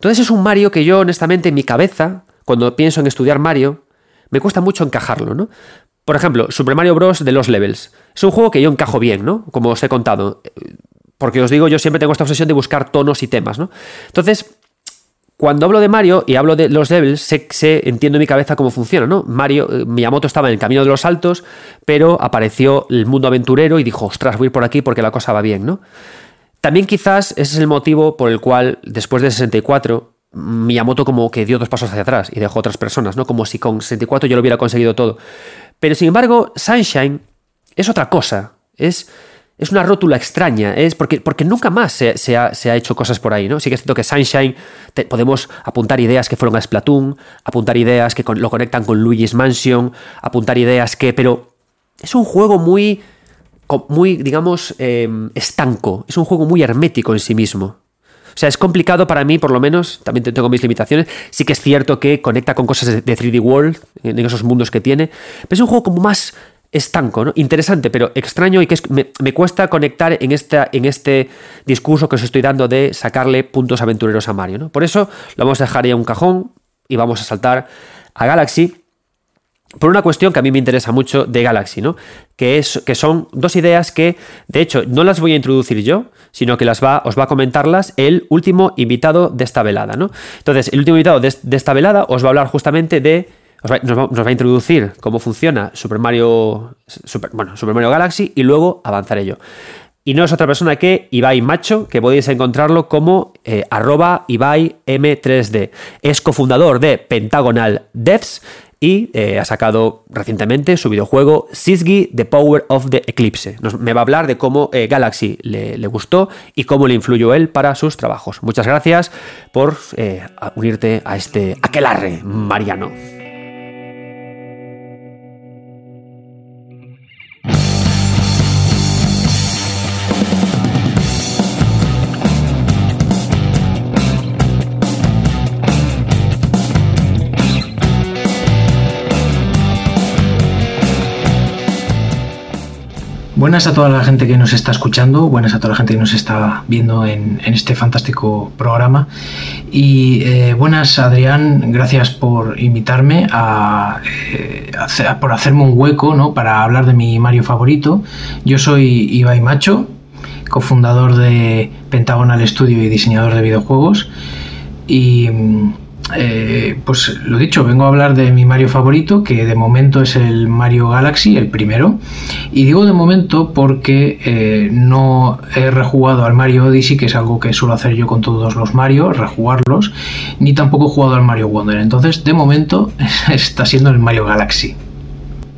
Speaker 1: Entonces es un Mario que yo, honestamente, en mi cabeza, cuando pienso en estudiar Mario, me cuesta mucho encajarlo, ¿no? Por ejemplo, Super Mario Bros. de los levels. Es un juego que yo encajo bien, ¿no? Como os he contado. Porque os digo, yo siempre tengo esta obsesión de buscar tonos y temas, ¿no? Entonces, cuando hablo de Mario y hablo de los Devils, sé, entiendo en mi cabeza cómo funciona, ¿no? Mario, eh, Miyamoto estaba en el camino de los saltos, pero apareció el mundo aventurero y dijo, ostras, voy por aquí porque la cosa va bien, ¿no? También quizás ese es el motivo por el cual, después de 64, Miyamoto como que dio dos pasos hacia atrás y dejó otras personas, ¿no? Como si con 64 yo lo hubiera conseguido todo. Pero sin embargo, Sunshine es otra cosa. Es es una rótula extraña, es porque, porque nunca más se, ha, hecho cosas por ahí, ¿no? Sí que es cierto que Sunshine podemos apuntar ideas que fueron a Splatoon, apuntar ideas que lo conectan con Luigi's Mansion, apuntar ideas que... Pero es un juego muy, muy digamos, em, estanco, es un juego muy hermético en sí mismo. O sea, es complicado para mí, por lo menos, también tengo mis limitaciones. Sí que es cierto que conecta con cosas de, 3D World, en esos mundos que tiene, pero es un juego como más estanco, ¿no? Interesante, pero extraño y que me, cuesta conectar en, esta, en este discurso que os estoy dando de sacarle puntos aventureros a Mario, ¿no? Por eso lo vamos a dejar en un cajón y vamos a saltar a Galaxy por una cuestión que a mí me interesa mucho de Galaxy, ¿no? Que, es, que son dos ideas que, de hecho, no las voy a introducir yo, sino que las va, os va a comentarlas el último invitado de esta velada, ¿no? Entonces, el último invitado de, esta velada os va a hablar justamente de nos va, a introducir cómo funciona Super Mario, bueno, Super Mario Galaxy y luego avanzaré yo. Y no es otra persona que Ibai Macho, que podéis encontrarlo como eh, arroba Ibai M3D. Es cofundador de Pentagonal Devs y eh, ha sacado recientemente su videojuego Sisgi The Power of the Eclipse. me va a hablar de cómo eh, Galaxy le, le, gustó y cómo le influyó él para sus trabajos. Muchas gracias por unirte a este aquelarre mariano.
Speaker 5: Buenas a toda la gente que nos está escuchando, buenas a toda la gente que nos está viendo en, este fantástico programa. Y eh, buenas, Adrián, gracias por invitarme a, eh, por hacerme un hueco ¿no? para hablar de mi Mario favorito. Yo soy Ibai Macho, cofundador de Pentagonal Studio y diseñador de videojuegos. Y mm, eh, pues lo dicho, vengo a hablar de mi Mario favorito, que de momento es el Mario Galaxy, el primero. Y digo de momento porque eh, no he rejugado al Mario Odyssey, que es algo que suelo hacer yo con todos los Mario, rejugarlos, ni tampoco he jugado al Mario Wonder. Entonces, de momento, (laughs) está siendo el Mario Galaxy.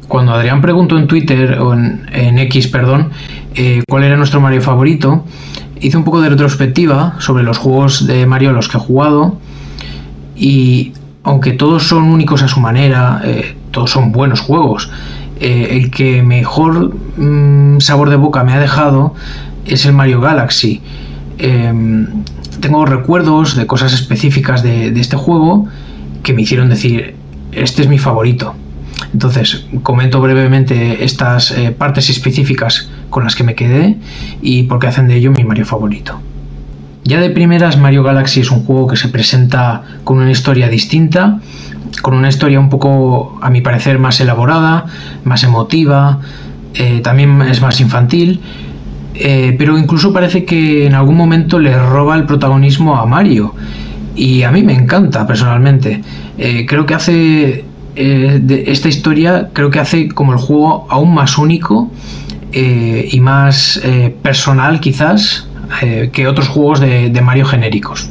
Speaker 5: Cuando Adrián preguntó en Twitter, o en, X, perdón, eh, cuál era nuestro Mario favorito, hice un poco de retrospectiva sobre los juegos de Mario a los que he jugado y aunque todos son únicos a su manera, eh, todos son buenos juegos, eh, el que mejor mm, sabor de boca me ha dejado es el Mario Galaxy. Em, tengo recuerdos de cosas específicas de, este juego que me hicieron decir, este es mi favorito. Entonces, comento brevemente estas eh, partes específicas con las que me quedé y por qué hacen de ello mi Mario favorito. Ya de primeras, Mario Galaxy es un juego que se presenta con una historia distinta, con una historia un poco, a mi parecer, más elaborada, más emotiva, eh, también es más infantil, eh, pero incluso parece que en algún momento le roba el protagonismo a Mario. Y a mí me encanta personalmente. Eh, creo que hace de esta historia, creo que hace como el juego aún más único y más personal quizás eh, que otros juegos de, Mario genéricos.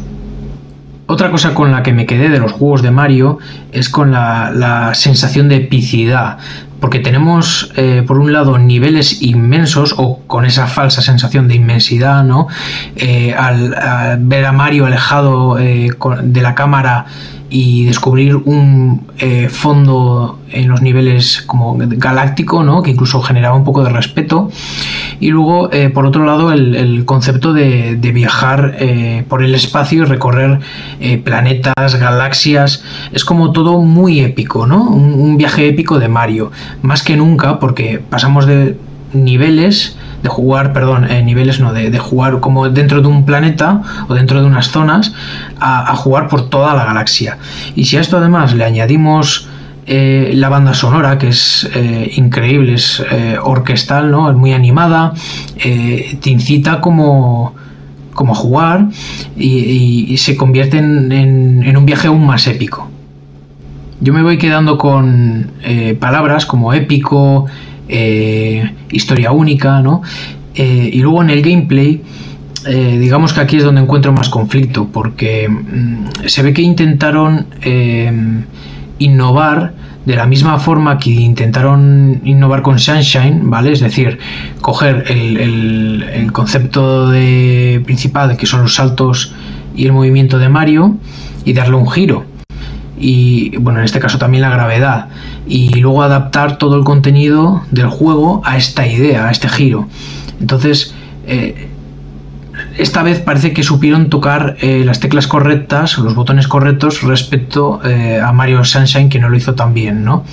Speaker 5: otra cosa con la que me quedé de los juegos de Mario es con la, sensación de epicidad. Porque tenemos, eh, por un lado, niveles inmensos, o con esa falsa sensación de inmensidad, ¿no? Eh, al, ver a Mario alejado de la cámara y descubrir un eh, fondo en los niveles como galáctico, ¿no? que incluso generaba un poco de respeto. Y luego, eh, por otro lado, el, concepto de, viajar eh, por el espacio y recorrer planetas, galaxias, es como todo muy épico, ¿no? un viaje épico de Mario, más que nunca, porque pasamos de niveles de jugar, perdón, eh, niveles no, de, jugar como dentro de un planeta o dentro de unas zonas a, jugar por toda la galaxia. Y si a esto además le añadimos eh, la banda sonora, que es eh, increíble, es orquestal, ¿no? Es muy animada, te incita como, como a jugar y, se convierte en, en, un viaje aún más épico. Yo me voy quedando con palabras como épico, eh, historia única, ¿no? Eh, y luego en el gameplay, eh, digamos que aquí es donde encuentro más conflicto, porque mm, se ve que intentaron innovar de la misma forma que intentaron innovar con Sunshine, ¿vale? Es decir, coger el, el concepto de principal, que son los saltos y el movimiento de Mario, y darle un giro y bueno, en este caso también la gravedad y luego adaptar todo el contenido del juego a esta idea, a este giro. Entonces, eh, esta vez parece que supieron tocar eh, las teclas correctas, los botones correctos respecto eh, a Mario Sunshine que no lo hizo tan bien, ¿no?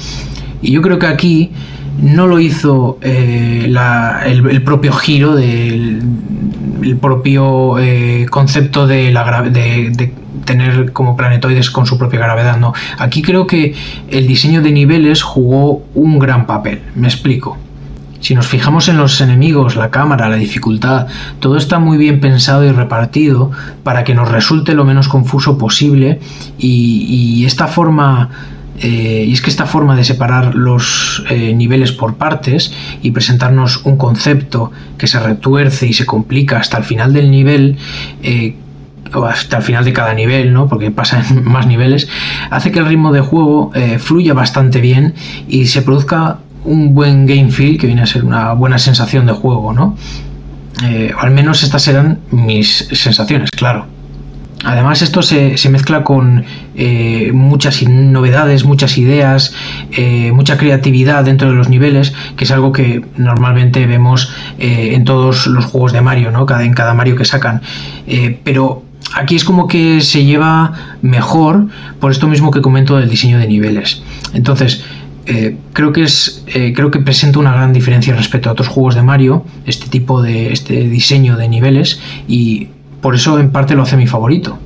Speaker 5: Y yo creo que aquí no lo hizo el, propio giro del el propio concepto de la de tener como planetoides con su propia gravedad. Aquí creo que el diseño de niveles jugó un gran papel, me explico. Si nos fijamos en los enemigos, la cámara, la dificultad, todo está muy bien pensado y repartido para que nos resulte lo menos confuso posible y, esta forma eh, y es que esta forma de separar los eh, niveles por partes y presentarnos un concepto que se retuerce y se complica hasta el final del nivel eh, hasta el final de cada nivel, ¿no? porque pasa en (laughs) más niveles, hace que el ritmo de juego eh, fluya bastante bien y se produzca un buen game feel que viene a ser una buena sensación de juego, ¿no? Eh, al menos estas serán mis sensaciones, claro. Además esto se, mezcla con eh, muchas novedades, muchas ideas, mucha creatividad dentro de los niveles, que es algo que normalmente vemos en todos los juegos de Mario, ¿no? Cada, en cada Mario que sacan. pero aquí es como que se lleva mejor por esto mismo que comento del diseño de niveles. Entonces, eh, creo que es eh, creo que presenta una gran diferencia respecto a otros juegos de Mario este tipo de este diseño de niveles y por eso en parte lo hace mi favorito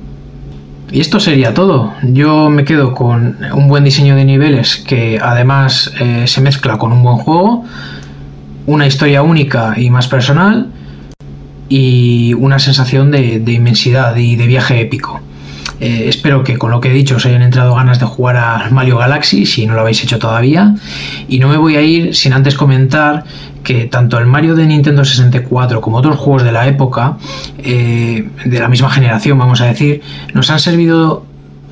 Speaker 5: y esto sería todo yo me quedo con un buen diseño de niveles que además eh, se mezcla con un buen juego una historia única y más personal y una sensación de, inmensidad y de viaje épico. Eh, espero que con lo que he dicho os hayan entrado ganas de jugar a Mario Galaxy si no lo habéis hecho todavía. Y no me voy a ir sin antes comentar que tanto el Mario de Nintendo 64 como otros juegos de la época, eh, de la misma generación vamos a decir, nos han servido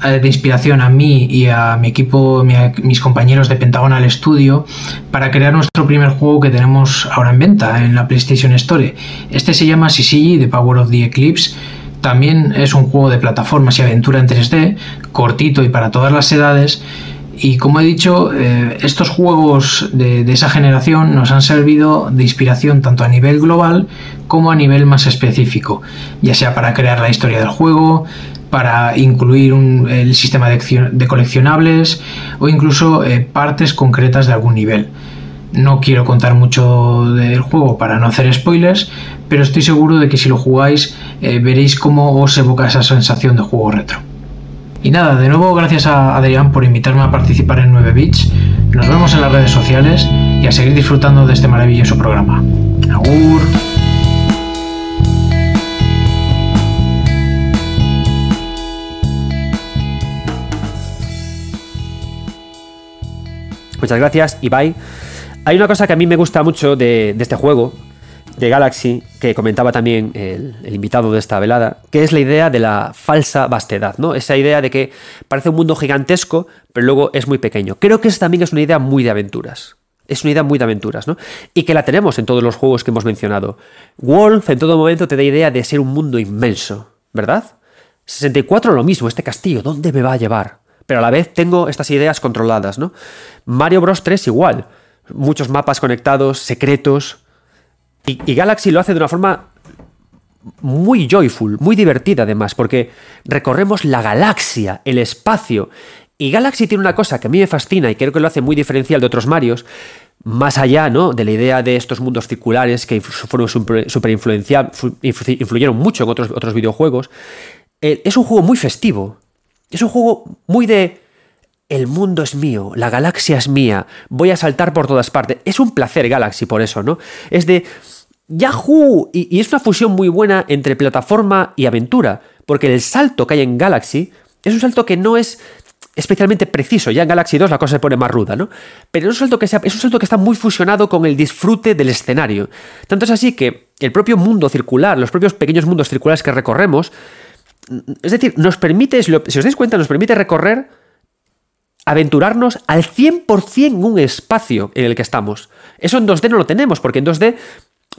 Speaker 5: de inspiración a mí y a mi equipo, mis compañeros de Pentagonal Studio, para crear nuestro primer juego que tenemos ahora en venta en la PlayStation Store. Este se llama Sisigi The Power of the Eclipse. También es un juego de plataformas y aventura en 3D, cortito y para todas las edades. Y como he dicho, eh, estos juegos de, esa generación nos han servido de inspiración tanto a nivel global como a nivel más específico, ya sea para crear la historia del juego, para incluir el sistema de, coleccionables o incluso eh, partes concretas de algún nivel. No quiero contar mucho del juego para no hacer spoilers, pero estoy seguro de que si lo jugáis eh, veréis cómo os evoca esa sensación de juego retro. Y nada, de nuevo gracias a Adrián por invitarme a participar en 9 Bits. Nos vemos en las redes sociales y a seguir disfrutando de este maravilloso programa. Agur.
Speaker 1: Muchas gracias, Ibai. Hay una cosa que a mí me gusta mucho de, este juego, de Galaxy que comentaba también el, invitado de esta velada, que es la idea de la falsa vastedad, ¿no? Esa idea de que parece un mundo gigantesco, pero luego es muy pequeño. Creo que esa también es una idea muy de aventuras. Es una idea muy de aventuras, ¿no? Y que la tenemos en todos los juegos que hemos mencionado. Wolf en todo momento te da idea de ser un mundo inmenso, ¿verdad? 64 lo mismo, este castillo, ¿dónde me va a llevar? Pero a la vez tengo estas ideas controladas, ¿no? Mario Bros 3 igual, muchos mapas conectados, secretos. Y, Galaxy lo hace de una forma muy joyful, muy divertida además, porque recorremos la galaxia, el espacio. Y Galaxy tiene una cosa que a mí me fascina y creo que lo hace muy diferencial de otros Marios, más allá ¿no? de la idea de estos mundos circulares que fueron super influyeron mucho en otros, otros videojuegos, eh, es un juego muy festivo. Es un juego muy de el mundo es mío, la galaxia es mía, voy a saltar por todas partes. Es un placer Galaxy por eso, ¿no? Es de Yahoo! Y, es una fusión muy buena entre plataforma y aventura, porque el salto que hay en Galaxy es un salto que no es especialmente preciso. Ya en Galaxy 2 la cosa se pone más ruda, ¿no? Pero es un salto que, sea, es un salto que está muy fusionado con el disfrute del escenario. Tanto es así que el propio mundo circular, los propios pequeños mundos circulares que recorremos, es decir, nos permite, si os dais cuenta, nos permite recorrer, aventurarnos al 100% en un espacio en el que estamos. Eso en 2D no lo tenemos, porque en 2D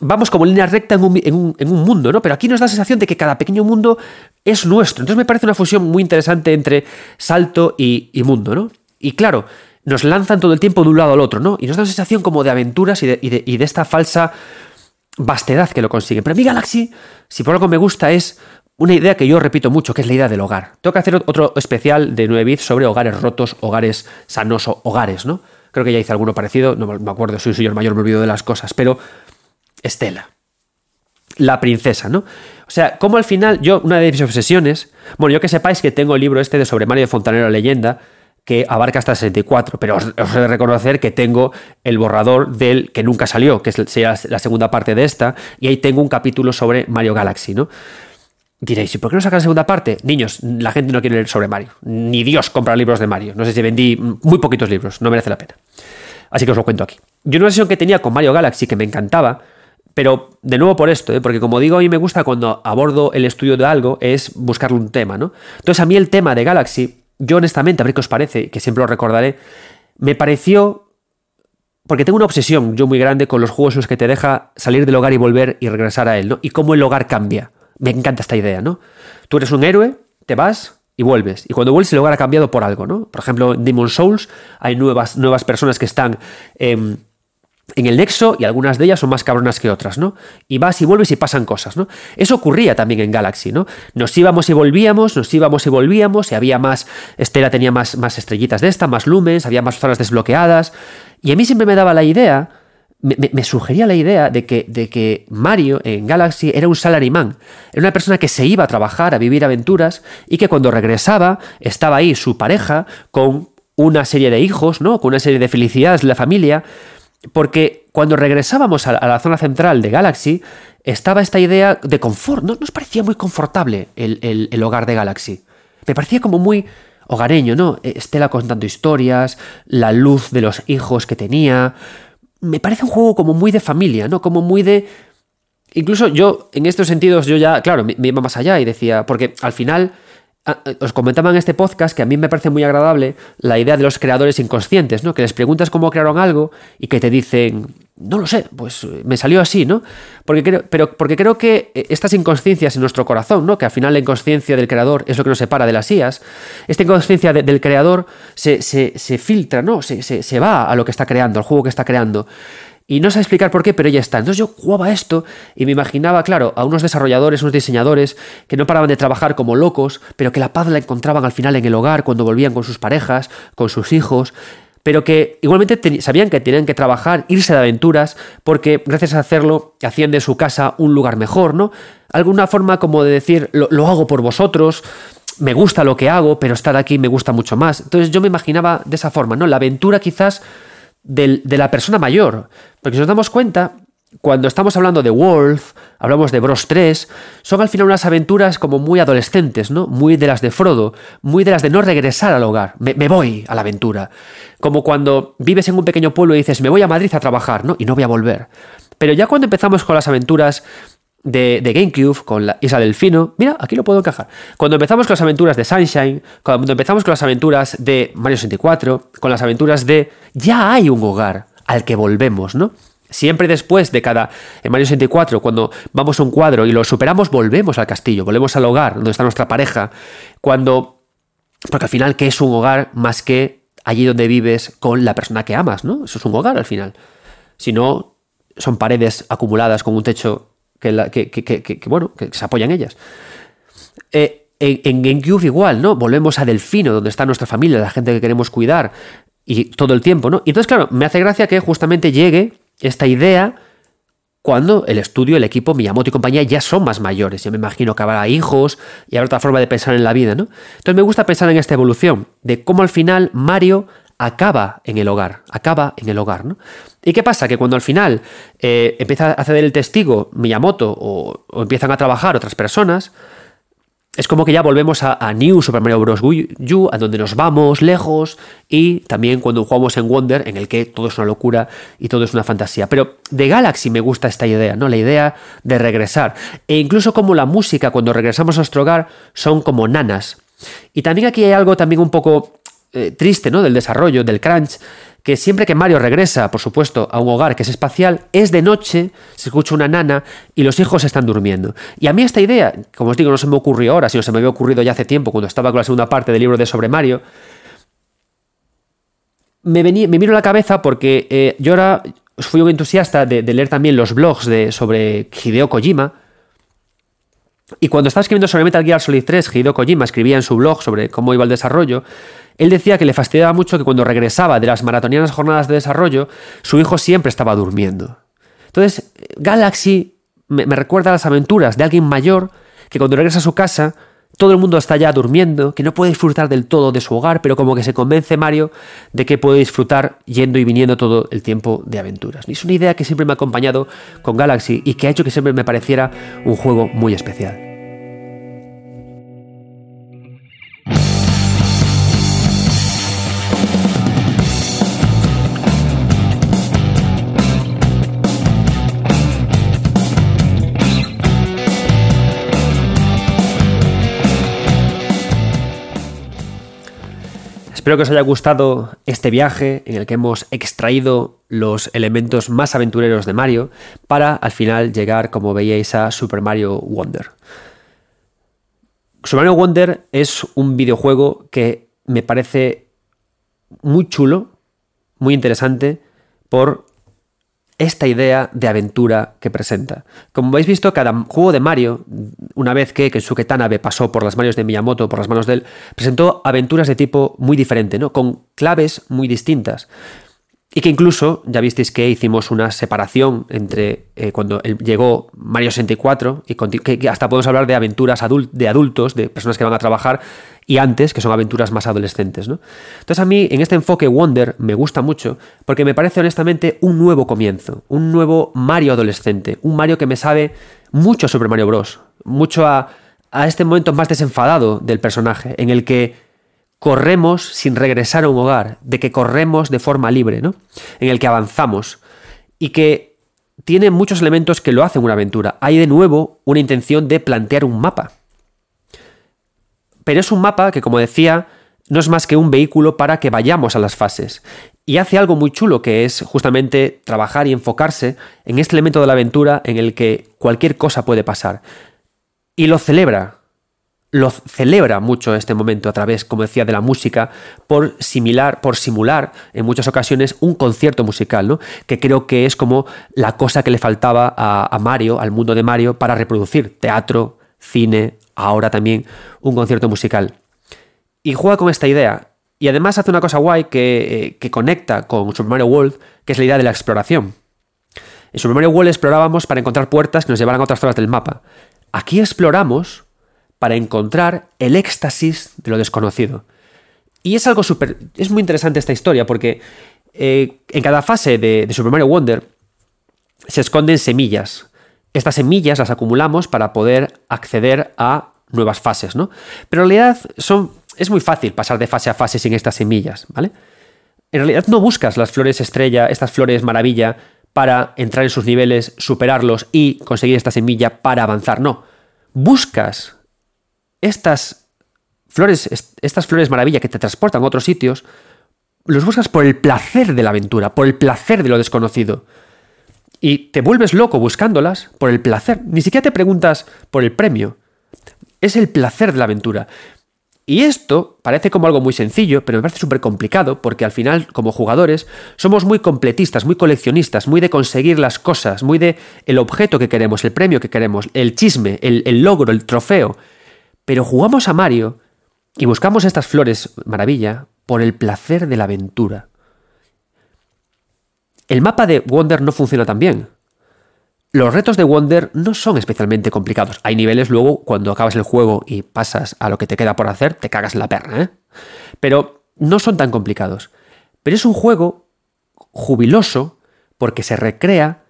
Speaker 1: vamos como línea recta en un, mundo, ¿no? Pero aquí nos da la sensación de que cada pequeño mundo es nuestro. Entonces me parece una fusión muy interesante entre salto y, mundo, ¿no? Y claro, nos lanzan todo el tiempo de un lado al otro, ¿no? Y nos da una sensación como de aventuras y de, y de esta falsa vastedad que lo consiguen. Pero mi Galaxy, si por algo me gusta, es una idea que yo repito mucho, que es la idea del hogar. Tengo que hacer otro especial de 9 bits sobre hogares rotos, hogares sanos o hogares, ¿no? Creo que ya hice alguno parecido, no me acuerdo, soy señor mayor, me olvido de las cosas, pero Estela, la princesa, ¿no? O sea, como al final, yo, una de mis obsesiones, bueno, yo que sepáis que tengo el libro este de sobre Mario Fontanero Leyenda, que abarca hasta 64, pero os, he de reconocer que tengo el borrador del que nunca salió, que sería la segunda parte de esta, y ahí tengo un capítulo sobre Mario Galaxy, ¿no? Diréis, ¿y por qué no sacan la segunda parte? Niños, la gente no quiere leer sobre Mario. Ni Dios compra libros de Mario. No sé si vendí muy poquitos libros, no merece la pena. Así que os lo cuento aquí. Yo una sesión que tenía con Mario Galaxy que me encantaba, pero de nuevo por esto, ¿eh? porque como digo, a mí me gusta cuando abordo el estudio de algo es buscarle un tema, ¿no? Entonces a mí el tema de Galaxy, yo honestamente, a ver qué os parece, que siempre lo recordaré, me pareció porque tengo una obsesión yo muy grande con los juegos en los que te deja salir del hogar y volver y regresar a él, ¿no? Y cómo el hogar cambia. Me encanta esta idea, ¿no? Tú eres un héroe, te vas y vuelves. Y cuando vuelves el lugar ha cambiado por algo, ¿no? Por ejemplo, en Demon Souls hay nuevas, nuevas personas que están... Em, en el nexo y algunas de ellas son más cabronas que otras, ¿no? Y vas y vuelves y pasan cosas, ¿no? Eso ocurría también en Galaxy, ¿no? Nos íbamos y volvíamos, nos íbamos y volvíamos, y había más, Estela tenía más, más estrellitas de esta, más lumens, había más zonas desbloqueadas, y a mí siempre me daba la idea me, sugería la idea de que, de que, Mario en Galaxy era un salaryman, era una persona que se iba a trabajar, a vivir aventuras y que cuando regresaba estaba ahí su pareja con una serie de hijos, ¿no? con una serie de felicidades de la familia, porque cuando regresábamos a, la zona central de Galaxy estaba esta idea de confort, no nos parecía muy confortable el, el hogar de Galaxy, me parecía como muy hogareño, ¿no? Estela contando historias, la luz de los hijos que tenía, me parece un juego como muy de familia, ¿no? Como muy de... Incluso yo, en estos sentidos, yo ya, claro, me, iba más allá y decía, porque al final, os comentaba en este podcast que a mí me parece muy agradable la idea de los creadores inconscientes, ¿no? Que les preguntas cómo crearon algo y que te dicen, no lo sé, pues eh, me salió así, ¿no? Porque creo, pero porque creo que eh, estas inconsciencias en nuestro corazón, ¿no? Que al final la inconsciencia del creador es lo que nos separa de las IAS, esta inconsciencia del creador se, se, filtra, ¿no? Se, se, va a lo que está creando, al juego que está creando. Y no sé explicar por qué, pero ya está. Entonces yo jugaba esto y me imaginaba, claro, a unos desarrolladores, unos diseñadores que no paraban de trabajar como locos, pero que la paz la encontraban al final en el hogar, cuando volvían con sus parejas, con sus hijos, pero que igualmente sabían que tenían que trabajar, irse de aventuras, porque gracias a hacerlo hacían de su casa un lugar mejor, ¿no? Alguna forma como de decir, lo, hago por vosotros, me gusta lo que hago, pero estar aquí me gusta mucho más. Entonces yo me imaginaba de esa forma, ¿no? La aventura quizás de la persona mayor, porque si nos damos cuenta, cuando estamos hablando de Wolf, hablamos de Bros 3, son al final unas aventuras como muy adolescentes, ¿no? Muy de las de Frodo, muy de las de no regresar al hogar, me, voy a la aventura. Como cuando vives en un pequeño pueblo y dices, me voy a Madrid a trabajar, ¿no? Y no voy a volver. Pero ya cuando empezamos con las aventuras de, GameCube, con la Isla Delfino, mira, aquí lo puedo encajar. Cuando empezamos con las aventuras de Sunshine, cuando empezamos con las aventuras de Mario 64, con las aventuras de... Ya hay un hogar al que volvemos, ¿no? Siempre después de cada. En Mario 64, cuando vamos a un cuadro y lo superamos, volvemos al castillo, volvemos al hogar, donde está nuestra pareja. Cuando. Porque al final, ¿qué es un hogar más que allí donde vives con la persona que amas, ¿no? Eso es un hogar al final. Si no, son paredes acumuladas con un techo que, que, bueno, que se apoyan ellas. Eh, en, en GameCube igual, ¿no? Volvemos a Delfino, donde está nuestra familia, la gente que queremos cuidar, y todo el tiempo, ¿no? Y entonces, claro, me hace gracia que justamente llegue esta idea cuando el estudio, el equipo, Miyamoto y compañía ya son más mayores. Yo me imagino que habrá hijos y habrá otra forma de pensar en la vida, ¿no? Entonces me gusta pensar en esta evolución, de cómo al final Mario acaba en el hogar, acaba en el hogar, ¿no? ¿Y qué pasa? Que cuando al final eh, empieza a ceder el testigo Miyamoto o, o empiezan a trabajar otras personas, es como que ya volvemos a, New Super Mario Bros. U, a donde nos vamos lejos, y también cuando jugamos en Wonder, en el que todo es una locura y todo es una fantasía. Pero de Galaxy me gusta esta idea, ¿no? La idea de regresar. E incluso como la música, cuando regresamos a nuestro hogar, son como nanas. Y también aquí hay algo también un poco eh, triste, ¿no? Del desarrollo, del crunch, que siempre que Mario regresa, por supuesto, a un hogar que es espacial, es de noche, se escucha una nana y los hijos están durmiendo. Y a mí esta idea, como os digo, no se me ocurrió ahora, sino se me había ocurrido ya hace tiempo, cuando estaba con la segunda parte del libro de sobre Mario, me, venía, me vino a la cabeza porque eh, yo ahora fui un entusiasta de, leer también los blogs de, sobre Hideo Kojima, y cuando estaba escribiendo sobre Metal Gear Solid 3, Hideo Kojima escribía en su blog sobre cómo iba el desarrollo, él decía que le fastidiaba mucho que cuando regresaba de las maratonianas jornadas de desarrollo, su hijo siempre estaba durmiendo. Entonces, Galaxy me, recuerda a las aventuras de alguien mayor que cuando regresa a su casa, todo el mundo está ya durmiendo, que no puede disfrutar del todo de su hogar, pero como que se convence Mario de que puede disfrutar yendo y viniendo todo el tiempo de aventuras. Y es una idea que siempre me ha acompañado con Galaxy y que ha hecho que siempre me pareciera un juego muy especial. Espero que os haya gustado este viaje en el que hemos extraído los elementos más aventureros de Mario para al final llegar, como veíais, a Super Mario Wonder. Super Mario Wonder es un videojuego que me parece muy chulo, muy interesante, por esta idea de aventura que presenta. Como habéis visto, cada juego de Mario, una vez que Kensuke Tanabe pasó por las manos de Miyamoto, por las manos de él, presentó aventuras de tipo muy diferente, ¿no? con claves muy distintas. Y que incluso, ya visteis que hicimos una separación entre eh, cuando llegó Mario 64, y que, hasta podemos hablar de aventuras de adultos, de personas que van a trabajar, y antes, que son aventuras más adolescentes. ¿no? Entonces a mí en este enfoque Wonder me gusta mucho, porque me parece honestamente un nuevo comienzo, un nuevo Mario adolescente, un Mario que me sabe mucho sobre Mario Bros, mucho a, a este momento más desenfadado del personaje, en el que corremos sin regresar a un hogar, de que corremos de forma libre, ¿no? En el que avanzamos y que tiene muchos elementos que lo hacen una aventura. Hay de nuevo una intención de plantear un mapa. Pero es un mapa que, como decía, no es más que un vehículo para que vayamos a las fases. Y hace algo muy chulo que es justamente trabajar y enfocarse en este elemento de la aventura en el que cualquier cosa puede pasar. Y lo celebra, lo celebra mucho este momento a través, como decía, de la música, por similar, por simular en muchas ocasiones un concierto musical, ¿no? Que creo que es como la cosa que le faltaba a, Mario, al mundo de Mario, para reproducir teatro, cine, ahora también un concierto musical. Y juega con esta idea. Y además hace una cosa guay que, eh, que conecta con Super Mario World, que es la idea de la exploración. En Super Mario World explorábamos para encontrar puertas que nos llevaran a otras zonas del mapa. Aquí exploramos para encontrar el éxtasis de lo desconocido. Y es algo súper... Es muy interesante esta historia porque eh, en cada fase de, Super Mario Wonder se esconden semillas. Estas semillas las acumulamos para poder acceder a nuevas fases, ¿no? Pero en realidad son, es muy fácil pasar de fase a fase sin estas semillas, ¿vale? En realidad no buscas las flores estrella, estas flores maravilla, para entrar en sus niveles, superarlos y conseguir esta semilla para avanzar. No. Buscas estas flores, estas flores maravilla que te transportan a otros sitios, los buscas por el placer de la aventura, por el placer de lo desconocido. Y te vuelves loco buscándolas por el placer. Ni siquiera te preguntas por el premio. Es el placer de la aventura. Y esto parece como algo muy sencillo, pero me parece súper complicado porque al final, como jugadores, somos muy completistas, muy coleccionistas, muy de conseguir las cosas, muy de el objeto que queremos, el premio que queremos, el chisme, el, el logro, el trofeo. Pero jugamos a Mario y buscamos estas flores maravilla por el placer de la aventura. El mapa de Wonder no funciona tan bien. Los retos de Wonder no son especialmente complicados. Hay niveles luego cuando acabas el juego y pasas a lo que te queda por hacer, te cagas en la perna, ¿eh? Pero no son tan complicados. Pero es un juego jubiloso porque se recrea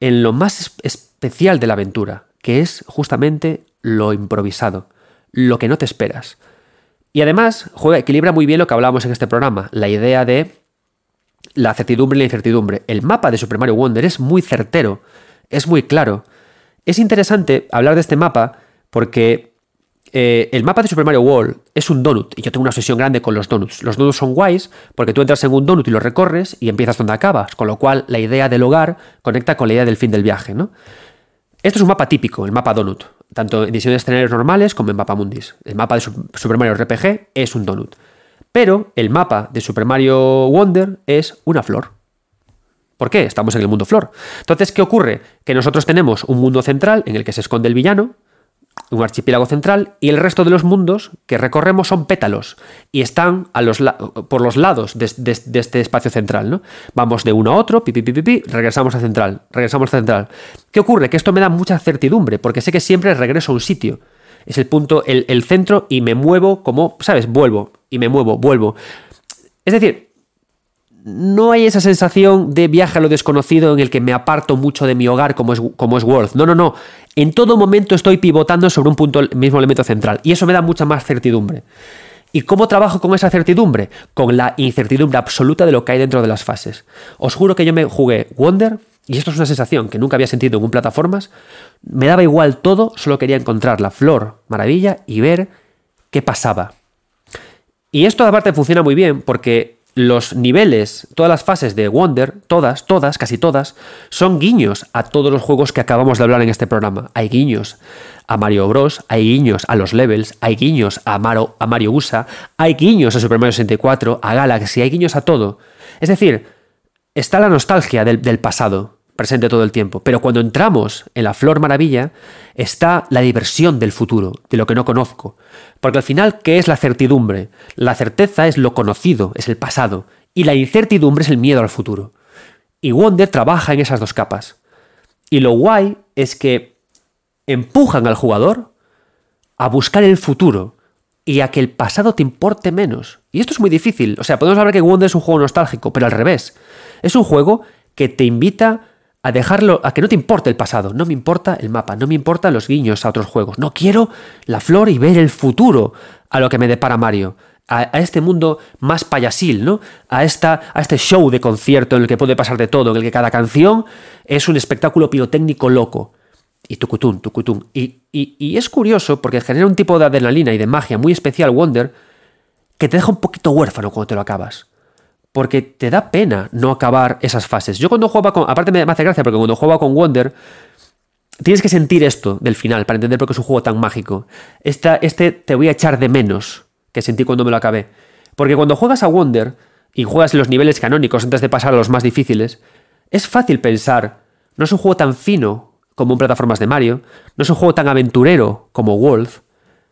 Speaker 1: en lo más especial de la aventura, que es justamente lo improvisado, lo que no te esperas. Y además, juega, equilibra muy bien lo que hablábamos en este programa, la idea de la certidumbre y la incertidumbre. El mapa de Super Mario Wonder es muy certero es muy claro. Es interesante hablar de este mapa porque eh, el mapa de Super Mario World es un donut y yo tengo una obsesión grande con los donuts. Los donuts son guays porque tú entras en un donut y lo recorres y empiezas donde acabas, con lo cual la idea del hogar conecta con la idea del fin del viaje, ¿no? Esto es un mapa típico, el mapa donut, tanto en ediciones de escenarios normales como en mapa mundis. El mapa de Super Mario RPG es un donut. Pero el mapa de Super Mario Wonder es una flor. ¿Por qué? Estamos en el mundo flor. Entonces, ¿qué ocurre? Que nosotros tenemos un mundo central en el que se esconde el villano, un archipiélago central, y el resto de los mundos que recorremos son pétalos y están por los lados de, este espacio central. ¿no? Vamos de uno a otro, pi, pi, regresamos a central, regresamos a central. ¿Qué ocurre? Que esto me da mucha certidumbre, porque sé que siempre regreso a un sitio. Es el punto, el centro, y me muevo como, ¿sabes? Vuelvo, y me muevo, vuelvo. Es decir, no hay esa sensación de viaje a lo desconocido en el que me aparto mucho de mi hogar como es, como es World. No, no, no. En todo momento estoy pivotando sobre un punto, mismo elemento central. Y eso me da mucha más certidumbre. ¿Y cómo trabajo con esa certidumbre? Con la incertidumbre absoluta de lo que hay dentro de las fases. Os juro que yo me jugué Wonder, y esto es una sensación que nunca había sentido en un plataformas. Me daba igual todo, solo quería encontrar la flor maravilla y ver qué pasaba. Y esto aparte funciona muy bien porque los niveles, todas las fases de Wonder, todas, todas, casi todas, son guiños a todos los juegos que acabamos de hablar en este programa. Hay guiños a Mario Bros, hay guiños a los levels, hay guiños a Mario, a Mario USA, hay guiños a Super Mario 64, a Galaxy, hay guiños a todo. Es decir, está la nostalgia del, del pasado, presente todo el tiempo. Pero cuando entramos en la flor maravilla, está la diversión del futuro, de lo que no conozco. Porque al final, ¿qué es la certidumbre? La certeza es lo conocido, es el pasado. Y la incertidumbre es el miedo al futuro. Y Wonder trabaja en esas dos capas. Y lo guay es que empujan al jugador a buscar el futuro y a que el pasado te importe menos. Y esto es muy difícil. O sea, podemos hablar que Wonder es un juego nostálgico, pero al revés. Es un juego que te invita a dejarlo, a que no te importe el pasado, no me importa el mapa, no me importan los guiños a otros juegos, no quiero la flor y ver el futuro a lo que me depara Mario. A, este mundo más payasil, ¿no? A, esta, a este show de concierto en el que puede pasar de todo, en el que cada canción es un espectáculo pirotécnico loco. Y tucutún, tucutún. Y, y, y es curioso porque genera un tipo de adrenalina y de magia muy especial, Wonder, que te deja un poquito huérfano cuando te lo acabas porque te da pena no acabar esas fases. Yo cuando jugaba con... Aparte me hace gracia porque cuando jugaba con Wonder, tienes que sentir esto del final para entender por qué es un juego tan mágico. Este te voy a echar de menos que sentí cuando me lo acabé. Porque cuando juegas a Wonder y juegas en los niveles canónicos antes de pasar a los más difíciles, es fácil pensar, no es un juego tan fino como un plataformas de Mario, no es un juego tan aventurero como Wolf,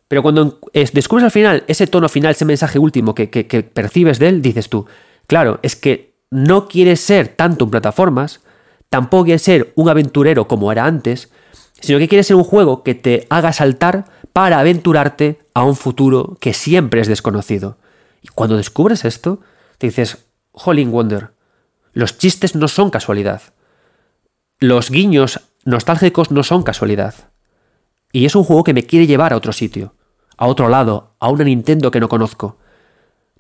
Speaker 1: pero cuando descubres al final ese tono final, ese mensaje último que, que percibes de él, dices tú, Claro, es que no quiere ser tanto un plataformas, tampoco quiere ser un aventurero como era antes, sino que quiere ser un juego que te haga saltar para aventurarte a un futuro que siempre es desconocido. Y cuando descubres esto, te dices, Holling Wonder, los chistes no son casualidad. Los guiños nostálgicos no son casualidad. Y es un juego que me quiere llevar a otro sitio, a otro lado, a una Nintendo que no conozco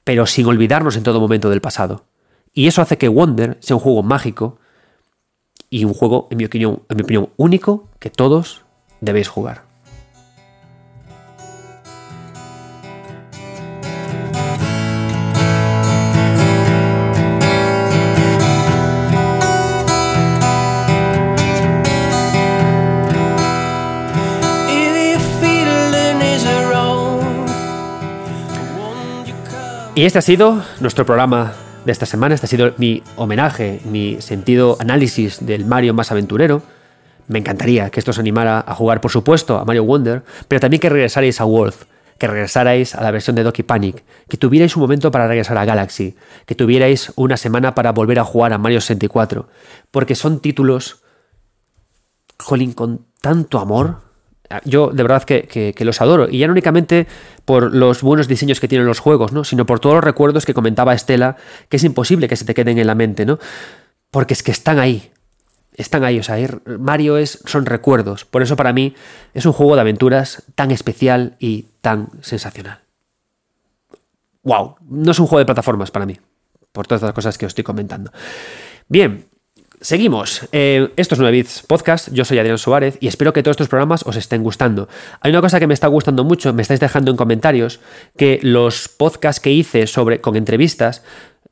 Speaker 1: pero sin olvidarnos en todo momento del pasado. Y eso hace que Wonder sea un juego mágico y un juego, en mi opinión, en mi opinión único que todos debéis jugar. Y este ha sido nuestro programa de esta semana. Este ha sido mi homenaje, mi sentido análisis del Mario más aventurero. Me encantaría que esto os animara a jugar, por supuesto, a Mario Wonder, pero también que regresarais a World, que regresarais a la versión de Doki Panic, que tuvierais un momento para regresar a Galaxy, que tuvierais una semana para volver a jugar a Mario 64, porque son títulos, jolín, con tanto amor, yo de verdad que, los adoro. Y ya no únicamente por los buenos diseños que tienen los juegos, ¿no? sino por todos los recuerdos que comentaba Estela, que es imposible que se te queden en la mente, ¿no? Porque es que están ahí. Están ahí, o sea, Mario es, son recuerdos. Por eso para mí es un juego de aventuras tan especial y tan sensacional. ¡Wow! No es un juego de plataformas para mí, por todas las cosas que os estoy comentando. Bien, Seguimos. Eh, esto es 9 Bits Podcast. Yo soy Adrián Suárez y espero que todos estos programas os estén gustando. Hay una cosa que me está gustando mucho, me estáis dejando en comentarios, que los podcasts que hice sobre, con entrevistas,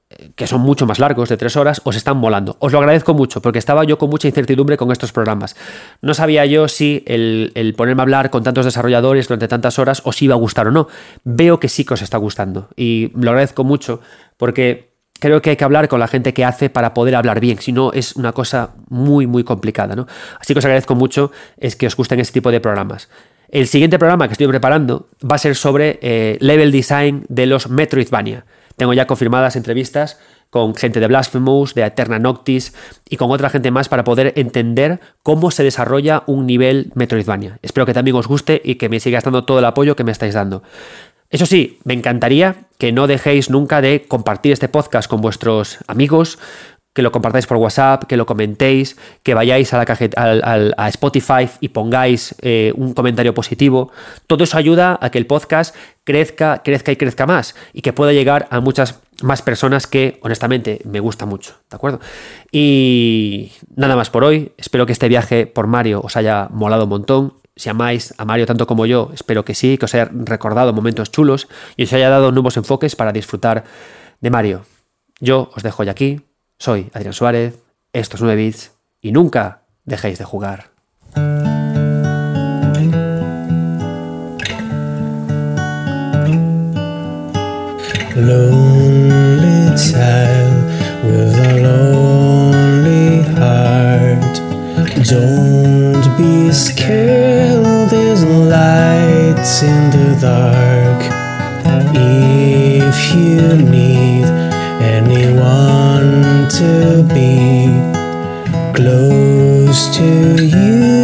Speaker 1: eh, que son mucho más largos, de tres horas, os están volando. Os lo agradezco mucho, porque estaba yo con mucha incertidumbre con estos programas. No sabía yo si el, el, ponerme a hablar con tantos desarrolladores durante tantas horas os iba a gustar o no. Veo que sí que os está gustando y lo agradezco mucho, porque creo que hay que hablar con la gente que hace para poder hablar bien, si no es una cosa muy, muy complicada. ¿no? Así que os agradezco mucho es que os gusten este tipo de programas. El siguiente programa que estoy preparando va a ser sobre eh, level design de los Metroidvania. Tengo ya confirmadas entrevistas con gente de Blasphemous, de Eterna Noctis y con otra gente más para poder entender cómo se desarrolla un nivel Metroidvania. Espero que también os guste y que me sigáis dando todo el apoyo que me estáis dando. Eso sí, me encantaría que no dejéis nunca de compartir este podcast con vuestros amigos, que lo compartáis por WhatsApp, que lo comentéis, que vayáis a, la a, Spotify y pongáis eh, un comentario positivo. Todo eso ayuda a que el podcast crezca, crezca y crezca más y que pueda llegar a muchas más personas que honestamente me gusta mucho, ¿de acuerdo? Y nada más por hoy. Espero que este viaje por Mario os haya molado un montón si amáis a Mario tanto como yo, espero que sí, que os haya recordado momentos chulos y os haya dado nuevos enfoques para disfrutar de Mario. Yo os dejo ya aquí, soy Adrián Suárez, estos 9 bits y nunca dejéis de jugar. Be scared, there's lights in the dark. If you need anyone to be close to you,